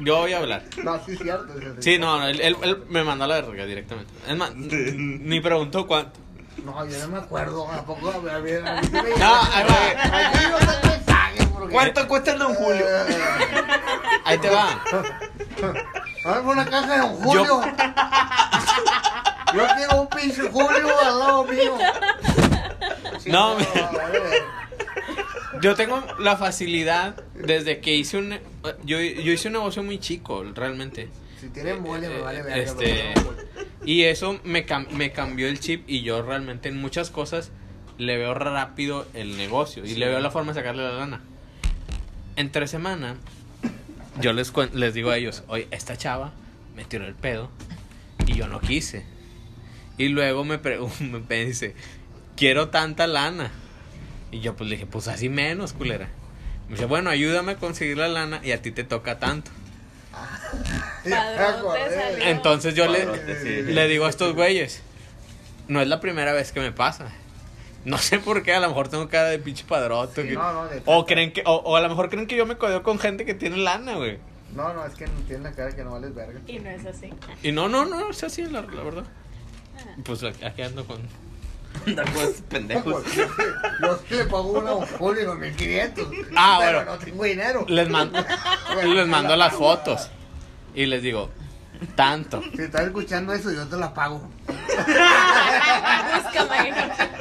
Yo voy a hablar. No, sí, cierto. Sí, no, no, él, él, él me mandó a la verga directamente. Es más, [laughs] ni preguntó cuánto. No, yo no me acuerdo. ¿A poco? A ver, a ver, a mí sí me No, ahí va. Aquí no mensaje, porque- ¿Cuánto cuesta el Don Julio? Ahí te va. A ver, una caja de Don Julio. Yo quiero un pinche Julio al lado mío. Sí, No, a me- ver. Yo tengo la facilidad desde que hice un. Yo, yo hice un negocio muy chico, realmente. Si tiene mole, me vale verga. Este, y eso me, cam- me cambió el chip y yo realmente en muchas cosas le veo rápido el negocio y le veo la forma de sacarle la lana. Entre semana, yo les, les digo a ellos, oye, esta chava me tiró el pedo y yo no quise. Y luego me, [laughs] me dice, quiero tanta lana. Y yo pues le dije, pues así menos, culera. Me dice, bueno, ayúdame a conseguir la lana y a ti te toca tanto. Padrote. Entonces yo le, sí. le digo a estos güeyes, no es la primera vez que me pasa. No sé por qué, a lo mejor tengo cara de pinche padrote. Sí, que- no, no, de o creen que, o, o a lo mejor creen que yo me codeo con gente que tiene lana, güey. No, no, es que no tiene la cara que no vales verga. Y no es así. Y no, no, no, es así la, la verdad. Pues aquí aquí ando con... Esos [laughs] pendejos. Yo, sí le pago una los 1500. Ah, pero bueno. no tengo dinero. Les mando, [laughs] Bueno, [laughs] les mando la las fotos. Y les digo, tanto. Si estás escuchando eso, yo te la pago. Búscame.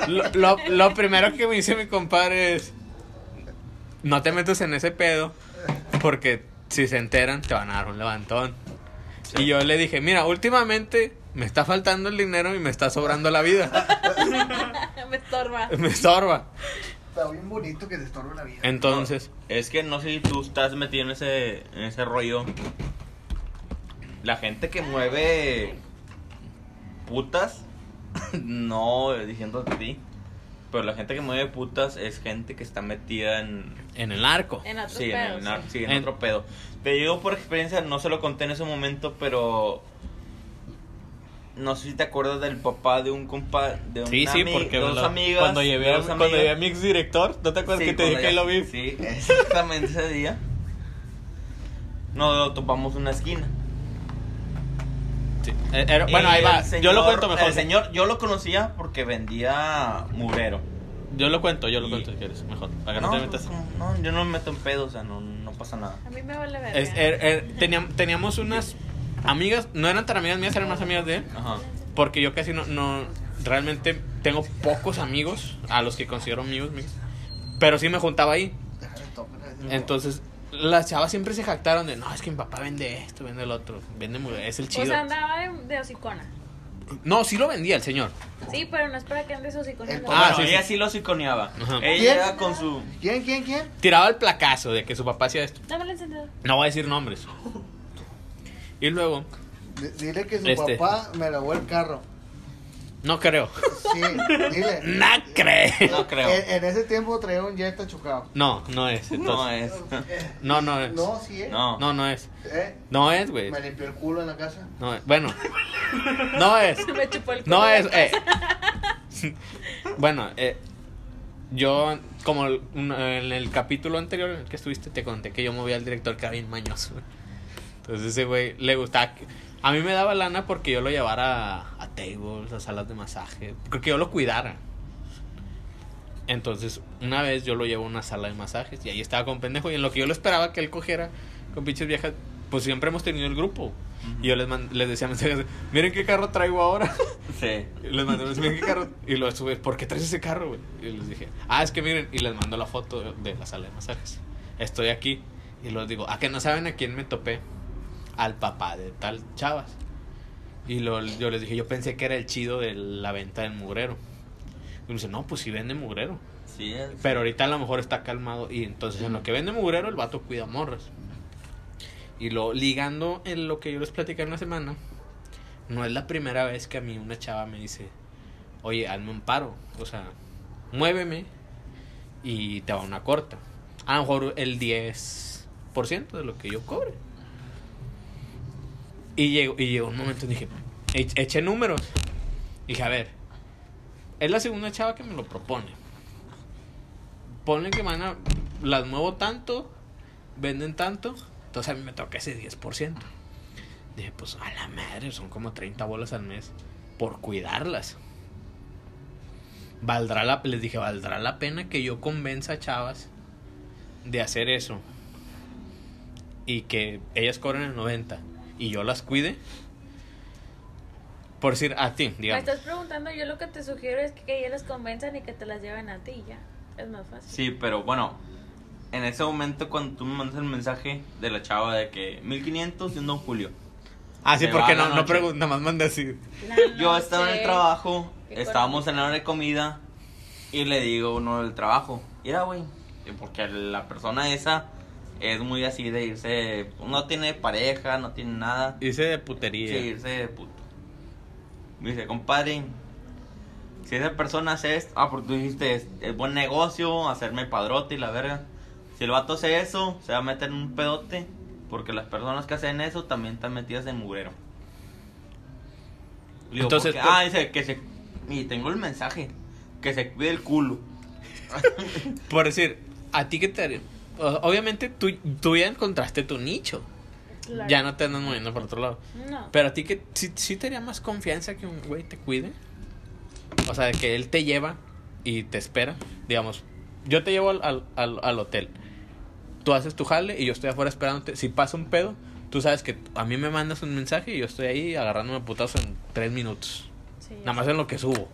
Lo, lo, lo primero que me dice mi compadre es, no te metas en ese pedo, porque si se enteran te van a dar un levantón. Y yo le dije, mira, últimamente me está faltando el dinero y me está sobrando la vida. [laughs] Me estorba. Me estorba. Está bien bonito que te estorbe la vida. Entonces, Es que no sé si tú estás metido en ese, en ese rollo. La gente que mueve putas, [laughs] no diciendo de ti, pero la gente que mueve putas es gente que está metida en... en el arco. En otros Sí, en, pedos. el sí. sí, en En- otro pedo. Te digo por experiencia, no se lo conté en ese momento, pero... No sé si te acuerdas del papá de un compa, de una Sí, sí, porque dos lo- amigas. cuando llevé, a, cuando llevé a mi ex director, ¿no te acuerdas Sí, que te dije que lo vi? Sí, exactamente ese día. Nos topamos una esquina. Sí. Era- bueno, ahí va. yo lo cuento mejor. El señor, yo lo conocía porque vendía murero. Yo lo cuento, yo lo Y- cuento si quieres, mejor. Para que no, No, te metas. no, no, yo no me meto en pedo, o sea, no, no pasa nada. A mí me vale ver. Es- er- er- teníamos, teníamos unas amigas, no eran tan amigas mías, eran más amigas de él. Ajá. Porque yo casi no, no, realmente tengo pocos amigos a los que considero amigos míos. Pero sí me juntaba ahí. Entonces, las chavas siempre se jactaron de, no, es que mi papá vende esto, vende el otro, vende muy, es el O chido. sea, andaba de, de hocicona. No, sí lo vendía el señor. Sí, pero no es para que andes hociconando. El- Ah, Bueno, sí, sí. ella sí lo siconeaba. Ajá. Ella era con su. ¿Quién, quién, quién? Tiraba el placazo de que su papá hacía esto. Dame el encendedor. No voy a decir nombres. Y luego, D- Dile que su Este. papá me lavó el carro. no creo. Sí, dile. [laughs] No creo. No creo. En, en ese tiempo traía un Jetta chocado. No, no es. No Entonces, es. no, no es. No, sí, ¿eh? No. No, no es. ¿Eh? No es, güey. Me limpió el culo en la casa. No es. Bueno. No es. [laughs] Me chupó el culo. No es. eh. [laughs] Bueno, eh, yo, como un- en el capítulo anterior en el que estuviste, te conté que yo movía al director que era bien mañoso. Entonces, ese güey le gustaba. A mí me daba lana porque yo lo llevara a, a tables, a salas de masaje, porque yo lo cuidara. Entonces, una vez yo lo llevo a una sala de masajes y ahí estaba con pendejo. Y en lo que yo lo esperaba que él cogiera con pinches viejas, pues siempre hemos tenido el grupo. Y yo les, man- les decía mensajes: Miren qué carro traigo ahora. [laughs] Sí. Y les mandé "Miren qué carro. Y lo sube, ¿por qué traes ese carro, güey? Y les dije, ah, es que miren. Y les mando la foto de, de la sala de masajes. Estoy aquí. Y los digo, ¿a que no saben a quién me topé? Al papá de tal chavas. Y lo, yo les dije, yo pensé que era el chido de la venta del mugrero. Y me dice, no, pues sí vende mugrero. Sí, es- Pero ahorita a lo mejor está calmado. Y entonces en lo que vende mugrero, el vato cuida morras. Y lo ligando en lo que yo les platicé en la semana, no es la primera vez que a mí una chava me dice, oye, hazme un paro. O sea, muéveme y te va una corta. A lo mejor el 10% de lo que yo cobre. Y llegó, y llegó un momento y dije, "E- eché números. Dije, a ver, es la segunda chava que me lo propone. ponle que van a, las muevo tanto, venden tanto, entonces a mí me toca ese 10%. Dije, pues a la madre, son como 30 bolas al mes por cuidarlas. Valdrá la, les dije, valdrá la pena que yo convenza a chavas de hacer eso y que ellas cobren el 90 y yo las cuide. Por decir a ti, Me digamos. estás preguntando, yo lo que te sugiero es que, que ellas las convenzan y que te las lleven a ti ya. Es más fácil. Sí, pero bueno, en ese momento cuando tú me mandas el mensaje de la chava de que 1500 y un Don Julio. Ah, sí, Me porque no, no noche. pregunto, nada más manda así. Yo estaba en el trabajo, Qué estábamos en la hora de comida y le digo uno del trabajo, mira güey, porque la persona esa es muy así de irse, no tiene pareja, no tiene nada, Hice de sí, putería. irse de puto. Dice, compadre, si esa persona hace esto, ah, porque tú dijiste, es, es buen negocio, hacerme padrote y la verga. Si el vato hace eso, se va a meter en un pedote, porque las personas que hacen eso también están metidas en mugrero. Digo, Entonces, porque- ah, dice que se. Y tengo el mensaje, que se cuide el culo. [laughs] Por decir, a ti que te Obviamente tú, tú ya encontraste tu nicho. Claro. Ya no te andas moviendo por otro lado. No. Pero a ti que sí, sí te haría más confianza que un güey te cuide. O sea, que él te lleva y te espera. Digamos, yo te llevo al, al, al, al hotel. Tú haces tu jale y yo estoy afuera esperándote. Si pasa un pedo, tú sabes que a mí me mandas un mensaje y yo estoy ahí agarrándome putazos en tres minutos. Sí, Nada más en lo que subo.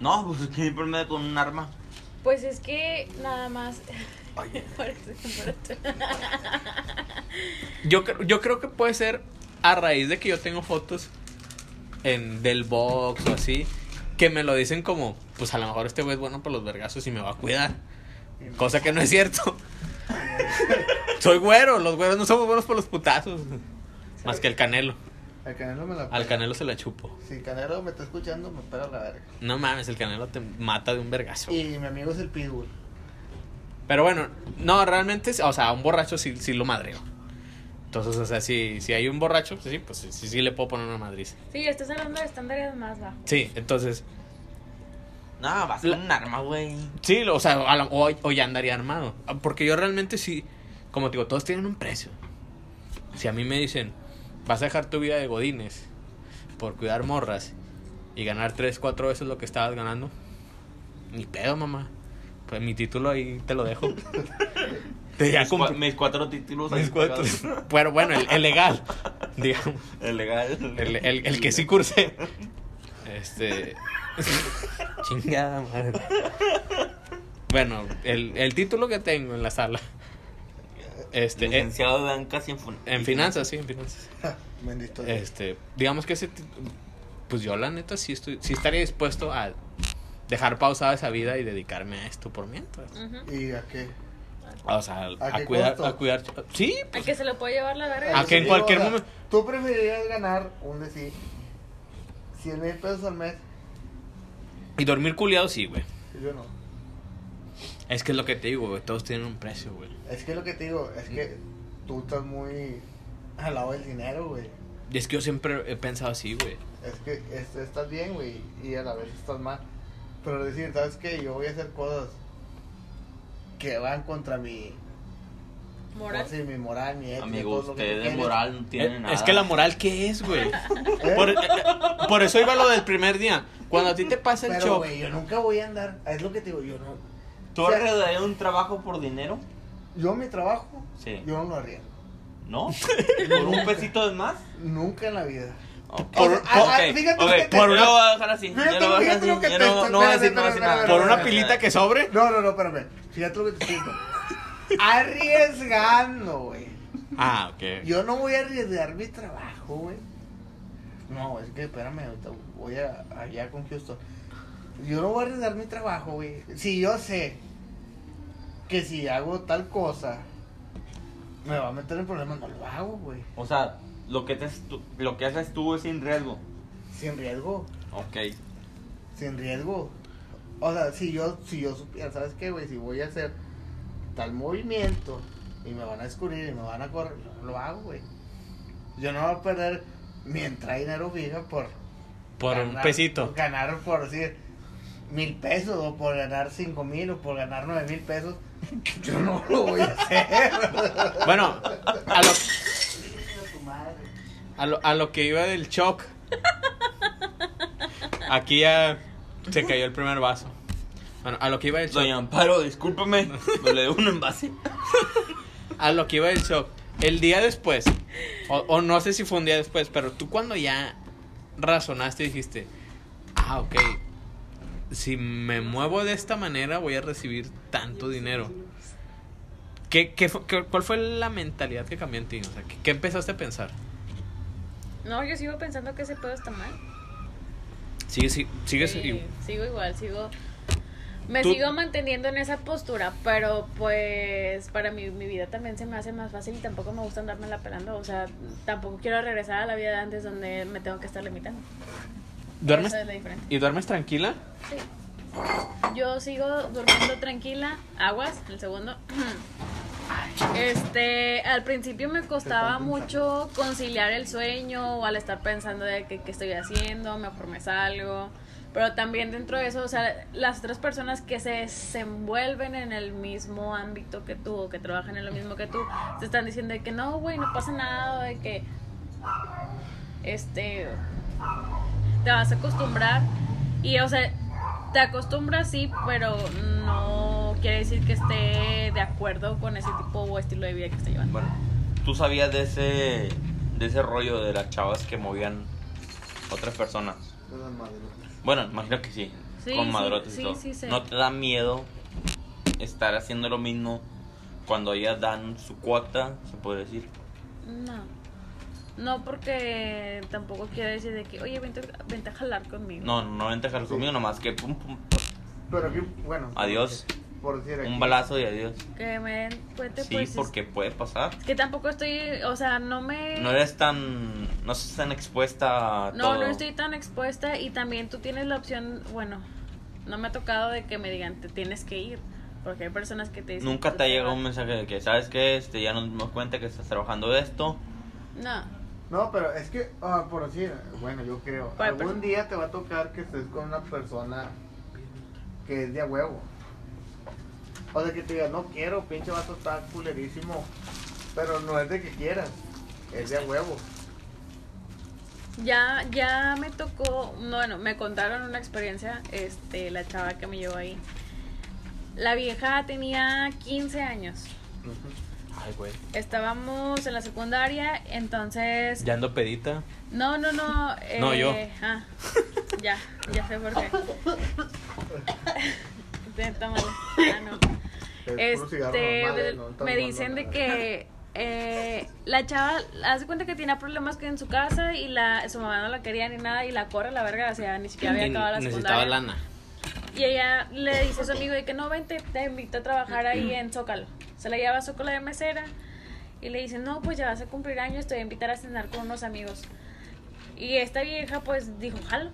No, pues que siempre me da con un arma. Pues es que nada más. Eso. Yo, yo creo que puede ser a raíz de que yo tengo fotos en del box o así, que me lo dicen como, pues a lo mejor este güey es bueno por los vergazos y me va a cuidar. Cosa que no es cierto. [laughs] Soy güero, los güeros no somos buenos por los putazos. Más que el canelo. El Canelo me la Al canelo se la chupo. Si Canelo me está escuchando, me pela la verga. No mames, el canelo te mata de un vergazo. Y mi amigo es el Pitbull. Pero bueno, no, realmente, o sea, un borracho sí, sí lo madreo. Entonces, o sea, si, si hay un borracho, pues sí, pues sí, sí, sí le puedo poner una madriz. Sí, estás hablando de estándares más bajos. Sí, entonces, No, vas con un arma, güey. sí, o sea, a la- o, o ya andaría armado. Porque yo realmente sí, como te digo, todos tienen un precio. Si a mí me dicen, vas a dejar tu vida de godines por cuidar morras y ganar tres, cuatro veces lo que estabas ganando, ni pedo, mamá. Pues mi título ahí te lo dejo. [laughs] Te ya Mis, cua- mis cuatro títulos. mis cuatro-. [laughs] Pero bueno, el, el legal, [laughs] digamos. El legal. El, el, el que sí cursé. Este. Chingada madre. Bueno, el, el título que tengo en la sala. Este. eh, Licenciado de bancas y en, fun- en finanzas, sí, en finanzas. Bendito. Este. Digamos que ese. Pues yo, la neta, sí, estoy, sí estaría dispuesto a dejar pausada esa vida y dedicarme a esto por mientras. ¿Y a qué? O sea, ¿A cuidar. costo? A cuidar. Sí, A que se lo puede llevar la verga. ¿A Eso que en cualquier o sea, momento- ¿Tú preferirías ganar, un decir, 100 mil pesos al mes? y dormir culiado, sí, güey. Yo no. Es que es lo que te digo, güey. Todos tienen un precio, güey. Es que lo que te digo, es que tú estás muy al lado del dinero, güey. Y es que yo siempre he pensado así, güey. Es que es- estás bien, güey, y a la vez estás mal. Pero decir, ¿sabes qué? Yo voy a hacer cosas que van contra mi... Moral. Sí, mi moral, mi ética, Amigos, que ustedes de moral no tienen Eh, nada. Es que la moral, ¿qué es, güey? ¿Eh? Por, eh, por eso iba lo del primer día. Cuando a ti te pasa el Pero, shock. güey, yo nunca voy a andar... Es lo que te digo, yo no... ¿Tú O sea, arriesgarías un trabajo por dinero? Yo mi trabajo, Sí. yo no lo arriesgo. ¿No? [laughs] ¿Por un pesito de más? Nunca en la vida. Por- una... Yo lo voy a dejar así. Fíjate yo lo voy a fíjate dejar lo que así. te Yo no, estoy- no voy a decir, espérame, no voy a decir espérame, nada. Por una pilita que sobre. No, no, no, espérame. Fíjate lo que te digo. Arriesgando, güey. Ah, ok. Yo no voy a arriesgar mi trabajo, güey. No, es que espérame, ahorita voy a, allá con Houston. Yo no voy a arriesgar mi trabajo, güey. Si yo sé que si hago tal cosa me va a meter en problemas, no lo hago, güey. O sea, lo que, te, tú- lo que haces tú es sin riesgo. Sin riesgo, Ok. sin riesgo. O sea, si yo, si yo supiera, ¿sabes qué, güey? Si voy a hacer tal movimiento y me van a descubrir y me van a correr, lo hago, güey. Yo no voy a perder mi entrada dinero fija por Por un pesito. Ganar por decir, mil pesos o por ganar cinco mil o por ganar nueve mil pesos, [laughs] yo no lo voy a hacer. Bueno, a lo. A lo, a lo que iba del shock. Aquí ya se cayó el primer vaso. Bueno, a lo que iba del shock. Doña Amparo, discúlpame. Me le doy un envase. A lo que iba del shock. El día después, o, o no sé si fue un día después, pero tú cuando ya razonaste y dijiste, ah, ok, si me muevo de esta manera voy a recibir tanto dinero. ¿Qué, qué, fue- qué- ¿Cuál fue la mentalidad que cambió en ti? O sea, ¿qué, qué empezaste a pensar? No, yo sigo pensando que ese pedo está mal. Sigue, sigue, sigues Sí, sigo igual, sigo. Me Tú- sigo manteniendo en esa postura, pero pues para mí mi vida también se me hace más fácil y tampoco me gusta andarme la pelando. O sea, tampoco quiero regresar a la vida de antes donde me tengo que estar limitando. ¿Duermes, Esa es la diferencia. ¿Y duermes tranquila? Sí. Yo sigo durmiendo tranquila. Aguas, el segundo. [clears throat] Este, al principio me costaba mucho conciliar el sueño o al estar pensando de qué estoy haciendo, mejor me salgo. Pero también dentro de eso, o sea, las otras personas que se desenvuelven en el mismo ámbito que tú o que trabajan en lo mismo que tú, te están diciendo de que no, güey, no pasa nada, de que este te vas a acostumbrar y o sea te acostumbras sí pero no quiere decir que esté de acuerdo con ese tipo o estilo de vida que está llevando Bueno, tú sabías de ese, de ese rollo de las chavas que movían otras personas. Madrotas. Bueno, imagino que sí. Sí, con sí, madrotes sí, y todo. sí. ¿No te da miedo estar haciendo lo mismo cuando ellas dan su cuota, se puede decir? no no porque tampoco quiere decir de que oye vente, vente a jalar conmigo No, no vente a dejar conmigo, nomás que pum, pum, Pero aquí, bueno. Adiós. Por decir aquí. un balazo y adiós. que me cuente Sí, pues es- porque puede pasar. es que tampoco estoy o sea no me No eres tan. No estás tan expuesta a No, todo. no estoy tan expuesta y también tú tienes la opción, bueno, no me ha tocado de que me digan, te tienes que ir, porque hay personas que te dicen... Nunca "Tú te ha llegado vas". un mensaje de que, ¿sabes qué? Este, ya nos dimos cuenta que estás trabajando de esto. No, No, pero es que, ah, por decir, bueno, yo creo, ¿Cuál algún persona? día te va a tocar que estés con una persona que es de a huevo. O de que te diga, no quiero, pinche vato está culerísimo. Pero no es de que quieras, es de a huevo. ya, ya me tocó, no, bueno, me contaron una experiencia, este, la chava que me llevó ahí. La vieja tenía 15 años. Ay, güey. Estábamos en la secundaria, entonces... Ya ando pedita. No, no, no. No, eh, yo. ah, ya, ya sé por qué. [laughs] Ah, no. Es Este, normal, ¿eh? No me dicen de que eh, la chava hace cuenta que tenía problemas que en su casa y la su mamá no la quería ni nada y la corre a la verga, o sea, ni siquiera había acabado la necesitaba secundaria. lana. Y ella le dice a su amigo de que no, vente, te invito a trabajar ahí en Zócalo. Se la lleva a Zócalo de mesera y le dice, no, pues ya vas a cumplir años, te voy a invitar a cenar con unos amigos. Y esta vieja pues dijo, jalo.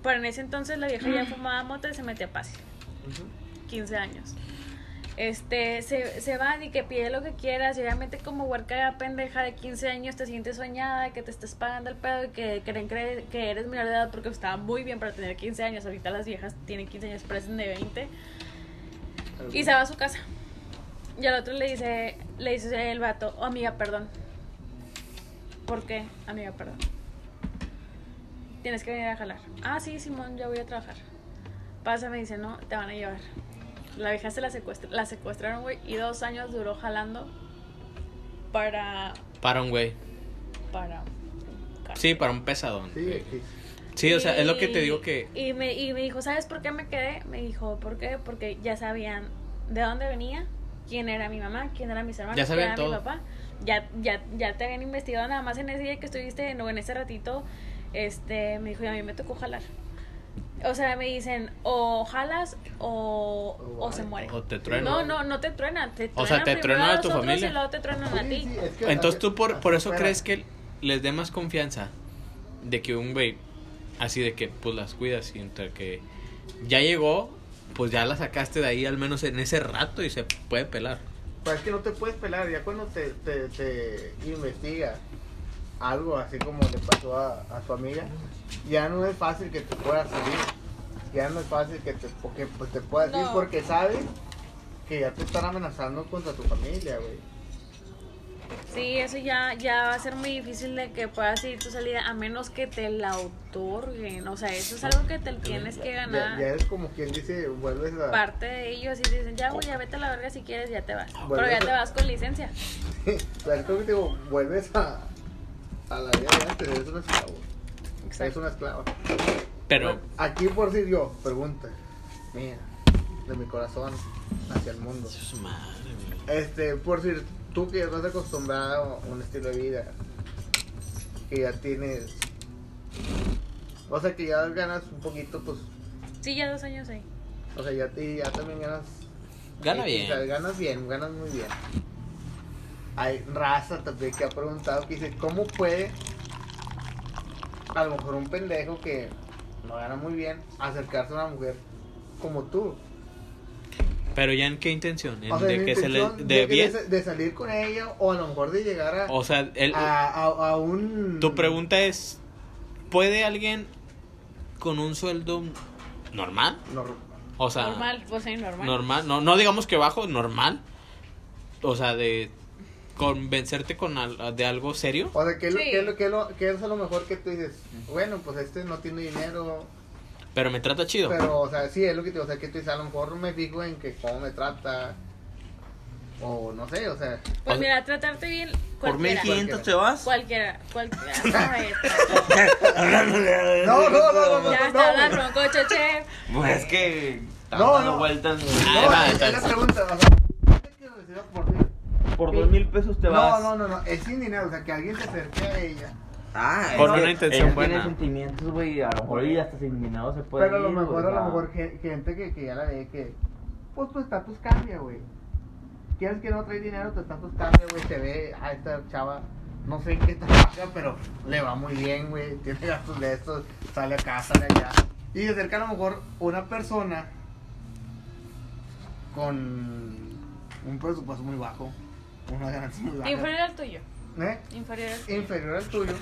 Pero en ese entonces la vieja ya fumaba mota y se metía pase. 15 años. Este, se, se va y que pide lo que quieras y obviamente como huerca pendeja de 15 años te sientes soñada, que te estés pagando el pedo y que creen que, que eres menor de edad porque estaba muy bien para tener 15 años. Ahorita las viejas tienen 15 años, parecen de 20. Y se va a su casa. Y al otro le dice, le dice el vato, oh amiga, perdón. ¿Por qué? Amiga, perdón. Tienes que venir a jalar. Ah, sí, Simón, ya voy a trabajar. Pasa, me dice, no, te van a llevar. La vieja se la secuestra, la secuestraron, güey, y dos años duró jalando para, Para un güey. para. Sí, para un pesadón. Sí, sí. Sí, o sea, es lo que te digo que. Y me, y me dijo, ¿sabes por qué me quedé? Me dijo, ¿por qué? Porque ya sabían de dónde venía, quién era mi mamá, quién eran mis hermanos, Ya quién era mi papá. Ya, ya, ya te habían investigado nada más en ese día que estuviste, no, en ese ratito, este, me dijo, y a mí me tocó jalar. O sea, me dicen, o jalas o, o se muere. O te truenan. No, no, no te truenan. Te O sea, truenan te truenan a tu familia. Y luego te truenan a ti. sí, es que Entonces tú por, por eso crees que les dé más confianza de que un güey, así de que pues las cuidas y entre que ya llegó, pues ya la sacaste de ahí al menos en ese rato y se puede pelar. Pues es que no te puedes pelar, ya cuando te, te, te investiga algo así como le pasó a, a tu amiga, ya no es fácil que te puedas salir. ya no es fácil que te, porque, pues, te puedas ir No. porque sabes que ya te están amenazando contra tu familia, güey. Sí, eso ya, ya va a ser muy difícil de que puedas ir tu salida a menos que te la otorguen. O sea, eso es algo que te tienes que Ya, ganar. ya es como quien dice, vuelves a... Parte de ellos y dicen, ya, güey, ya vete a la verga si quieres, ya te vas. Pero ya te vas con licencia. o sea, es como que te digo, vuelves a, a la vida de antes, eres un esclavo. Es Exacto. una esclava. Pero, Aquí por decir yo, pregunta mía, de mi corazón hacia el mundo. su madre, güey. Este, por decir, tú que ya estás acostumbrado a un estilo de vida, que ya tienes, o sea, que ya ganas un poquito, pues, Sí, ya dos años ahí. o sea, ya, y ya también ganas. Gana o bien. sea, ganas bien, ganas muy bien. Hay raza también que ha preguntado que dice, ¿cómo puede a lo mejor un pendejo que no gana muy bien acercarse a una mujer como tú? Pero ya en qué intención? ¿En O sea, de que se le de de, bien? salir con ella o a lo mejor de llegar a, O sea, el, a, a- a un... tu pregunta es ¿puede alguien con un sueldo normal? Nor- O sea, normal, pues sí, normal. normal, no no digamos que bajo, normal. O sea, de convencerte con al- de algo serio. O sea, ¿qué es, lo, Sí. qué es lo- qué es lo- qué es a lo mejor que tú dices? Bueno, pues este no tiene dinero, Pero me trata chido. pero, o sea, sí, es lo que te digo, o sea, que tú dices, a lo mejor me fijo en que cómo me trata, o no sé, o sea, Pues O mira, tratarte bien Por cualquiera. 1500 te vas. Cualquiera, cualquiera. [laughs] No, no, no, no, no, ya no, está la bronco, choche. Pues es que. No, no. vueltas. Ah, no, va, es, la pregunta, o sea, ¿qué quiero decir por dos mil pesos te No, vas. no, no, no, es sin dinero, o sea, que alguien se acerque a ella, Ah, Con una intención buena. Tiene sentimientos, güey. A lo mejor y hasta sin dinero se puede. pero a lo mejor, a lo mejor ge- gente que, que ya la ve que, pues tu estatus cambia, güey. Quieres que no trae dinero, tu estatus cambia, güey, te ve a esta chava, no sé en qué trabaja, pero le va muy bien, güey, tiene gastos de estos, sale acá, sale allá. Y se acerca a lo mejor una persona con un presupuesto muy bajo, una ganancia muy baja. Inferior al tuyo. ¿Eh? Inferior al tuyo. inferior al tuyo.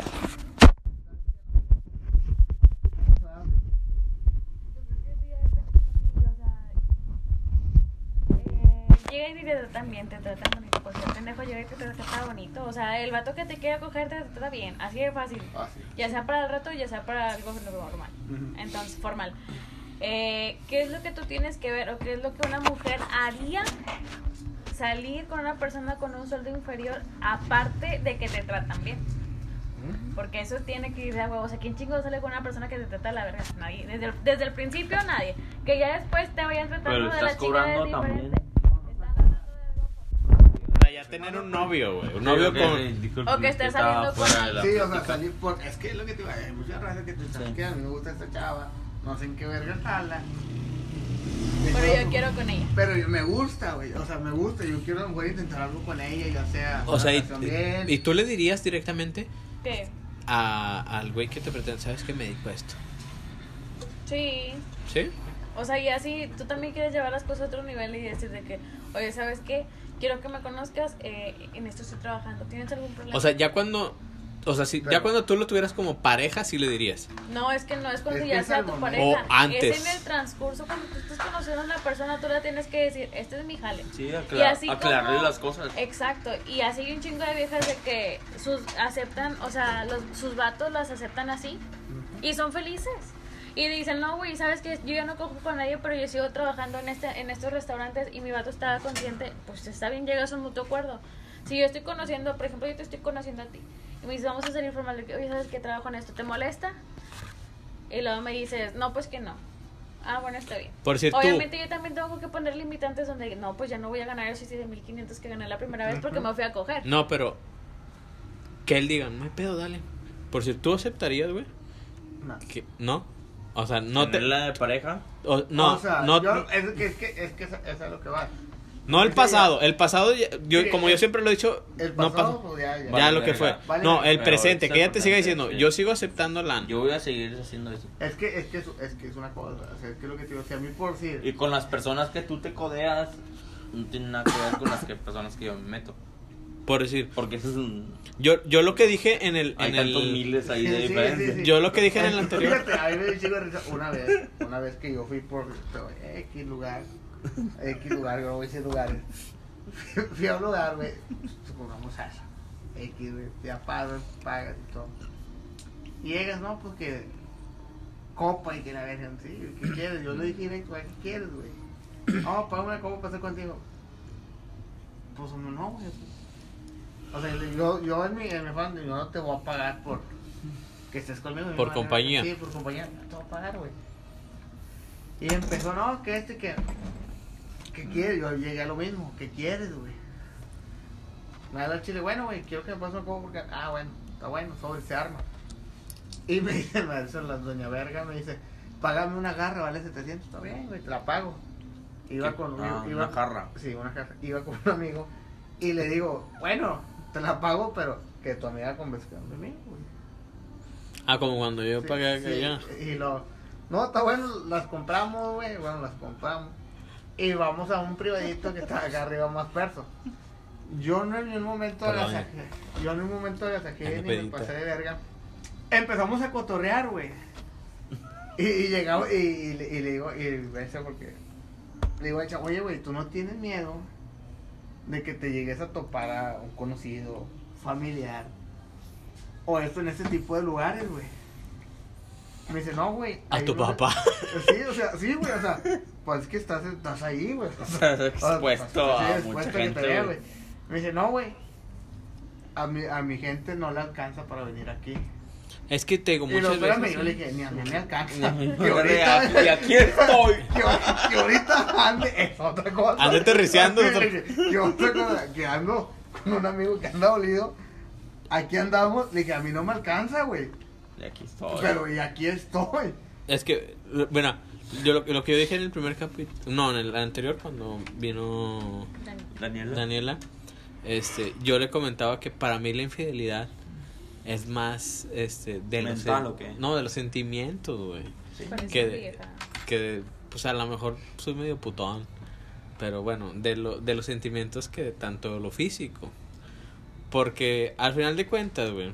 Eh, Llega y te tratan bien, te tratan bonito. Pues el pendejo llega y te trata bonito. O sea, el vato que te quiere coger te trata bien. Así de fácil. Fácil. Ya sea para el rato, ya sea para algo normal. Entonces, formal. Eh, ¿Qué es lo que tú tienes que ver o qué es lo que una mujer haría salir con una persona con un sueldo inferior aparte de que te tratan bien? Porque eso tiene que ir de a huevo. O sea, ¿quién chingo sale con una persona que te trata de la verga? Nadie. Desde el, desde el principio, nadie. Que ya después te vayan tratando Pero de la estás es cobrando diferente. de O sea, ya tener un novio, güey. Un novio con. O que estés saliendo con Sí, o sea, salir por. Es que es lo que te digo, hay mucha raza que te sabe Sí. que a mí me gusta esta chava, no sé en qué verga jala. Pero yo quiero con ella. Pero yo- me gusta, güey, o sea, me gusta, yo quiero a lo mejor intentar algo con ella, ya sea. O sea, y, bien. y tú le dirías directamente ¿Qué? a, al güey que te pretende, ¿sabes qué me dedico a esto? Sí. ¿Sí? O sea, y así tú también quieres llevar las cosas a otro nivel y decir de que, oye, ¿sabes qué? Quiero que me conozcas, eh, en esto estoy trabajando. ¿Tienes algún problema? O sea, ya cuando. O sea, si, ya Pero- cuando tú lo tuvieras como pareja, sí le dirías. No, es que no es cuando Es ya sea tu momento. pareja. O antes. Es en el transcurso, cuando tú estás conociendo a una persona, tú le tienes que decir, este es mi jale. Sí, Y aclar- así aclararle como- las cosas. Exacto, y así hay un chingo de viejas de que sus aceptan, o sea, los, sus vatos las aceptan así y son felices. Y dicen, no, güey, sabes que yo ya no cojo con nadie, pero yo sigo trabajando en este en estos restaurantes y mi vato está consciente, pues está bien, llegas a un mutuo acuerdo. Si yo estoy conociendo, por ejemplo, yo te estoy conociendo a ti y me dices, vamos a salir formal, oye, ¿sabes que trabajo en esto? ¿Te molesta? Y luego me dices, no, pues que no. Ah, bueno, está bien. Por cierto, Obviamente yo también tengo que poner limitantes donde no, pues ya no voy a ganar esos 7.500 que gané la primera vez porque me fui a coger. No, pero. Que él diga, no hay pedo, dale. Por si tú aceptarías, güey. No. No. O sea, no te. ¿Tenerla de pareja? o- no, o sea, no, yo- es que es que es que es lo que va. No el pasado. El pasado, ya- yo, Sí, como el- yo siempre lo he dicho, El no pasado, pasó. pues ya, ya. Ya Vale, lo que fue. Vale, no, el presente, que ella te siga diciendo, sí. yo sigo aceptando la. Yo voy a seguir haciendo eso. Es que es que es, es que es una cosa, o sea, es que lo que te digo, si a mí por decir, Y con las personas que tú te codeas, no tiene nada que ver con las que, personas que yo me meto. Por decir, Porque eso es un. yo, yo lo que dije en el... Hay En tantos el miles ahí Sí, de sí, diferencia. sí, sí. Yo lo que dije en el anterior... Fíjate, a mí me una vez, una vez que yo fui por X lugar, [laughs] X lugar, yo no voy a decir lugares. [laughs] Fui- a un lugar, güey, supongamos salsa, X, güey, ya pagas, pagas y todo. Y llegas, no, pues que copa y que la verga, sí, ¿qué quieres? Yo le dije directo, güey, ¿qué quieres, güey? [clears throat] No, paga una copa para estar contigo. Pues no, no, güey. O sea, yo, yo en mi, en mi fan, yo no te voy a pagar por que estés conmigo. Por compañía. Sí, por compañía, no te voy a pagar, güey. Y empezó, no, que este, que. ¿Qué quieres? Yo llegué a lo mismo, ¿qué quieres, güey? Me da el chile, bueno, güey, quiero que me pase un copo porque. Ah, bueno, está bueno, sobre se arma. Y me dice, me dice la doña verga, me dice, págame una garra, vale 700, está bien, güey, te la pago. Iba ¿Qué? con Ah, iba- una jarra. Sí, una jarra. Iba con un amigo y le digo, bueno, te la pago, pero que tu amiga convenza de mí, güey. Ah, como cuando yo Sí, pagué sí, aquella. Y lo. No, está bueno, las compramos, güey. Bueno, las compramos. Y vamos a un privadito que está acá arriba más perso. Yo no en un momento Perdón. agasajé. Yo en un momento agasajé Ando ni me pasé de verga. Empezamos a cotorrear, güey. Y, y llegamos, y, y le- y le digo, y beso porque. Le digo, oye, güey, tú no tienes miedo de que te llegues a topar a un conocido, familiar, o esto en este tipo de lugares, güey. Me dice, no, güey. A tu no- papá. [laughs] Sí, o sea, sí, güey, o sea, pues es que estás, estás ahí, güey. Estás expuesto o sea, a mucha que gente, te vea, güey. Me dice, no, güey. A mi, a mi gente no le alcanza para venir aquí. Es que te digo Y muchas espérame, veces. yo le dije, ni a mí me alcanza. [laughs] Que ahorita- y aquí estoy. [laughs] que, que ahorita ande es otra cosa. Ande otra- Que otra cosa, que ando con un amigo que anda dolido. Aquí andamos, le dije, a mí no me alcanza, güey. Y aquí estoy. Pero y aquí estoy. Es que, bueno, yo lo, lo que yo dije en el primer capítulo, no, en el anterior cuando vino Daniela. Daniela, este, yo le comentaba que para mí la infidelidad es más, este, de los, ¿Mental sen- o qué? no, de los sentimientos, güey, Parece que, vieja. que, pues a lo mejor soy medio putón, pero bueno, de lo, de los sentimientos que tanto lo físico, porque al final de cuentas, güey,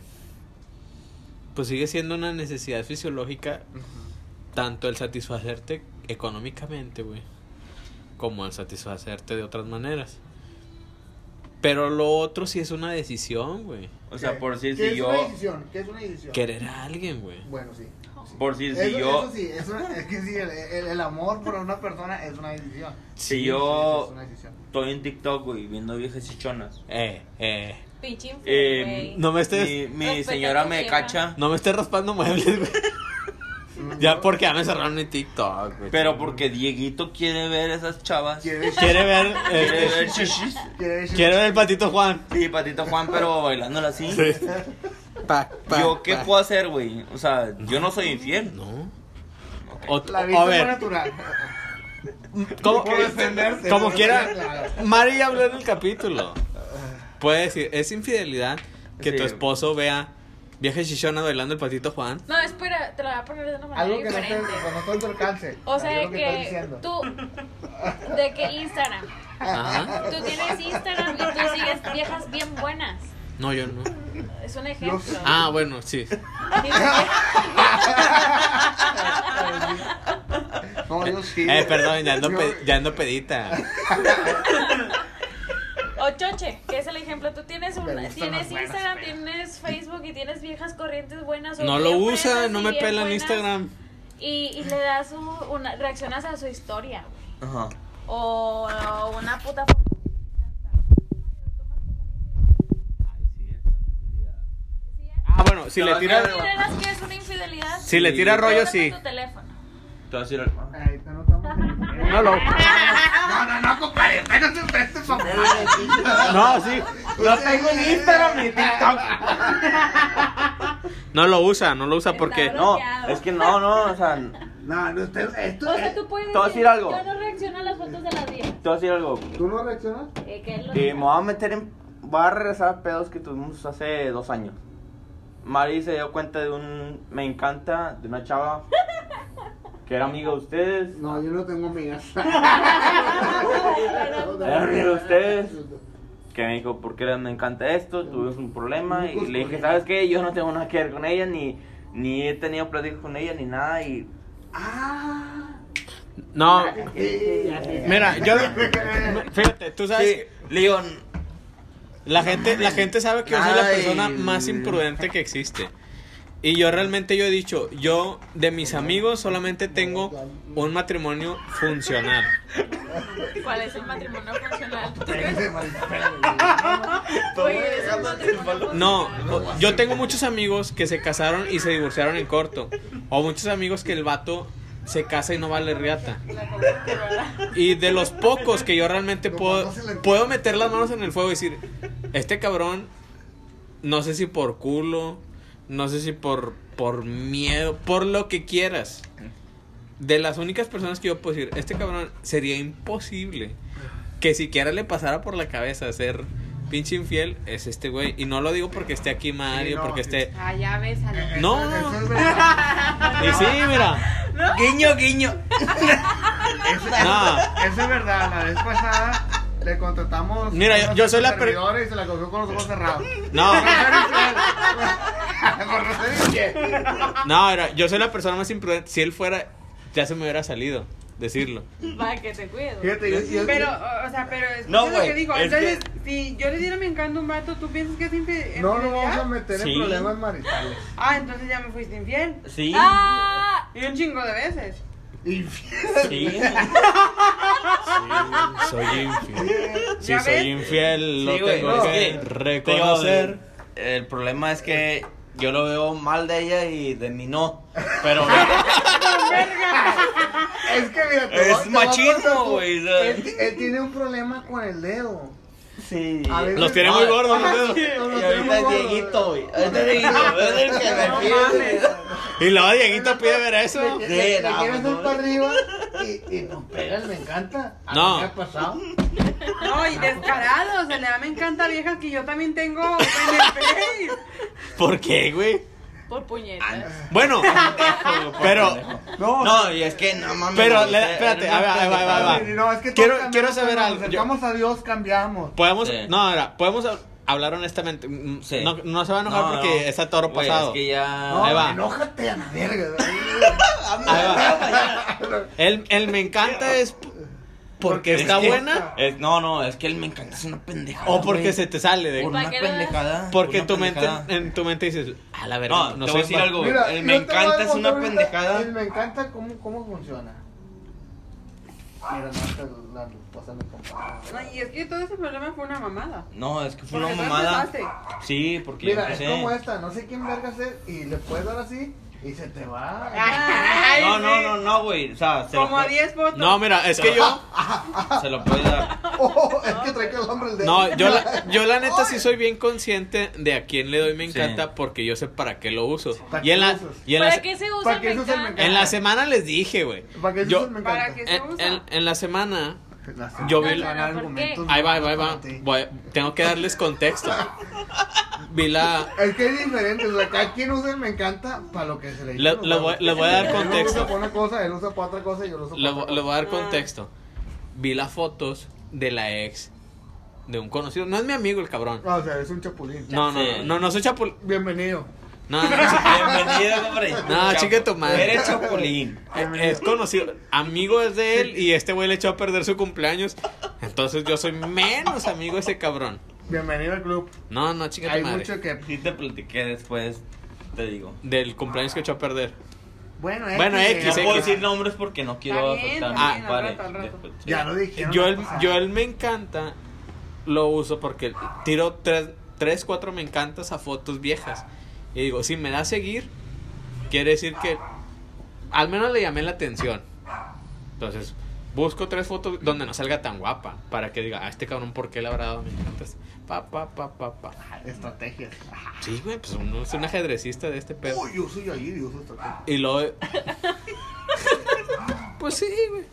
pues sigue siendo una necesidad fisiológica tanto el satisfacerte económicamente, güey, como el satisfacerte de otras maneras. Pero lo otro sí es una decisión, güey. O sea, por si, ¿Qué si es una yo. decisión? ¿Qué es una decisión? Querer a alguien, güey. Bueno, sí. Por si, si yo. eso sí, eso, [laughs] es que sí, el, el- el amor por una persona es una decisión. Si Sí, yo es una decisión. estoy en TikTok, güey, viendo viejas chichonas. Eh, eh. Pinche Eh. No me estés, Mi, mi señora me cacha. no me estés raspando muebles, güey. Ya porque ya me cerraron en TikTok, güey. Pero porque Dieguito quiere ver esas chavas. Quiere ver- quiere ver, Quiere este, ver quiere ver el patito Juan. Sí, Patito Juan, pero bailándola así. Pa, pa, ¿Yo qué pa. puedo hacer, güey? O sea, yo no soy infiel. No. Ok. O- La a vista ver, fue natural. ¿cómo, Por defenderse, como por quiera. Mari ya habló en el capítulo. Puede decir, es infidelidad que tu esposo vea vieja chichona bailando el patito Juan. No, espera, te la voy a poner de una manera Algo que diferente. que no te tu alcance. O sea, estás que diciendo. tú, de que Instagram, Ajá. tú tienes Instagram y tú sigues viejas bien buenas. No, yo no. Es un ejemplo. Ah, bueno, sí. [laughs] No, yo sí. Eh, perdón, ya ando, Yo- pe- ya ando pedita. [laughs] O choche, que es el ejemplo. Tú tienes un, tienes buenas, Instagram, tienes Facebook y tienes viejas corrientes buenas. o No lo usa, no me bien pela en buenas, Instagram. Y, y le das un- una, reaccionas a su historia, güey. Ajá. O, o una puta. Ah, bueno, si le tira, ¿Consideras que es una infidelidad? si le tira rollo, sí. Tu teléfono. Te voy a decir algo. [laughs] Te. No lo. No, no, no, compadre. Espérate, espérate, papá. No, sí. No tengo ni Instagram ni TikTok. No lo usa, no lo usa porque. Está No, es que no, no, o sea, te No, no, usted, esto, O sea, tú puedes Te a decir algo. Yo no reacciono a las fotos de las viejas. voy a decir algo. ¿Tú no reaccionas? Eh, que lo me voy a meter en. Voy a regresar a pedos que tuvimos hace dos años. Mari se dio cuenta de un. Me encanta, de una chava. [laughs] Que era amiga de ustedes. No, yo no tengo amigas. [laughs] Era amiga de ustedes. que me dijo, ¿por qué me encanta esto? Tuvimos un problema y le dije, ¿sabes qué? Yo no tengo nada que ver con ella, ni, ni he tenido pláticas con ella, ni nada, y... Ah. No, mira, yo. [laughs] Fíjate, tú sabes. Sí, le digo, La gente, la gente sabe que yo soy la persona más imprudente que existe. Y yo realmente yo he dicho, yo de mis amigos solamente tengo un matrimonio funcional. ¿Cuál es el matrimonio funcional? [laughs] No, yo tengo muchos amigos que se casaron y se divorciaron en corto. O muchos amigos que el vato se casa y no vale riata. Y de los pocos que yo realmente puedo, puedo meter las manos en el fuego y decir, este cabrón, no sé si por culo, no sé si por, por miedo, por lo que quieras. De las únicas personas que yo puedo decir, este cabrón sería imposible que siquiera le pasara por la cabeza ser pinche infiel, es este güey. Y no lo digo porque esté aquí Mario, no, porque esté... Ah, ya. Eso- No. Eso es verdad. Y sí, mira. guiño, guiño. [laughs] Eso, No. eso es verdad. La vez pasada le contratamos. Mira, yo- soy la per- y se la cogió con los ojos cerrados. [laughs] No. [laughs] No. No, mira, yo soy la persona más imprudente. Si él fuera, ya se me hubiera salido decirlo. Para que te cuides. Fíjate, yo, yo- Pero, o sea, pero es No, lo que digo. es Entonces, que- si yo le diera mi encanto a un vato, ¿tú piensas que es infiel? no nos vamos a meter Sí. en problemas maritales. Ah, entonces ya me fuiste infiel. Sí, ¡Ah! Y un chingo de veces. Infiel. [laughs] sí. Soy infiel. Si ¿Ya soy infiel, lo Sí, tengo es que que, reconocer. digo, el problema es que yo lo veo mal de ella y de mí no. Pero [laughs] Es que mira, te Es machismo, güey, él tiene un problema con el dedo. Sí. Veces- Los tiene muy gordos los dedos. Y ahorita es. Dieguito, güey. Ahorita es Dieguito, es el que me pide. Y luego Dieguito pide ver eso. Le, Sí, le- no, no. para arriba y, y nos pegan, me encanta. A No. mí me ha pasado. No, y descarado. O sea, le da me encanta viejas que yo también tengo en el Face. ¿Por qué, güey? Por puñetas. Bueno, [laughs] pero, No, No, y es que no mames. Pero, le- espérate, a ver, ahí va, ahí va, ahí va. Sí, no, es que todos Quiero- cambiamos, quiero saber algo. Nos acercamos a Dios, cambiamos. podemos, Sí. no, mira, podemos hab- hablar honestamente. Mm, Sí. No, no se va a enojar No, porque no. está toro Güey, pasado. Es que ya. No, Ahí va. enójate a la verga. [laughs] Ahí va. [laughs] El, el me encanta es porque Porque está Es que- buena es- no, no, es que él me encanta, es una pendejada. o porque se te sale de Por ¿Para una pendejada. porque tu mente en tu mente dices, a la verdad, No, no, te voy a decir algo. Mira, El yo me encanta es una pendejada. El me encanta cómo, cómo funciona. Mira, no la. No, y es que todo ese problema fue una mamada. No, es que fue Porque una mamada. Sí, porque Mira, es como esta, no sé quién verga hacer y le puedes dar así y se te va. Ay, No, no, sí. no, no, güey. O sea, se Como lo, a 10 fotos. No, mira, es que yo se lo puede dar. [laughs] Oh, es que trae que el hombre el dedo. no, yo la, yo la neta sí soy bien consciente de a quién le doy me Sí. encanta porque yo sé para qué lo uso. ¿Para Y en qué la lo y en la, ¿Para qué se usa ¿Para qué se usa el me encanta? en la semana les dije, güey. ¿Para qué Yo- eso me encanta? ¿Para qué se En, usa? en- en la semana Yo vi- dan No, no, ¿por argumentos qué? Ahí va, ahí va, ahí va. Voy- tengo que darles contexto. Vi la. Es que es diferente, o sea, cada quien usa el me encanta para lo que se le Le- dice. le voy- le voy a dar Él contexto. usa para una cosa, él usa para otra cosa y yo lo uso para Le, otra le cosa. voy a dar Ah. contexto. Vi las fotos de la ex de un conocido. No es mi amigo el cabrón. Ah, o sea, es un chapulín. No, no, Sí. no, no, no soy chapul. Bienvenido. No, no, no, Bienvenido, hombre. No, chique tu madre. Eres chapulín. Eh, Es conocido, amigo es de él y este güey le echó a perder su cumpleaños. Entonces yo soy menos amigo de ese cabrón. Bienvenido al club. No, no, chica tu Hay madre. mucho que. Si te platiqué después, te digo. Del cumpleaños que echó a perder. Bueno, Bueno, X, X, No ya- puedo X. decir nombres porque no quiero Está bien, afectar está a bien, mis al padres. rato, al rato. Después, sí. Ya lo dijeron. Yo el, yo el me encanta lo uso porque tiro tres, tres, cuatro me encantas a fotos viejas. Y digo, si me da a seguir, quiere decir que al menos le llamé la atención. Entonces, busco tres fotos donde no salga tan guapa. Para que diga, a este cabrón, ¿por qué le habrá dado me encantas? Pa, pa, pa, pa, pa. Estrategias. Sí, güey, pues uno es un ajedrecista de este pedo. Uy, yo soy ahí, yo soy estrategia. Y luego. [laughs] pues sí, güey.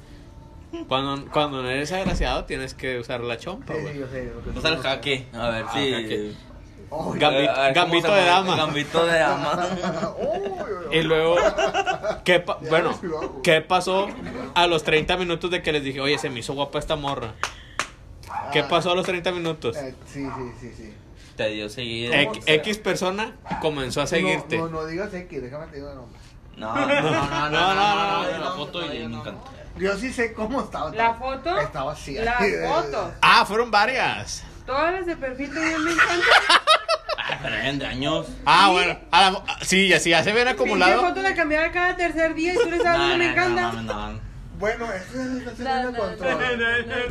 Cuando, cuando no eres agraciado, tienes que usar la chompa, Sí, güey. sí, yo sé. al dices. jaque. A ver Ah, jaque. Gambito- A ver, ¿cómo gambito se de dama. Gambito de dama. Y luego, ¿qué, pa- bueno. ¿qué pasó a los 30 minutos de que les dije, oye, se me hizo guapa esta morra? ¿Qué Ah. pasó a los 30 minutos? Eh, sí, sí, sí, sí. Te dio seguido. X, X persona comenzó a seguirte. No, no, no digas X, déjame te digo el nombre. No, no, no, no, no, no, no, no, la no, foto y no, me no. encanta. Yo sí sé cómo estaba. ¿La foto? Estaba así. Las fotos. Ah, fueron varias. Todas las de perfil tenían me encanta. Ah, pero eran de años. Ah, bueno. A la- sí, ya, sí, ya se ven acumulado. foto la cambiaba cada tercer día y tú le estabas No, no, me encanta. no, no, no. Bueno,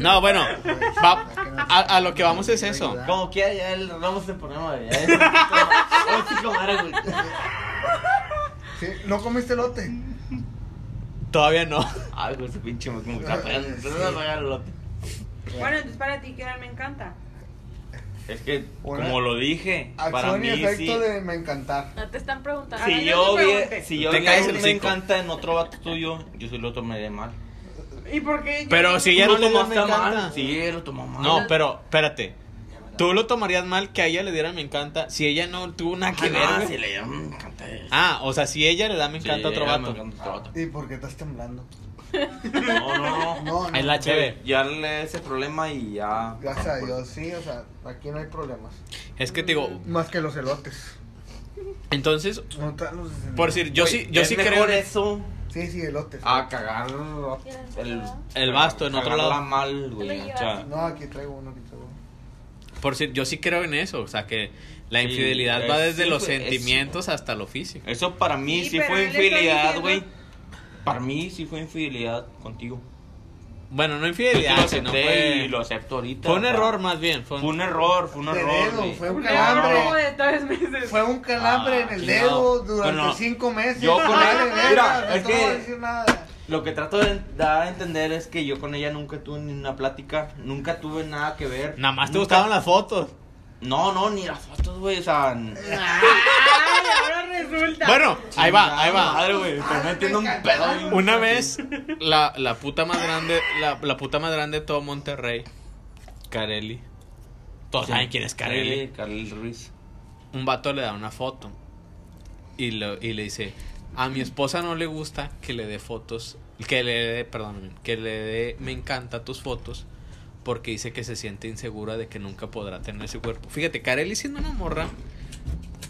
No, bueno. va- a, a lo que vamos es eso. Como quiera, ya el Ramos madre, güey. Sí, ¿No comiste elote? Todavía no. Ay, güey, ese pinche me como que está el lote. Bueno, entonces para ti, ¿qué me encanta? Es que, Una- como lo dije, para Acción mí y efecto sí. de me encantar. No te están preguntando. Si yo yo te vi, si yo Te vi caes algo el que me hocico. encanta en otro vato tuyo, yo sí lo tomaré mal. ¿Y por qué? yo- Pero si ella Tú no lo le da tomaste me encanta. mal. Sí, lo tomó mal. No, pero espérate. Tú lo tomarías mal que a ella le diera me encanta si ella no tuvo nada que Ah, ver. güey? si le dio, me encanta. Ah, o sea, si ella le da me encanta a otro Sí, me vato. encanta otro vato. ¿Y por qué estás temblando? No, no, no. No, no. Es la chévere. Ya le ese problema y ya. Gracias a Dios, sí, o sea, aquí no hay problemas. Es que te digo, Más que los elotes. entonces, No te- los- por decir, yo sí, yo es sí mejor creo en eso Sí, sí, elotes. a cagar el, el basto en otro lado. mal, güey. Te lo O sea, No, aquí traigo uno, aquí traigo uno. Por decir, yo sí creo en eso, o sea, que la infidelidad va desde sí, los sentimientos hasta lo físico. eso para mí Sí, fue infidelidad, diciendo- güey. Para mí sí fue infidelidad contigo. Bueno, no Yo infidelidad, lo sino acepté fue, y lo acepto ahorita. fue un error más bien. Fue un- Fue un error, fue un De error. dedo, fue un calambre. error de tres meses. Fue un calambre Ah, en el chingado. dedo durante Bueno, cinco meses. yo con [laughs] verga, mira, no es que- decir nada. Lo que trato de dar a entender es que yo con ella nunca tuve ni una plática, nunca tuve nada que ver. Nada más te gustaban las fotos. No, no, ni las fotos, güey, o sea... ahora resulta. Bueno, ahí va, ahí va. Madre, güey, estoy metiendo un pedo. Una vez, la, la puta más grande, la, la puta más grande de todo Monterrey, Carelli. Todos Sí. saben quién es Carelli. Sí, Carelli Ruiz. Un vato le da una foto y, lo- y le dice, a mi esposa no le gusta que le dé fotos, que le dé, perdón, que le dé, me encanta tus fotos, porque dice que se siente insegura de que nunca podrá tener ese cuerpo. Fíjate, Carelli siendo una morra,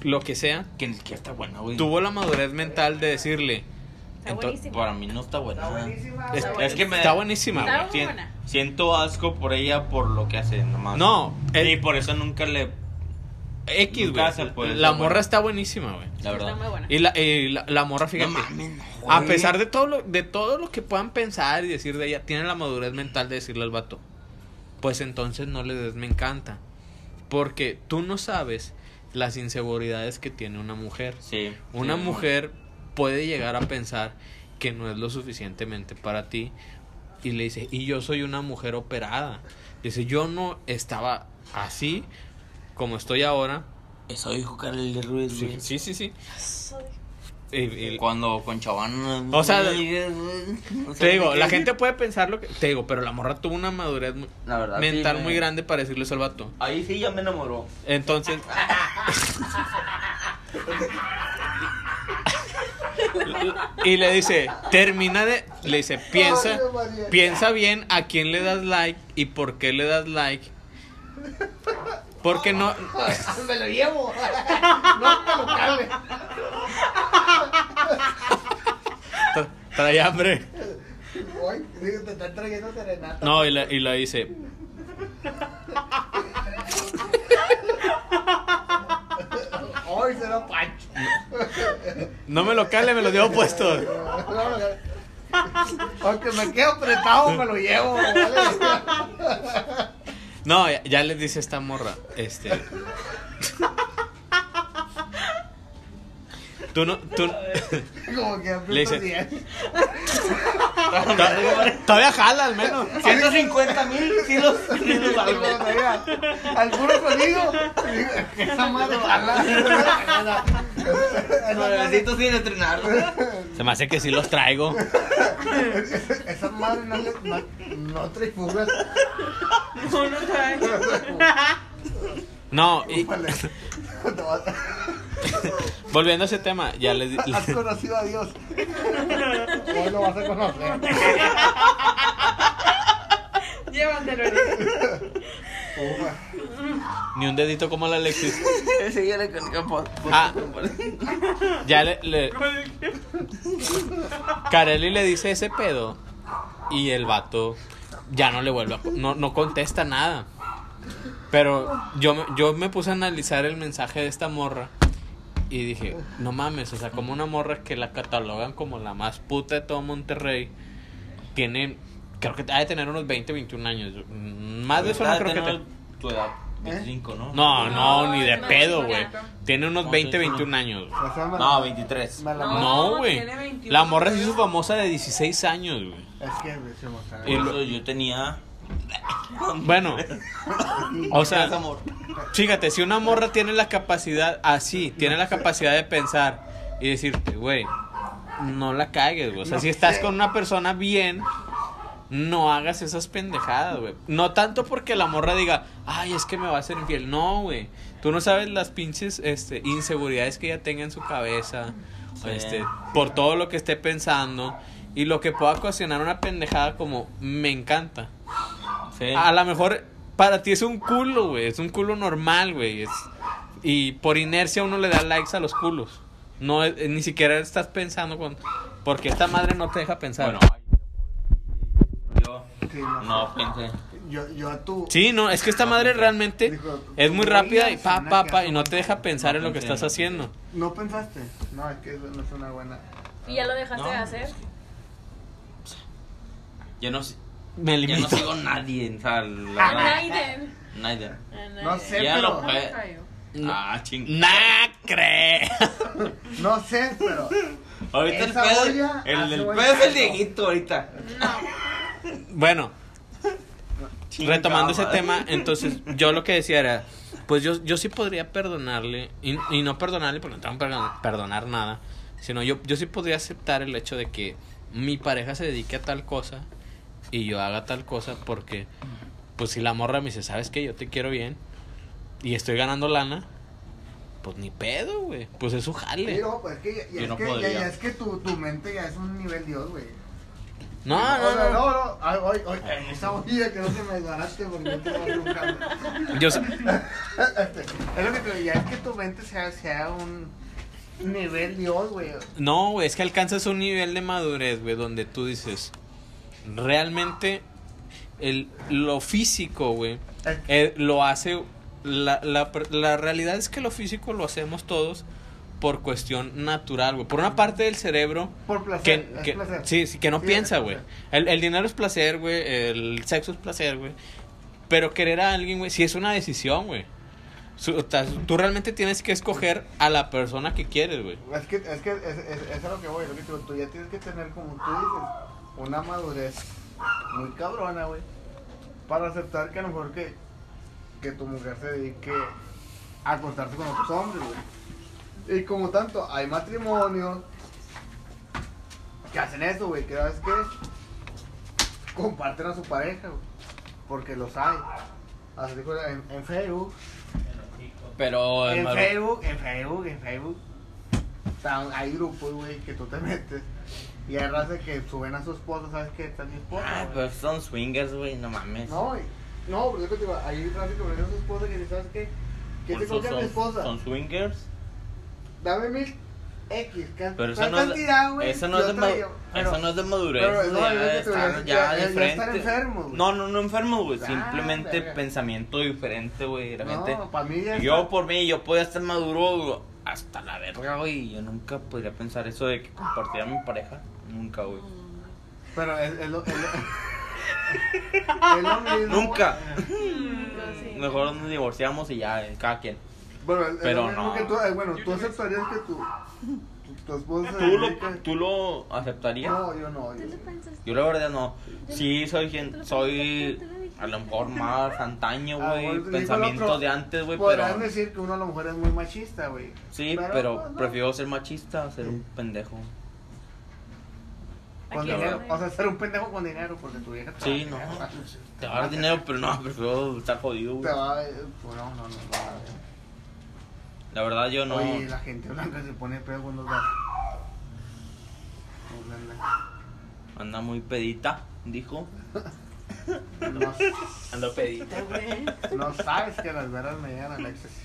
lo que sea, Que ni siquiera está buena, güey. tuvo la madurez mental de decirle, Está buenísima. Para mí no está buena. Está buenísima. Es- güey. Es que me... Está buenísima, Está güey. Siento asco por ella por lo que hace, nomás. No, el- Y por eso nunca le... X, güey. La morra buena. está buenísima, güey. La verdad. Está muy buena. Y la, y la, la morra, fíjate. No mames, no, A pesar de todo lo, de todo lo que puedan pensar y decir de ella, tiene la madurez mental de decirle al vato. Pues entonces no le des me encanta. Porque tú no sabes las inseguridades que tiene una mujer. Sí. Una sí, mujer puede llegar a pensar que no es lo suficientemente para ti. Y le dice, y yo soy una mujer operada. Dice, yo no estaba así como estoy ahora. Eso dijo Carelli Ruiz, sí, sí. sí. Soy- Y- y- Cuando con Chavana... O sea, [laughs] Te digo, la gente puede pensar lo que. Te digo, pero la morra tuvo una madurez mu- La verdad, sí, mental me- muy grande para decirle eso al vato. Ahí sí ya me enamoró. Entonces. [laughs] y le dice, termina de. Le dice, piensa. Piensa bien a quién le das like y por qué le das like. Porque no. [laughs] Me lo llevo. [laughs] No me lo cabe. tra- Trae hambre. Te están trayendo serenata. No, y la, y la dice. Ay, será Pancho. No me lo cale, me lo llevo puesto. Aunque me quede apretado, me lo llevo. ¿vale? No, ya, ya le dice esta morra. Este. [laughs] Tú no. Tú, Como que [laughs] Le dice- aprieto 10. to- todavía jala al menos. [laughs] 150 mil kilos. kilos algo. ¿Alguno sonido? Esa madre bala. Nuevecito sin entrenar. Se me hace que sí los traigo. Esa madre no, le- no, no trae fugas. No, no trae. [laughs] No, y Vale. Te vas- [laughs] volviendo a ese tema, ya le, di- [laughs] Has conocido a Dios. [laughs] Hoy lo vas a conocer. Llévatelo. Ni un dedito como la Alexis. Síguele con con- Ah. Ya le, le... Carelli le dice ese pedo y el vato ya no le vuelve a... No, no contesta nada. Pero yo, yo me puse a analizar el mensaje de esta morra y dije, no mames, o sea, como una morra que la catalogan como la más puta de todo Monterrey, tiene, creo que ha de tener unos 20, 21 años. Más de eso no creo que te... Tu edad, 25, ¿no? No, no, ni de pedo, güey. Tiene unos No, 20, sí, sí. 21 años. No, 23. me la- No. Güey. tiene 21, La morra se hizo famosa de 16 años, güey. Es que yo tenía. Bueno, o sea, fíjate, si una morra tiene la capacidad, así, tiene la capacidad de pensar y decirte, güey, no la cagues, güey. O sea, No si estás sé. con una persona bien, no hagas esas pendejadas, güey. No tanto porque la morra diga, ay, es que me va a hacer infiel. No, güey. Tú no sabes las pinches este, inseguridades que ella tenga en su cabeza, Sí. este, por todo lo que esté pensando y lo que pueda ocasionar una pendejada como me encanta. Sí. A lo mejor para ti es un culo, güey. Es un culo normal, güey. Es... Y por inercia uno le da likes a los culos. No, eh, ni siquiera estás pensando con... Porque esta madre no te deja pensar. Bueno, yo Sí, no, no pensé. Yo, yo a tu. Sí, no, es que esta madre realmente Dijo, es muy rápida y pa, pa, pa, y no te deja pensar en lo que estás haciendo. ¿No pensaste? No, es que eso no es una buena. ¿Y ya lo dejaste No. de hacer? Yo no, Me yo no limito. sigo a nadie. O sea, la A verdad, nadie. No sé, Ya pero. Cayó. Ah, ching. Nah, cree. [laughs] No sé, pero. Ahorita el pedo. El, el es el. Dieguito ahorita. Bueno, [laughs] Chingada retomando ese tema, entonces yo lo que decía era, pues yo, yo sí podría perdonarle, y, y no perdonarle porque no tengo que perdon- perdonar nada, sino yo, yo sí podría aceptar el hecho de que mi pareja se dedique a tal cosa y yo haga tal cosa porque, pues si la morra me dice, ¿sabes qué? Yo te quiero bien y estoy ganando lana, pues ni pedo, güey, pues es su jale. Sí, no, pues es que, ya, es, no que ya, podría. ya es que tu, tu mente ya es un nivel Dios, güey. No, no, no. no, no. Ay, ay, ay, ay, esa olla que no se me desbarate porque no te voy a cambio. Yo sé- Este, es lo que te digo, ya es que tu mente sea, sea un nivel Dios, güey. No, güey, es que alcanzas un nivel de madurez, güey, donde tú dices, realmente el, lo físico, güey, eh, lo hace, la, la, la realidad es que lo físico lo hacemos todos por cuestión natural, güey, por una parte del cerebro Por placer. que, es que- placer. sí, sí, que no Sí, piensa, güey. El, el dinero es placer, güey, el sexo es placer, güey, pero querer a alguien, güey, sí es una decisión, güey. Su- o sea, Tú realmente tienes que escoger a la persona que quieres, güey. Es que, es que, es, es, es a lo que voy, lo que tú ya tienes que tener, como tú dices, una madurez muy cabrona, güey, para aceptar que a lo mejor que, que tu mujer se dedique a acostarse con otros hombres, güey. Y como tanto, hay matrimonios que hacen eso, güey, que sabes que comparten a su pareja, güey, porque los hay. Así en, en Facebook, Pero en malo- Facebook, en Facebook, en Facebook. Hay grupos, güey, que tú te metes. Y hay raza que suben a su esposa, ¿sabes qué? Está mi esposa. Ah, güey. pues son swingers, güey, no mames. No. No, pero yo te digo, hay raza que suben a su esposa que dice, ¿sabes qué? ¿Qué Por te coge a mi esposa? Son swingers. Dame mil X. ¿qué- Pero eso tal no, es cantidad, güey? eso, no es de traía- pero- eso no es de madurez. pero, no, ya, digo, estar ya- ya ya- estar enfermo. No, no, no enfermo, güey. Ah, Simplemente verga. pensamiento diferente, güey. Realmente. No, para mí ya yo, está- por mí, yo podía estar maduro hasta la verga, güey. Yo nunca podría pensar eso de que compartiera a mi pareja. Nunca, güey. Pero [laughs] es, es lo... Es lo, es lo mismo, Nunca. Sí. [laughs] Mejor nos divorciamos y ya, eh, cada quien. Bueno, es, es Pero lo mismo no. que tú, eh, bueno, tú aceptarías que tu, tu, tu esposa se ¿Tú lo, dedique- ¿Tú lo aceptarías? No, yo no. ¿Tú Yo, pensaste? Yo la verdad no. Sí, soy gente, soy a lo mejor más antaño, Ah, güey. bueno, dijo el Pensamiento otro, de antes, güey, Podrán pero... decir que uno a lo mejor es muy machista, güey. Sí, pero, pues, no. prefiero ser machista a ser un pendejo. Con Aquí dinero. O sea, ser un pendejo con dinero, porque tu vieja te Sí, va no. Te va a dar dinero, pero no, prefiero estar jodido, Te güey. va a... Pues no, no, no. La verdad, yo no... Oye, la gente blanca se pone pedo cuando va. Anda muy pedita, dijo. No, Ando pedita, güey. no sabes que las veras me llegan al éxtasis.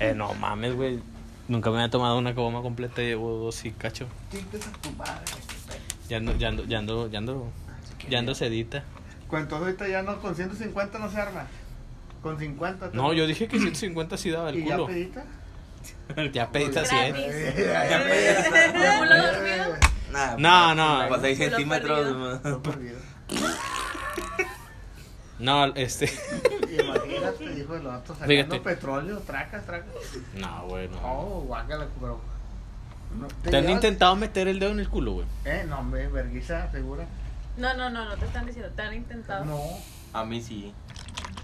Eh, no mames, güey. Nunca me había tomado una coboma completa, llevo dos y cacho. Chingas a tu madre. Ya ando, ya ando, ya ando, ya ando, ya ando sedita. Cuento ahorita ya no, con 150 no se arma. Con 50. te- No, yo dije que 150 sí daba el ¿Y ya culo. pedita? [laughs] Ya pedita sí, ¿eh? Gratis. [laughs] ¿De culo dormido? Nah, No, no. Pues 6 Culo centímetros. [laughs] No, este. Imagínate, hijo de los otros sacando Fíjate. petróleo, tracas, tracas. No, güey, no. Oh, guácala, pero. No, ¿Te han intentado meter el dedo en el culo, güey? Eh, no, hombre, verguiza, segura. No, no, no, no te están diciendo, te han intentado. No. A mí sí.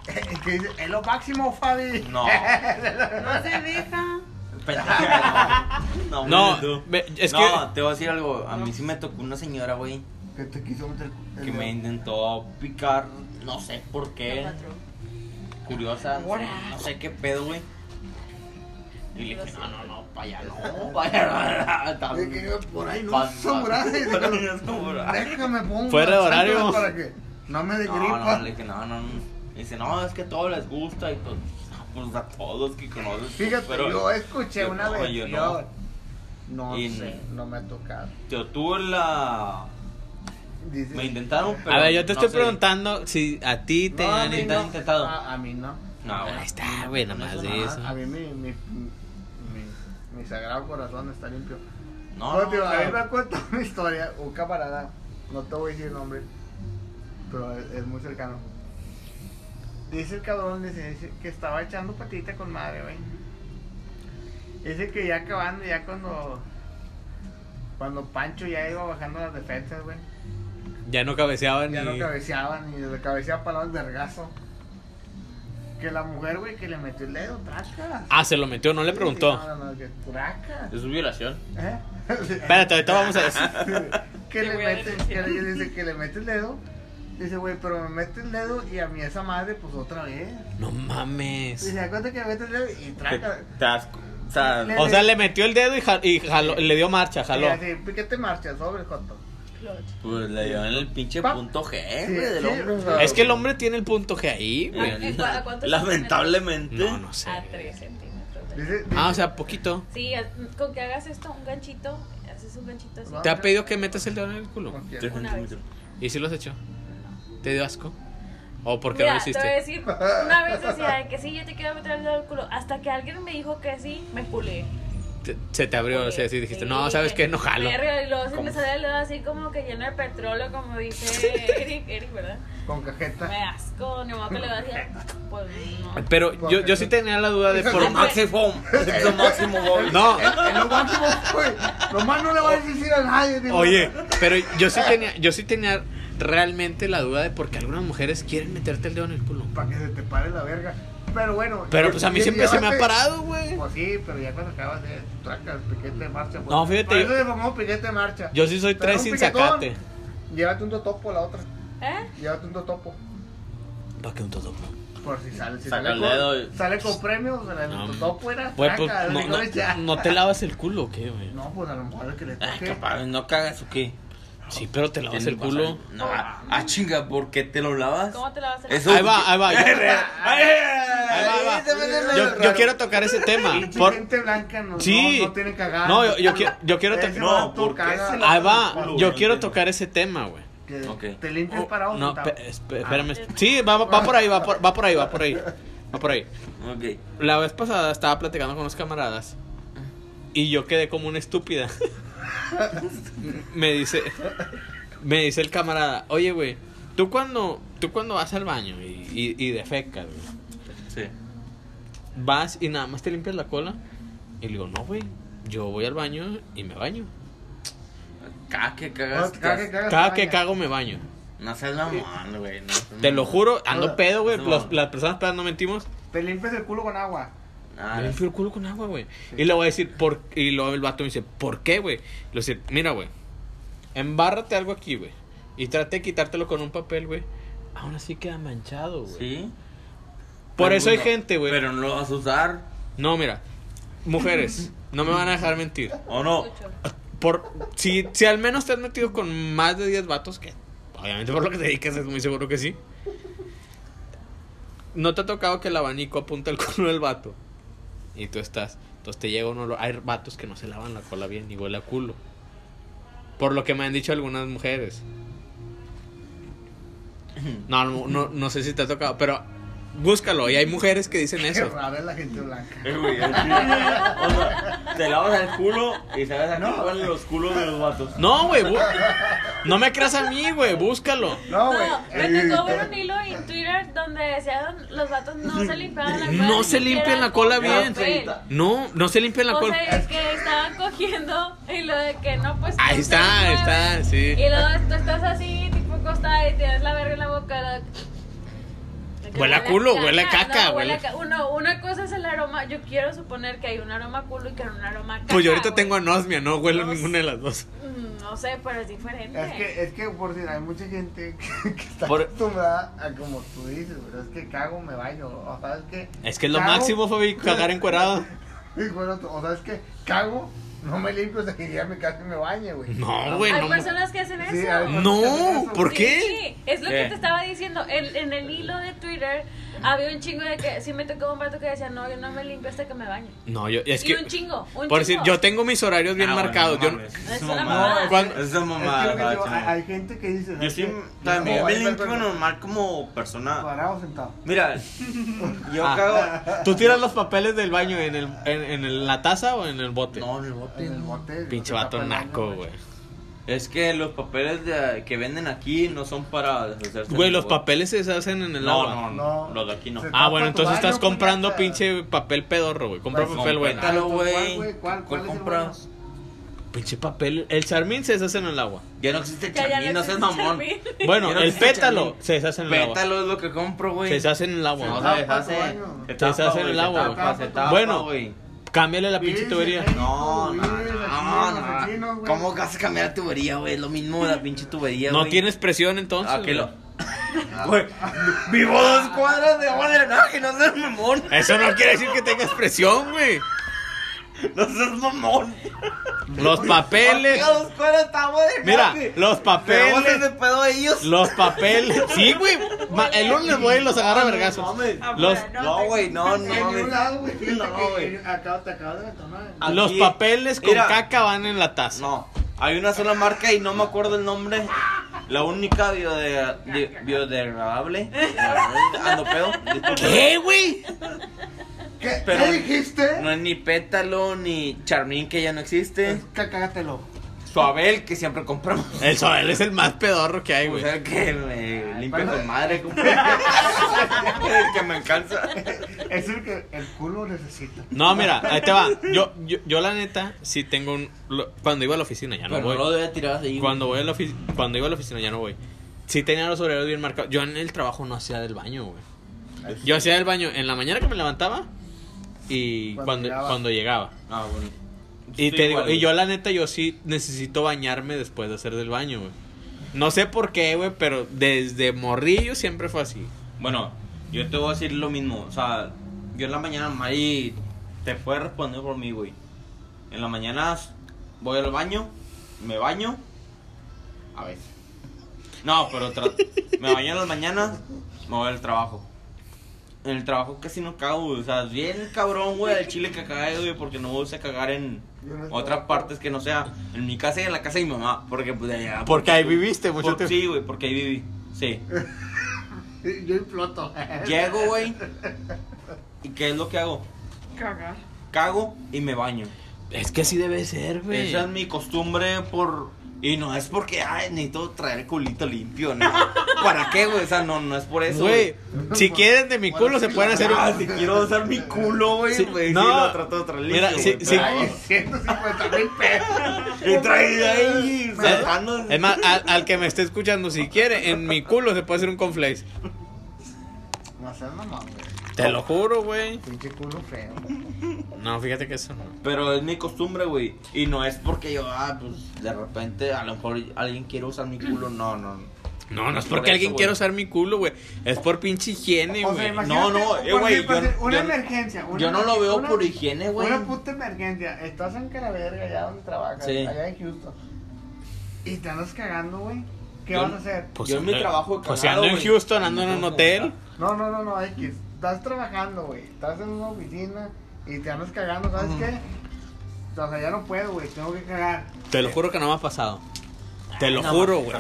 [laughs] ¿Qué dice? Es lo máximo, Fabi. No. [laughs] No se deja. [laughs] No, No, tú. ve- es no, que- te voy a decir algo. A mí sí me tocó una señora, güey, Que te quiso meter. el que dedo. me intentó picar. No sé por qué. Curiosa. No sé, no sé qué pedo, güey. Y le dije, no, no, no, para allá no. Para allá no. [laughs] De que por ahí no [laughs] no grandes. Déjame pongo. Fuera de horario. Para que no me dé No, gripa. no, le dije, no, no. no. Y dice, no, es que a todos les gusta y todo. [laughs] Pues a todos que conoces. Fíjate, pero yo escuché yo una no, vez. yo no. no Y- sé, no me ha tocado. Yo tuve la. Dice, Me intentaron, pero. A ver, yo te no estoy sé. preguntando si a ti te No, a han mí ¿te intentado. intentado? A, a mí no. No, güey. Ahí está, güey, nada más de eso. A mí mi, mi, mi, sagrado corazón está limpio. No, No, a mí me cuenta una historia, un camarada, no te voy a decir el nombre, pero es, es muy cercano. Dice el cabrón, dice, dice que estaba echando patita con madre, güey. Dice que ya acabando, ya cuando, cuando Pancho ya iba bajando las defensas, güey. Ya no cabeceaban Ya ni. no cabeceaban, ni le cabeceaba para el vergazo. Que la mujer, güey, que le metió el dedo, traca. Ah, se lo metió, no le preguntó. No, no, no, que traca. Es violación. ¿Eh? [laughs] Espérate, ahorita vamos a decir. [laughs] que Te le mete, que le dice que le mete el dedo. Dice, güey, pero me mete el dedo y a mí esa madre, pues otra vez. No mames. Dice, acuérdate que me mete el dedo y Te, traca. te O sea, Le- O sea, le metió el dedo y, ja- y jaló- le dio marcha, Y jaló. así, piquete marcha, sobre joto. Pues le dio en el pinche Pa- punto G, Sí, güey, del sí, hombre. o sea, Es que el hombre tiene el punto G ahí, ¿A- güey. a cuántos Lamentablemente. No, no sé. A 3 centímetros. Dice, dice, Ah, o sea, poquito. Sí, a- con que hagas esto, un ganchito, haces un ganchito así. ¿Te ha pedido que metas el dedo en el culo? Tres centímetros. ¿Y si lo has hecho? ¿Te dio asco? ¿O por qué Mira, no lo te voy a hiciste? decir, una vez [laughs] decía de que sí, yo te quiero meter el dedo al culo. Hasta que alguien me dijo que sí, me culé. Te- se te abrió, o sea, sí dijiste, Sí, no, ¿sabes qué? No jalo. verga, y luego se me sale el dedo así como que lleno de petróleo, como dice Eric, Eric, ¿verdad? Con cajeta. Me asco, ni modo que le va a decir, pues no. Pero yo, yo sí tenía la duda de por... Lo máximo, lo máximo, güey. No, lo máximo, güey. Nomás no le vas a decir a nadie. oye, pero yo sí tenía, yo sí tenía realmente la duda de por qué algunas mujeres quieren meterte el dedo en el culo. Para que se te pare la verga. Pero bueno. Pero pues a mí siempre se me ha parado, güey. Pues sí, pero ya cuando acabas de traca el piquete de marcha. pues, No, fíjate, Por eso yo- le llamamos piquete de marcha. Yo sí soy Pero tres sin piquetón, sacate. Llévate un totopo la otra. ¿Eh? Llévate un totopo. ¿Para qué un todo? Por si sale. Si Saca sale, el con, dedo y- sale con premios, el No, totopo era pues, traca, no, no, no te lavas el culo, ¿o ¿qué, güey? No, pues a lo mejor el que le Ay, toque. capaz, ¿no cagas o qué? Sí, pero te lavas el culo. No, ah, chinga, ¿por qué te lo lavas? ¿Cómo te la vas a hacer? Eso- Ahí va, ahí va. Yo, [laughs] Ay, ahí va, ahí va. Yo- yo quiero tocar ese tema. Por- gente blanca no, Sí. no, no tiene cagada. No, yo- yo quiero- yo quiero Ese to- No, vato ¿por qué caga. se la- Ahí va. culo, Yo quiero tocar ese tema, güey. Que Ok. Te limpias parado. No, espérame. Sí, va, va por ahí, va por, va por ahí, va por ahí. Va por ahí. Ok. La vez pasada estaba platicando con unos camaradas y yo quedé como una estúpida. [laughs] me dice, me dice el camarada, oye, güey, tú cuando, tú cuando vas al baño y, y, y defecas, güey, Sí. vas y nada más te limpias la cola. Y le digo, no, güey, yo voy al baño y me baño. Cada que cagas. cada que cagas, Cada te que bañas. cago me baño. No seas mamón, güey. no Te lo juro, ando pedo, güey. Las personas pedas no mentimos. Te limpias el culo con agua. Ah, Me el culo con agua, güey. Y le voy a decir, por... y luego el vato me dice, ¿por qué, güey? Le voy a decir, mira, güey, embárrate algo aquí, güey. Y trate de quitártelo con un papel, güey. Aún así queda manchado, güey. Sí. Por Pero eso hay no- gente, güey. Pero no lo vas a usar. No, mira, mujeres, no me van a dejar mentir. ¿O no? Por, si, si al menos te has metido con más de 10 vatos, que obviamente por lo que te dedicas es muy seguro que sí. ¿No te ha tocado que el abanico apunta el culo del vato? Y tú estás. Entonces te llega uno. Hay vatos que no se lavan la cola bien y huele a culo. Por lo que me han dicho algunas mujeres. [clears throat] No, no, no, no sé si te ha tocado, pero búscalo. Y hay mujeres que dicen Qué eso. [laughs] raro es la gente blanca. Eh, güey, así. O sea, te lavas el culo y sabes a qué huelen los culos de los vatos. No, güey. bu- No me creas a mí, güey. Búscalo. No, güey. No, me tocó ver un hilo en Twitter donde decían los vatos no se limpiaban la cola. No se limpian la cola bien. No, no se limpian la O cola. sea, es que estaban cogiendo y lo de que no, pues. Ahí no está, está, sí. Y luego tú estás así, tipo acostada y tienes la verga en la boca. lo de- Huele a culo, huele a caca, no, huele huele- a ca- Uno, una cosa es el aroma. Yo quiero suponer que hay un aroma culo y que hay un aroma caca. Pues yo ahorita güey. tengo anosmia, no huelo No ninguna de las dos. Mm, No sé, pero es diferente. Es que, es que por si hay mucha gente [laughs] que, que está Por- acostumbrada a como tú dices, pero es que cago, me baño. O sea, es que. Es que es lo cago- máximo, Fabi, cagar [laughs] encuerado. Y bueno, o sea, es que cago, no me limpio hasta que ya me casi me bañe, güey. No, güey, hay no. personas que hacen eso. Sí, No, que hacen eso, ¿por qué? Sí, es lo ¿Qué? que te estaba diciendo. El- en el hilo de Twitter había un chingo de que sí me tocó un vato que decía, no, yo no me limpio hasta que me bañe. No, yo, es y que. un chingo, un Por decir, chingo. yo tengo mis horarios bien Ah, bueno, marcados. no yo. Es Es una mamada. Cuando- Es una Es que mamada, lo que gacho. hay, gente que dice. Yo es sí, que- también no, me limpio normal como persona. Parado o sentado. Mira, [laughs] yo Ah. cago. ¿Tú tiras los papeles del baño en, el, en, en la taza o en el bote? No, en el bote. En el bote. Pinche vato naco, güey. Es que los papeles de- que venden aquí no son para deshacerse. Güey, los papeles se deshacen en el No, agua. no, No. no, los de aquí no. Se- Ah, bueno, entonces baño, estás comprando puñeta. pinche papel pedorro, güey. Compra Pues, papel bueno. Pétalo, ¿Cuál, güey. güey? ¿Cuál- cuál compras? Pinche papel. El charmín se deshace en el agua. Ya no existe [laughs] ya charmín, no seas mamón. Bueno, no el pétalo charmín. se deshace en el agua. Pétalo es lo que compro, güey. Se deshace en el agua. No, Se deshace. Se Se deshace en el agua, se güey. Bueno. Cámbiale la pinche tubería. No, no, no, no. ¿Cómo vas a cambiar la tubería, güey? Es lo mismo de la pinche tubería, No güey. tienes presión entonces. Ah, que lo. Güey, vivo dos cuadras de agua de drenaje, no seas mamón. Eso no quiere decir que tengas presión, güey. [laughs] No seas mamón. Los papeles. Mira, los papeles. de pedo a ellos. Los papeles. Sí, güey. El lunes voy y los agarra vergazos. no mames. Los, No, güey, no, no. No, güey. los papeles con Mira. caca van en la taza. No, hay una sola marca y no me acuerdo el nombre. La única biodegradable. [laughs] Ando pedo. ¿Qué, güey? ¿Qué, Pero- ¿Qué dijiste? No es ni pétalo ni charmín que ya no existe. Es que cágatelo. Suabel que siempre compramos. El Soel es el más pedorro que hay, O güey. sea que me limpia con madre, [laughs] compa. [laughs] que me alcanza. Es el que el culo necesita. No, mira, ahí te va. Yo, yo, yo la neta, sí tengo un... lo- cuando iba a la oficina, ya no Pero voy. no lo debe tirar así. Cuando voy a la ofi- cuando iba a la oficina ya no voy. Sí tenía los horarios bien marcados. Yo en el trabajo no hacía del baño, güey. Yo hacía del baño en la mañana que me levantaba y Cuando cuando, llegaba. cuando llegaba. Ah, bueno. Y te digo, y yo la neta yo sí necesito bañarme después de hacer del baño, güey. No sé por qué, güey, pero desde morrillo siempre fue así. Bueno, yo te voy a decir lo mismo. O sea, yo en la mañana, Mari te puede responder por mí, güey. En la mañana voy al baño, me baño. A veces. No, pero me baño en las mañanas, me voy al trabajo. En el trabajo casi no cago, güey. O sea, es bien cabrón, güey, el chile que cae, güey, porque no me gusta cagar en otras partes que no sea en mi casa y en la casa de mi mamá. Porque, pues, allá. Porque ahí viviste mucho Por- tiempo. Sí, güey, porque ahí viví. Sí. [laughs] Yo imploto. Llego, güey. ¿Y qué es lo que hago? Cagar. Cago y me baño. Es que así debe ser, güey. Esa es mi costumbre por... Y no es porque, ay, necesito traer el culito limpio, ¿no? ¿Para qué, güey? O sea, no, no es por eso, Güey, güey. si quieren de mi culo se pueden hacer Ah, si quiero usar mi culo, güey, Sí, pues no. sí lo trato de traer limpio, Mira, sí, güey, sí. pero- Ay, 150 mil pesos. ¿Qué trae ahí? Saltando. Es más, al, al que me esté escuchando, si quiere, en mi culo se puede hacer un conflace. No seas mamón, güey. Te lo juro, güey. Pinche culo feo. No, fíjate que eso no. Pero es mi costumbre, güey. Y no es porque yo, ah, pues, de repente, a lo mejor alguien quiere usar mi culo. No, no. No, no es Por porque alguien quiera usar mi culo, güey. Es por pinche higiene, O sea, güey. No, no, eh, güey, yo- Una yo- emergencia. una Yo no lo veo una- por higiene, güey. Una puta emergencia. Estás en Calaverga, allá donde trabajas, Sí. allá en Houston. Y te andas cagando, güey. ¿Qué Yo- vas a hacer? Yo en mi trabajo he Pues si cagado, ando en. Houston, ando en un hotel. No, no, no, no, X. Estás trabajando, güey. Estás en una oficina y te andas cagando, ¿sabes qué? O sea, ya no puedo, güey. Tengo que cagar. Te lo juro que no me ha pasado. Te lo No, juro, güey.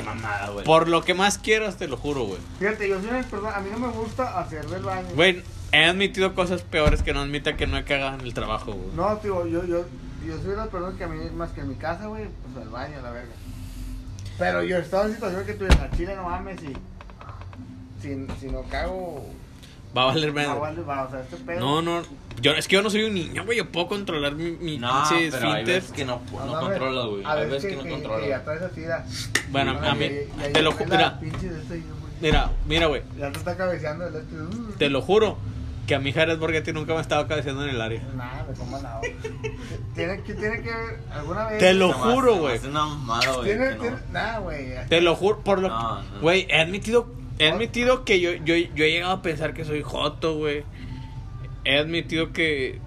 Por lo que más quieras, te lo juro, güey. Fíjate, yo soy una persona. A mí no me gusta hacer del baño. Güey, he admitido cosas peores que no admita que no he cagado en el trabajo, güey. No, tío, yo, yo, yo soy una persona que a mí, más que en mi casa, güey, pues al baño, la verga. Pero yo he estado en situaciones que tú dices, a Chile no mames y. Si, si no cago. Va a valer No, menos. va, o sea, este pedo. No, no. Yo, es que yo no soy un niño, güey. Yo puedo controlar mi, mi No, pinche pero hay veces que no, no, controlas, güey. A Hay veces veces que, no que, ya controlas. traes así, da. Bueno, Y- a mí. y- y ahí Te lo juro. Mira, güey, mira, mira, güey. Ya te está cabeceando el este. uh, Te lo juro que a mi Jared Borghetti nunca me estaba cabeceando en el área. Nada, me coma nada. Tiene que, tiene que ver alguna vez. Te lo juro, güey. hace una mamada, güey. Que no. nada, güey. Te lo juro, por lo No, no. Güey, he admitido, he admitido que yo, yo, yo he llegado a pensar que soy joto, güey. He admitido que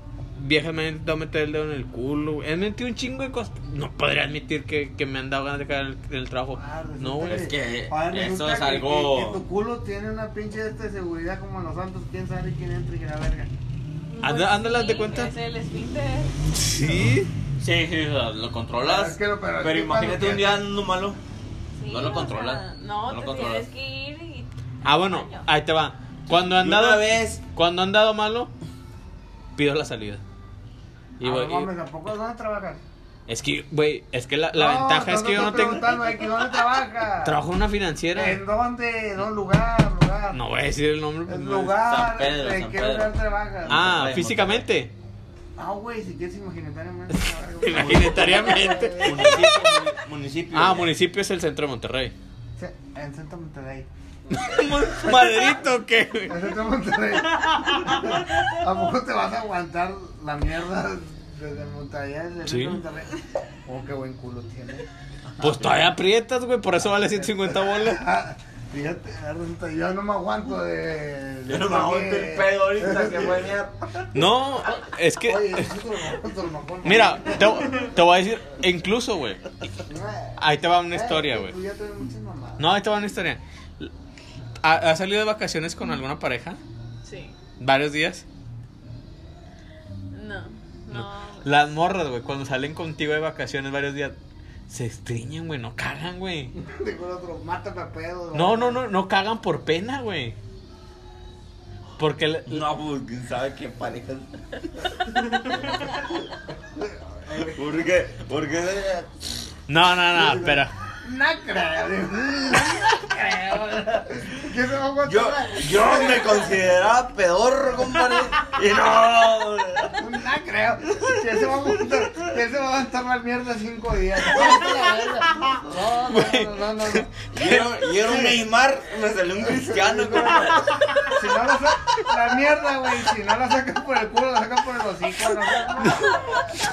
viejas me han intentado meter el dedo en el culo. güey. He admitido un chingo de cosas. No podría admitir que, que me han dado ganas de caer en el, trabajo. Ah, No, güey. Es que Ahora eso es algo- Que, que tu culo tiene una pinche de seguridad como los santos. ¿Quién sabe quién entra y quién la verga? Anda- ándale, de cuenta. Es el esfínter. Sí. Sí, sí, o lo controlas. Es que lo- pero pero que imagínate un día ando malo. Sí, No lo o controlas. sea, No, No lo controlas. tienes que ir y. Ah, bueno, ahí te va. Cuando han dado, vez- cuando han dado malo, pido la salida. Y, ah, voy- no mames, ¿tampoco dónde trabajas? es que, güey, es que la, la No, ventaja es que yo no tengo. preguntando, X, ¿Dónde trabajas? Trabajo en una financiera. ¿En dónde? ¿En un lugar? lugar? No voy a decir el nombre. pues, ¿En no. lugar? San Pedro, ¿En San qué Pedro. lugar trabajas? Ah, físicamente. Ah, güey, si quieres imaginariamente. [laughs] Imaginariamente. Municipio, muni- municipio. Ah, municipio es el centro de Monterrey. Sí, En Centro Monterrey. [laughs] Maderito, ¿qué? Centro Monterrey. [laughs] ¿A poco te vas a aguantar la mierda desde Monterrey? Desde Sí. Monterrey. Oh, qué buen culo tiene. Pues todavía aprietas, güey, por eso vale 150 bolas. [laughs] Fíjate, resulta, yo no me aguanto de. Yo no me aguanto el pedo ahorita que voy a. No, es que. Oye, es. Mira, te, te voy a decir, incluso, güey. Ahí te va una historia, güey. No, ahí te va una historia. ¿Ha- ¿Has salido de vacaciones con alguna pareja? Sí. ¿Varios días? No. No. Las morras, güey, cuando salen contigo de vacaciones varios días, se estriñen, güey, no cagan, güey. Otro, mátame a pedo. No, no, no, no cagan por pena, güey. Porque le- No, pues quién sabe qué parejas. [laughs] ¿Por qué? ¿Por qué? No, no, no, pero No creo, digo, no creo. ¿Qué se va a aguantar? Yo, yo me consideraba pedorro, compadre. Y no. No creo. ¿Qué se va a aguantar? ¿Qué se va a aguantar la mierda cinco días? No, no, no, no, no, no. Y era, y era un Neymar, me salió un cristiano, compadre. Si no la sacas, la mierda, güey. Si no la sacas por el culo, la sacas por el hocico.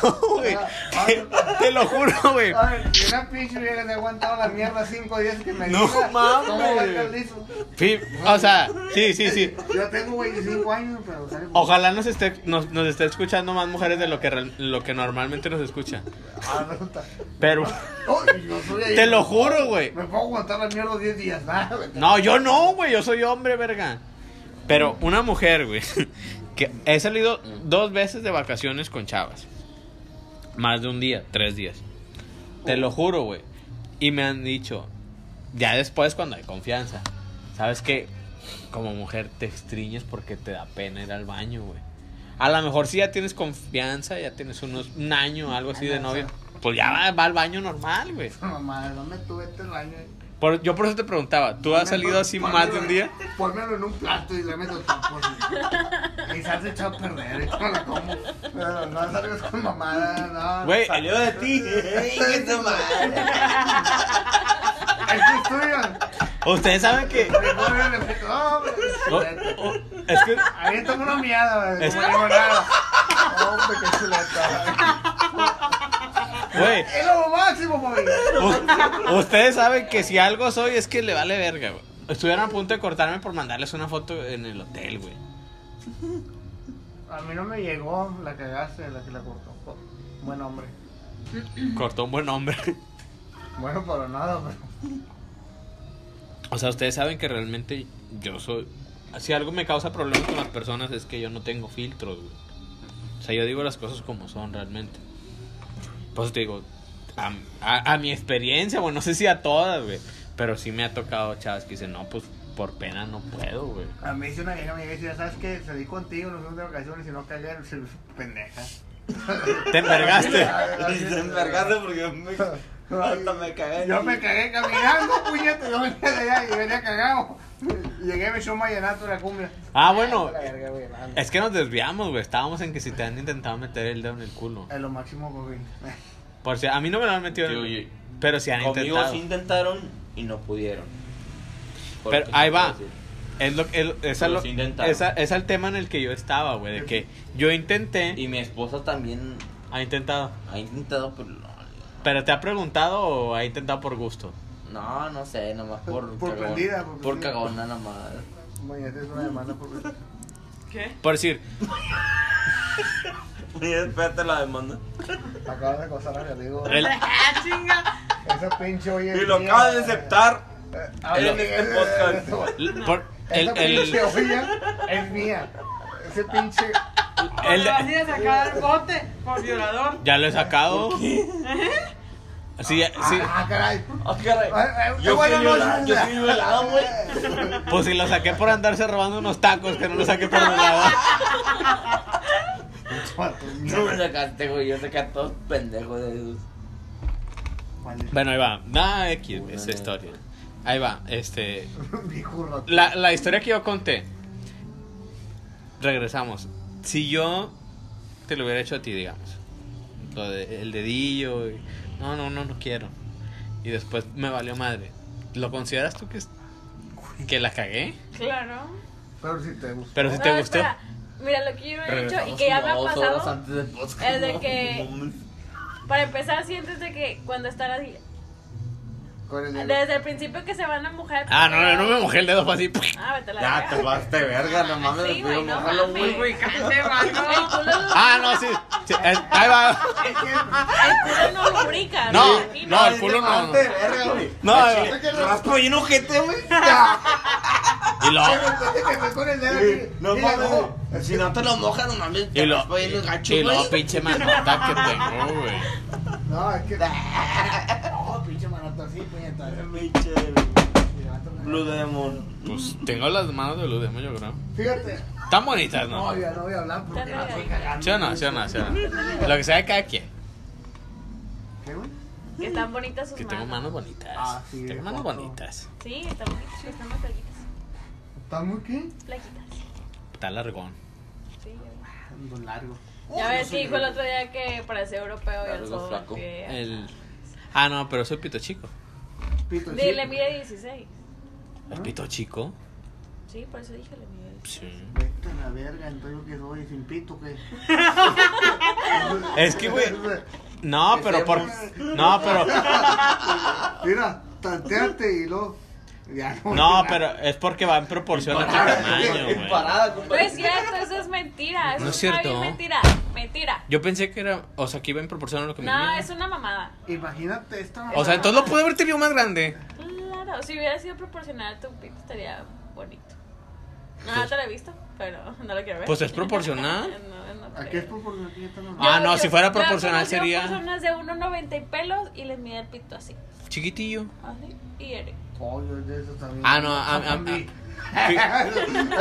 No, güey, Ah, te, te lo juro, güey. A ver, si una pinche vieja se la mierda cinco días que me No mames. Sí, o sea, sí, sí, sí. Yo tengo 25 años, pero sale Ojalá nos esté, nos, nos esté escuchando más mujeres de lo que, real- lo que normalmente nos escuchan. Ah, resulta. Pero, [laughs] yo soy ahí. te lo juro, güey. Me puedo aguantar la mierda 10 días, ¿verdad? No, yo no, güey, yo soy hombre, verga. Pero una mujer, güey, [laughs] que he salido dos veces de vacaciones con chavas. Más de un día, tres días. Te lo juro, güey. Y me han dicho, ya después cuando hay confianza, ¿sabes qué? Como mujer te estriñes porque te da pena ir al baño, güey. A lo mejor si ya tienes confianza, ya tienes unos, un año, algo así de novio, pues ya va, va al baño normal, güey. Mamá, ¿dónde tuve este baño? Por- yo por eso te preguntaba, ¿tú has salido así más de un día? Pónmelo en un plato y le meto tapos. [laughs] Y se hace echado a perder, y no la como. Pero no salgas con mamada, no. Güey, Salió de ti. [laughs] Ey, qué [laughs] tu madre. Es que estudian. ustedes saben que... No, hombre. o- o- es que... Aviéntame una miada, güey. Es- Como limonada. Hombre, qué chuleta. Güey, Es lo máximo, u- ustedes saben que si algo soy es que le vale verga, güey. Estuvieron a punto de cortarme por mandarles una foto en el hotel, güey. A mí no me llegó la cagaste, la que la cortó. Buen hombre. Cortó un buen hombre. Bueno, para nada, pero. O sea, ustedes saben que realmente yo soy si algo me causa problemas con las personas es que yo no tengo filtros, güey. O sea, yo digo las cosas como son realmente. Por eso te digo, a, a- a mi experiencia, güey, no sé si a todas, güey. Pero sí me ha tocado chavas que dicen, no, pues por pena no puedo, güey. A mí si una vieja me decía, ¿sabes qué? Salí contigo, nos fuimos de vacaciones y no cagué, se [laughs] pendeja. Te envergaste. [laughs] Se envergaste porque me, hasta me cagué. Yo me cagué caminando, [laughs] puñete, yo venía de allá y venía cagado. Llegué, me echó un vallenato de la cumbia. Ah, bueno. Es que nos desviamos, güey. Estábamos en que si te han intentado meter el dedo en el culo. Es lo máximo, güey. Por si a mí no me lo han metido. En- oye, pero si han Conmigo intentado. sí intentaron y no pudieron. Pero ahí va. Es lo, esa- es el tema en el que yo estaba, güey. De que yo intenté. Y mi esposa también Ha intentado. ha intentado, pero no. ¿Pero te ha preguntado o ha intentado por gusto? No, no sé, nomás por. Por cagón. prendida, por Por prendida. cagona nomás. Mañana es una demanda por ¿Qué? Por decir, [laughs] Oye, espérate la demanda. Acabas de acosar a mi amigo. el- [laughs] ¡Ah, chinga! Esa pinche oye. Y lo acaba de aceptar. Ah, en este podcast. [laughs] por- el, Esa el, pinche olla es mía. Ese pinche. El- Le vas a ir a sacar el bote por violador. ya lo he sacado. [laughs] Sí, sí. Ah, caray. Ah, caray. Ay, ay, Yo bueno, no, violado, no, yo no. fui violado, güey. [laughs] Pues si lo saqué por andarse robando unos tacos, que no lo saqué por nada. [laughs] No me sacaste, güey. Yo saqué a todos pendejos de esos. Bueno, ahí va. Nada X, Una esa historia. Ahí va, este. La, la historia que yo conté. Regresamos. Si yo te lo hubiera hecho a ti, digamos. Lo de, el dedillo. y- no, no, no, no quiero. Y después me valió madre. ¿Lo consideras tú que, es- que la cagué? Claro. Pero si te gusta. Pero si No, te gustó. espera. Mira, lo que yo he hecho y que ya me ha pasado. antes del podcast. es de que-. Para empezar, sientes de que cuando están así. El. Desde el principio que se van a mojar. Ah, no, no, no me mojé el dedo, fue así. Ah, vete a la Ya verga. te vas de verga, no mames. Sí, güey, no mojalo, mames. güey. Güey, cállate, vato. El culo, Ah, no, sí. sí, el- ahí va. el culo no lubrica. No, me imagino. no, el culo no. Te de verga, güey. No, Ah, no. chinga, Raspo bien ojete, güey. [laughs] Y lo. Que fue con el dedo Sí. No y mames. Si no te lo mojas, no mames. Y Te lo. bien el gacho, Y lo, güey. pinche manota que tengo, güey. No, es que. [laughs] No, pinche manota así, puñeta. Pinche Blue Demon. Pues tengo las manos de Blue Demon, yo creo. Fíjate. Están bonitas, ¿no? No, ya no voy a hablar porque la estoy cagando. ¿Sí o no? ¿Sí o no? ¿Sí o no? Lo que sea de cada quien. ¿Qué, güey? Que están bonitas sus Que tengo manos manos. bonitas. Ah, sí, tengo manos bonitas. Sí, están bonitas. Están más flaquitas. ¿Está muy qué? Flaquitas. Está largón. Sí, ya largo. Ya ves que dijo el otro día que parece europeo y el Largo, sol. flaco. que- El... Ah, no, pero soy pito chico. Pito Dile, chico. mide 16. ¿El pito chico? Sí, por eso dije, le mide 16. Sí. Vete a la verga, entonces yo que soy sin pito, ¿qué? Es que, güey. No, pero por. No, pero. Mira, tanteate y luego. Ya no. No, pero es porque va en proporción a tu tamaño, güey. [laughs] No es cierto, eso es mentira. Eso No es está bien cierto. mentira. Mentira. Yo pensé que era. O sea, que iba en proporción a lo que me No, es una mamada. Imagínate esta. O sea, entonces lo pude haber tenido más grande. Claro, si hubiera sido proporcional, tu pito estaría bonito. No, Pues- te lo he visto, pero [laughs] no lo quiero ver. Pues es proporcional. [laughs] No, no ¿A qué es proporcional? Ah, no, yo- si fuera yo proporcional sería- personas de 1,90 y pelos y les mide el pito así. Chiquitillo. Así. Y eres. De también. Ah, no, a- a- a-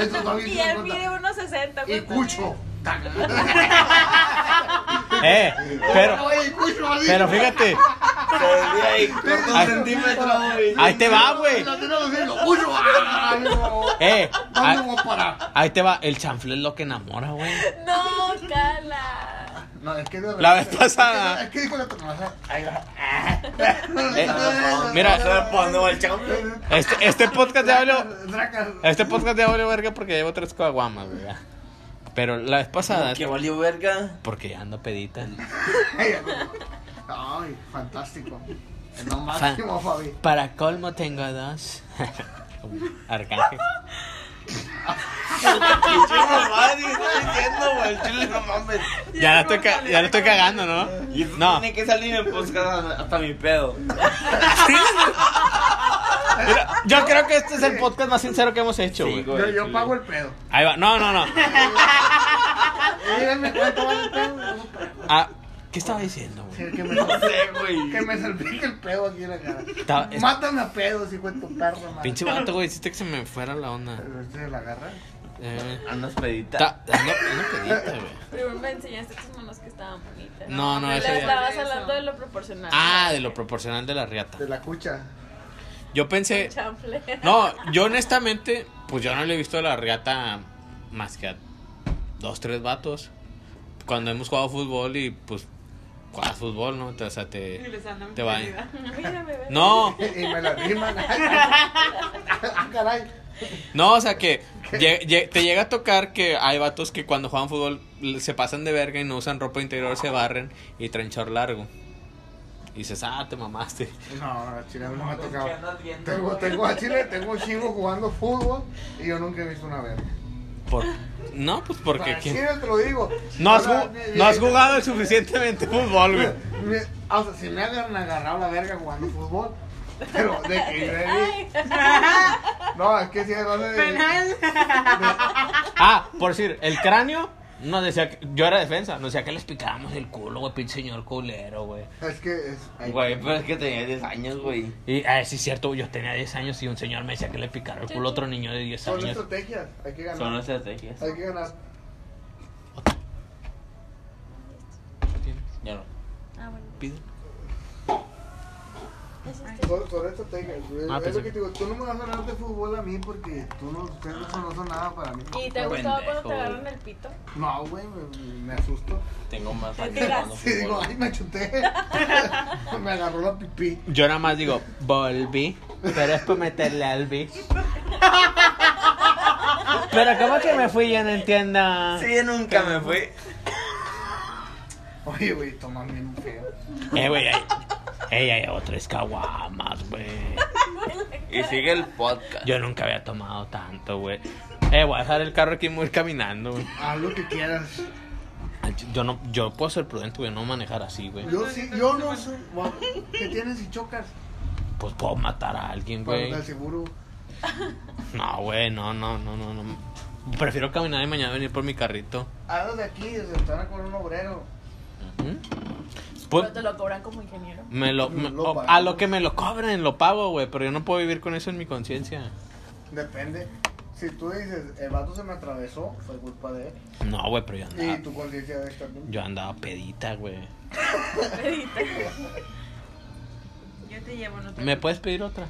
Eso también [laughs] Y él mide 1,60. Y ¿cuánto cucho. [laughs] Eh, pero. Pero fíjate. [laughs] Ahí, te va, güey. Ah. Eh, ¿Dónde ahí, ahí te va. El chanfle es lo que enamora, güey. No, cala. No, es que de La vez pasada. Es que dijo la tonada. Ahí va. Mira. Este, este podcast de. Dracas. Este podcast de audio, verga, porque llevo tres coaguamas, güey. Pero la vez pasada. Que valió verga. Porque ya ando pedita. [laughs] Ay, fantástico. Es lo máximo, Fabi. Para colmo tengo dos. [laughs] Arcángel. Ya la estoy, ca- ya la estoy cagando, ¿no? Y eso No. tiene que salir en podcast hasta mi pedo. Yo creo que este es el podcast más sincero que hemos hecho, güey. güey. Yo, yo pago el pedo. Ahí va. No, no, no. Díganme cuánto vale el pedo. Ah, ¿qué estaba diciendo, güey? Sí, que me, [laughs] No sé, güey. que me salpique el pedo aquí en la cara. Estaba- es- Mátame a pedos, hijo de tu perro, madre. Pinche vato, güey. [laughs] Hiciste que se me fuera la onda. Este se la agarra. Eh, Andas pedita. ta- ando, ando pedita, güey. Primero me enseñaste tus manos que estaban bonitas. No, no, ese estabas Eso. hablando de lo proporcional. Ah, de lo proporcional de la riata. De la cucha. Yo pensé. Chanfle. No, yo honestamente, pues yo no le he visto a la riata más que a dos, tres vatos. Cuando hemos jugado fútbol y pues juegas fútbol, ¿no? O sea, Y te, les andan te va. No, Y me la riman. [laughs] ah, caray. no, o sea que te llega a tocar que hay vatos que cuando juegan fútbol se pasan de verga y no usan ropa interior, se barren y traen short largo. Y dices, ah, te mamaste. No, a Chile no me ha tocado. ¿Qué andas viendo, Tengo, tengo a Chile, tengo un chingo jugando fútbol y yo nunca he visto una verga. Por... No, pues porque... Para ¿quién- Chile te lo digo. No has, no jugado suficientemente fútbol, güey. O sea, si me han agarrado la verga jugando fútbol. Pero de que No, es que si es de, Penal. Ah, por decir, el cráneo no decía que yo era defensa, no decía que les picábamos el culo, güey, pinche señor culero, güey. Es que es. Güey, pero es que tenía 10 años, güey. Y ah, sí es cierto, yo tenía 10 años y un señor me decía que le picara el culo a otro niño de 10 Son años. estrategias, hay que ganar. Son estrategias. Hay que ganar. Ya no. Ah, bueno. Pide. Es este. Son, son estrategias. güey. Ah, es lo que te digo, tú no me vas a hablar de fútbol a mí porque tú no, ustedes no son, no son nada para mí. ¿Y te gustado cuando te agarran el pito? No, güey, me, me asusto. Tengo más Te años jugando Sí, digo, ay, me chuté. [laughs] me agarró la pipí. Yo nada más digo, volví, pero es para meterle al bi. Pero ¿cómo que me fui? Yo no entiendo. Sí, nunca me fui. Oye, güey, toma bien feo. Eh, güey, hay, ey, hay otras caguamas, güey. Y sigue el podcast. Yo nunca había tomado tanto, güey. Eh, voy a dejar el carro aquí y me voy a ir caminando, güey. Haz lo que quieras. Yo no, yo puedo ser prudente, güey, no manejar así, güey. Yo sí, yo no soy. guau, ¿Qué tienes si chocas? Pues puedo matar a alguien, Para güey. el seguro. No, güey, no, no, no, no, no. Prefiero caminar y mañana venir por mi carrito. Hazlo de aquí, desde a cobrar un obrero. Pero Pues, te lo cobran como ingeniero. me lo, me- Lo o- a lo que me lo cobren, lo pago, güey, pero yo no puedo vivir con eso en mi conciencia. Depende. Si tú dices, el vato se me atravesó, fue culpa de él. No, güey, pero yo Y andaba, tu conciencia de estar bien. yo andaba pedita, güey. Yo te llevo, no te ¿Me puedes pedir otra?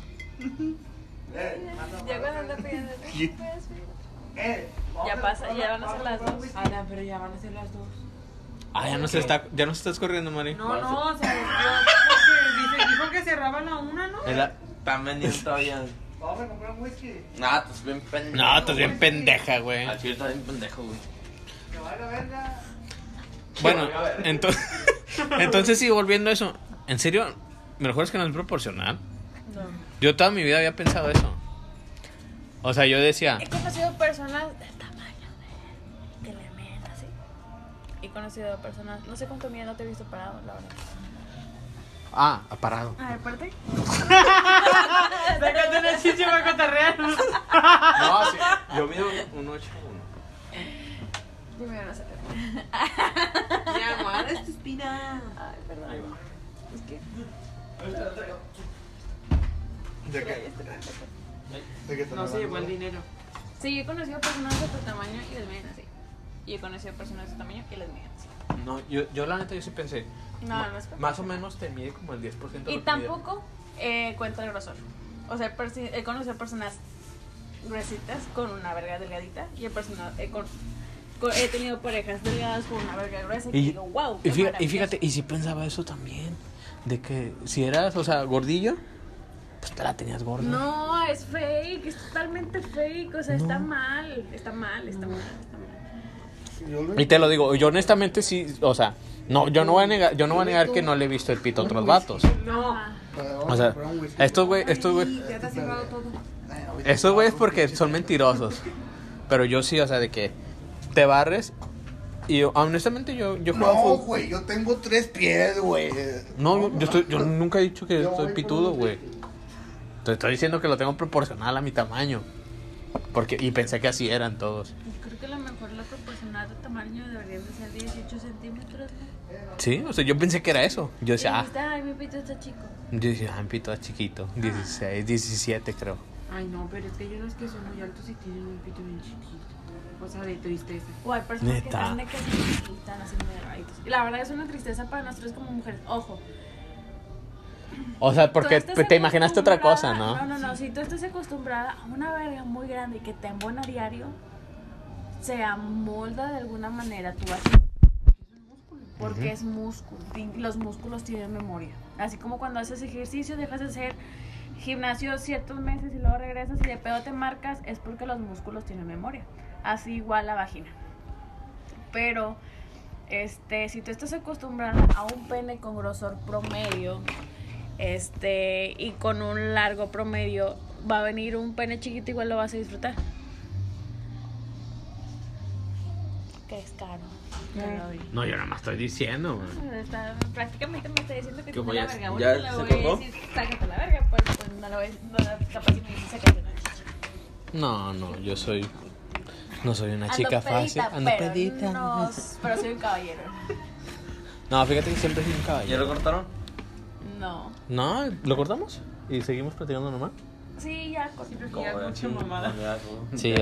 Ya cuando anda pidiendo. ¿Qué? ¿puedes pedir? Eh, vamos Ya pasa, ya van a ser las dos. Ana, pero ya van a ser las dos. Ah, ya no se está, ya no se estás corriendo, Mari. No, no, o sea, yo porque dice, dijo que cerraba la una, ¿no? Es la- Están vendiendo [laughs] todavía. Vamos a comprar un whisky. Nah, estás bien pendejo. No, estás bien pendeja, güey. Al chile estás bien pendejo, güey. Que vaya la verga. Bueno, entonces, [laughs] entonces sí, volviendo a eso. ¿En serio? ¿Me lo juras que no es proporcional? No. Yo toda mi vida había pensado eso. O sea, yo decía, He conocido personas conocido personas, no sé cuánto mide, no te he visto parado, la verdad. ah, parado. A ver, parte. Sácate [laughs] una chicha para cotarrear. No, sí. Yo mido un 8 Dime, no sé. Mi amor, es tu espina. Ay, perdón. Es que. ¿De qué? ¿De qué No se llevó el dinero. Sí, he conocido personas de tu tamaño y del mío, así. Y he conocido personas de tu tamaño y las mías. No, yo, yo la neta yo sí pensé. No, ma- no es Más o menos te mide como el 10% de Y tampoco eh, cuenta el grosor. O sea, he conocido personas gruesitas con una verga delgadita y he, he, con- con- he tenido parejas delgadas con una verga gruesa y, Y, digo, wow. y, fíjate, y fíjate, y si pensaba eso también. De que si eras, o sea, gordillo, pues te la tenías gorda. No, es fake, es totalmente fake, o sea, No. está mal, está mal, está mal, está mal. Y te lo digo, yo honestamente sí, o sea, no, yo no voy a negar, yo no voy a negar que no le he visto el pito a otros vatos. No. O sea, estos güey, estos güey, estos güeyes porque son mentirosos. Pero yo sí, o sea, de que te barres y yo- honestamente yo yo juego No, güey, yo tengo tres pies, güey. No, yo, estoy, yo nunca he dicho que Yo estoy pitudo, güey. Te estoy diciendo que lo tengo proporcional a mi tamaño. Porque, y pensé que así eran todos. Creo que a lo mejor de tamaño debería de ser 18 centímetros. ¿no? Sí, o sea, yo pensé que era eso. Yo Y decía, ah, dijiste, ay, mi pito está chico. yo decía, ah, mi pito es chiquito. 16, 17 creo. Ay, no, pero es que hay unos que son muy altos y tienen un pito bien chiquito. O sea, de tristeza. O hay personas que Neta. están de que están así. Y la verdad es una tristeza para nosotros como mujeres. Ojo. O sea, porque te imaginaste otra cosa, ¿no? No, no, no. Si tú estás acostumbrada a una verga muy grande y que te embona diario, se amolda de alguna manera tu vagina. Porque es músculo. Los músculos tienen memoria. Así como cuando haces ejercicio, dejas de hacer gimnasio ciertos meses y luego regresas y de pedo te marcas, es porque los músculos tienen memoria. Así igual la vagina. Pero, este, si tú estás acostumbrada a un pene con grosor promedio, este, y con un largo promedio, va a venir un pene chiquito, igual lo vas a disfrutar. Que es caro. Ya. No, yo nada más estoy diciendo. Está- prácticamente me está diciendo que ¿Qué tiene la verga. ¿Ya- Bueno, ya le se voy a decir, sácate la verga, pues, pues no lo voy no, capaz si me dice sácate la. No, no, yo soy. No soy una Ando chica fácil. Ando pero pedita. No, pero soy un caballero. [laughs] No, fíjate que siempre soy un ¿Ya caballero. lo cortaron? No. No, ¿lo cortamos? ¿Y seguimos platicando nomás? Sí, ya, ya mucha mamada. Ya, Sí,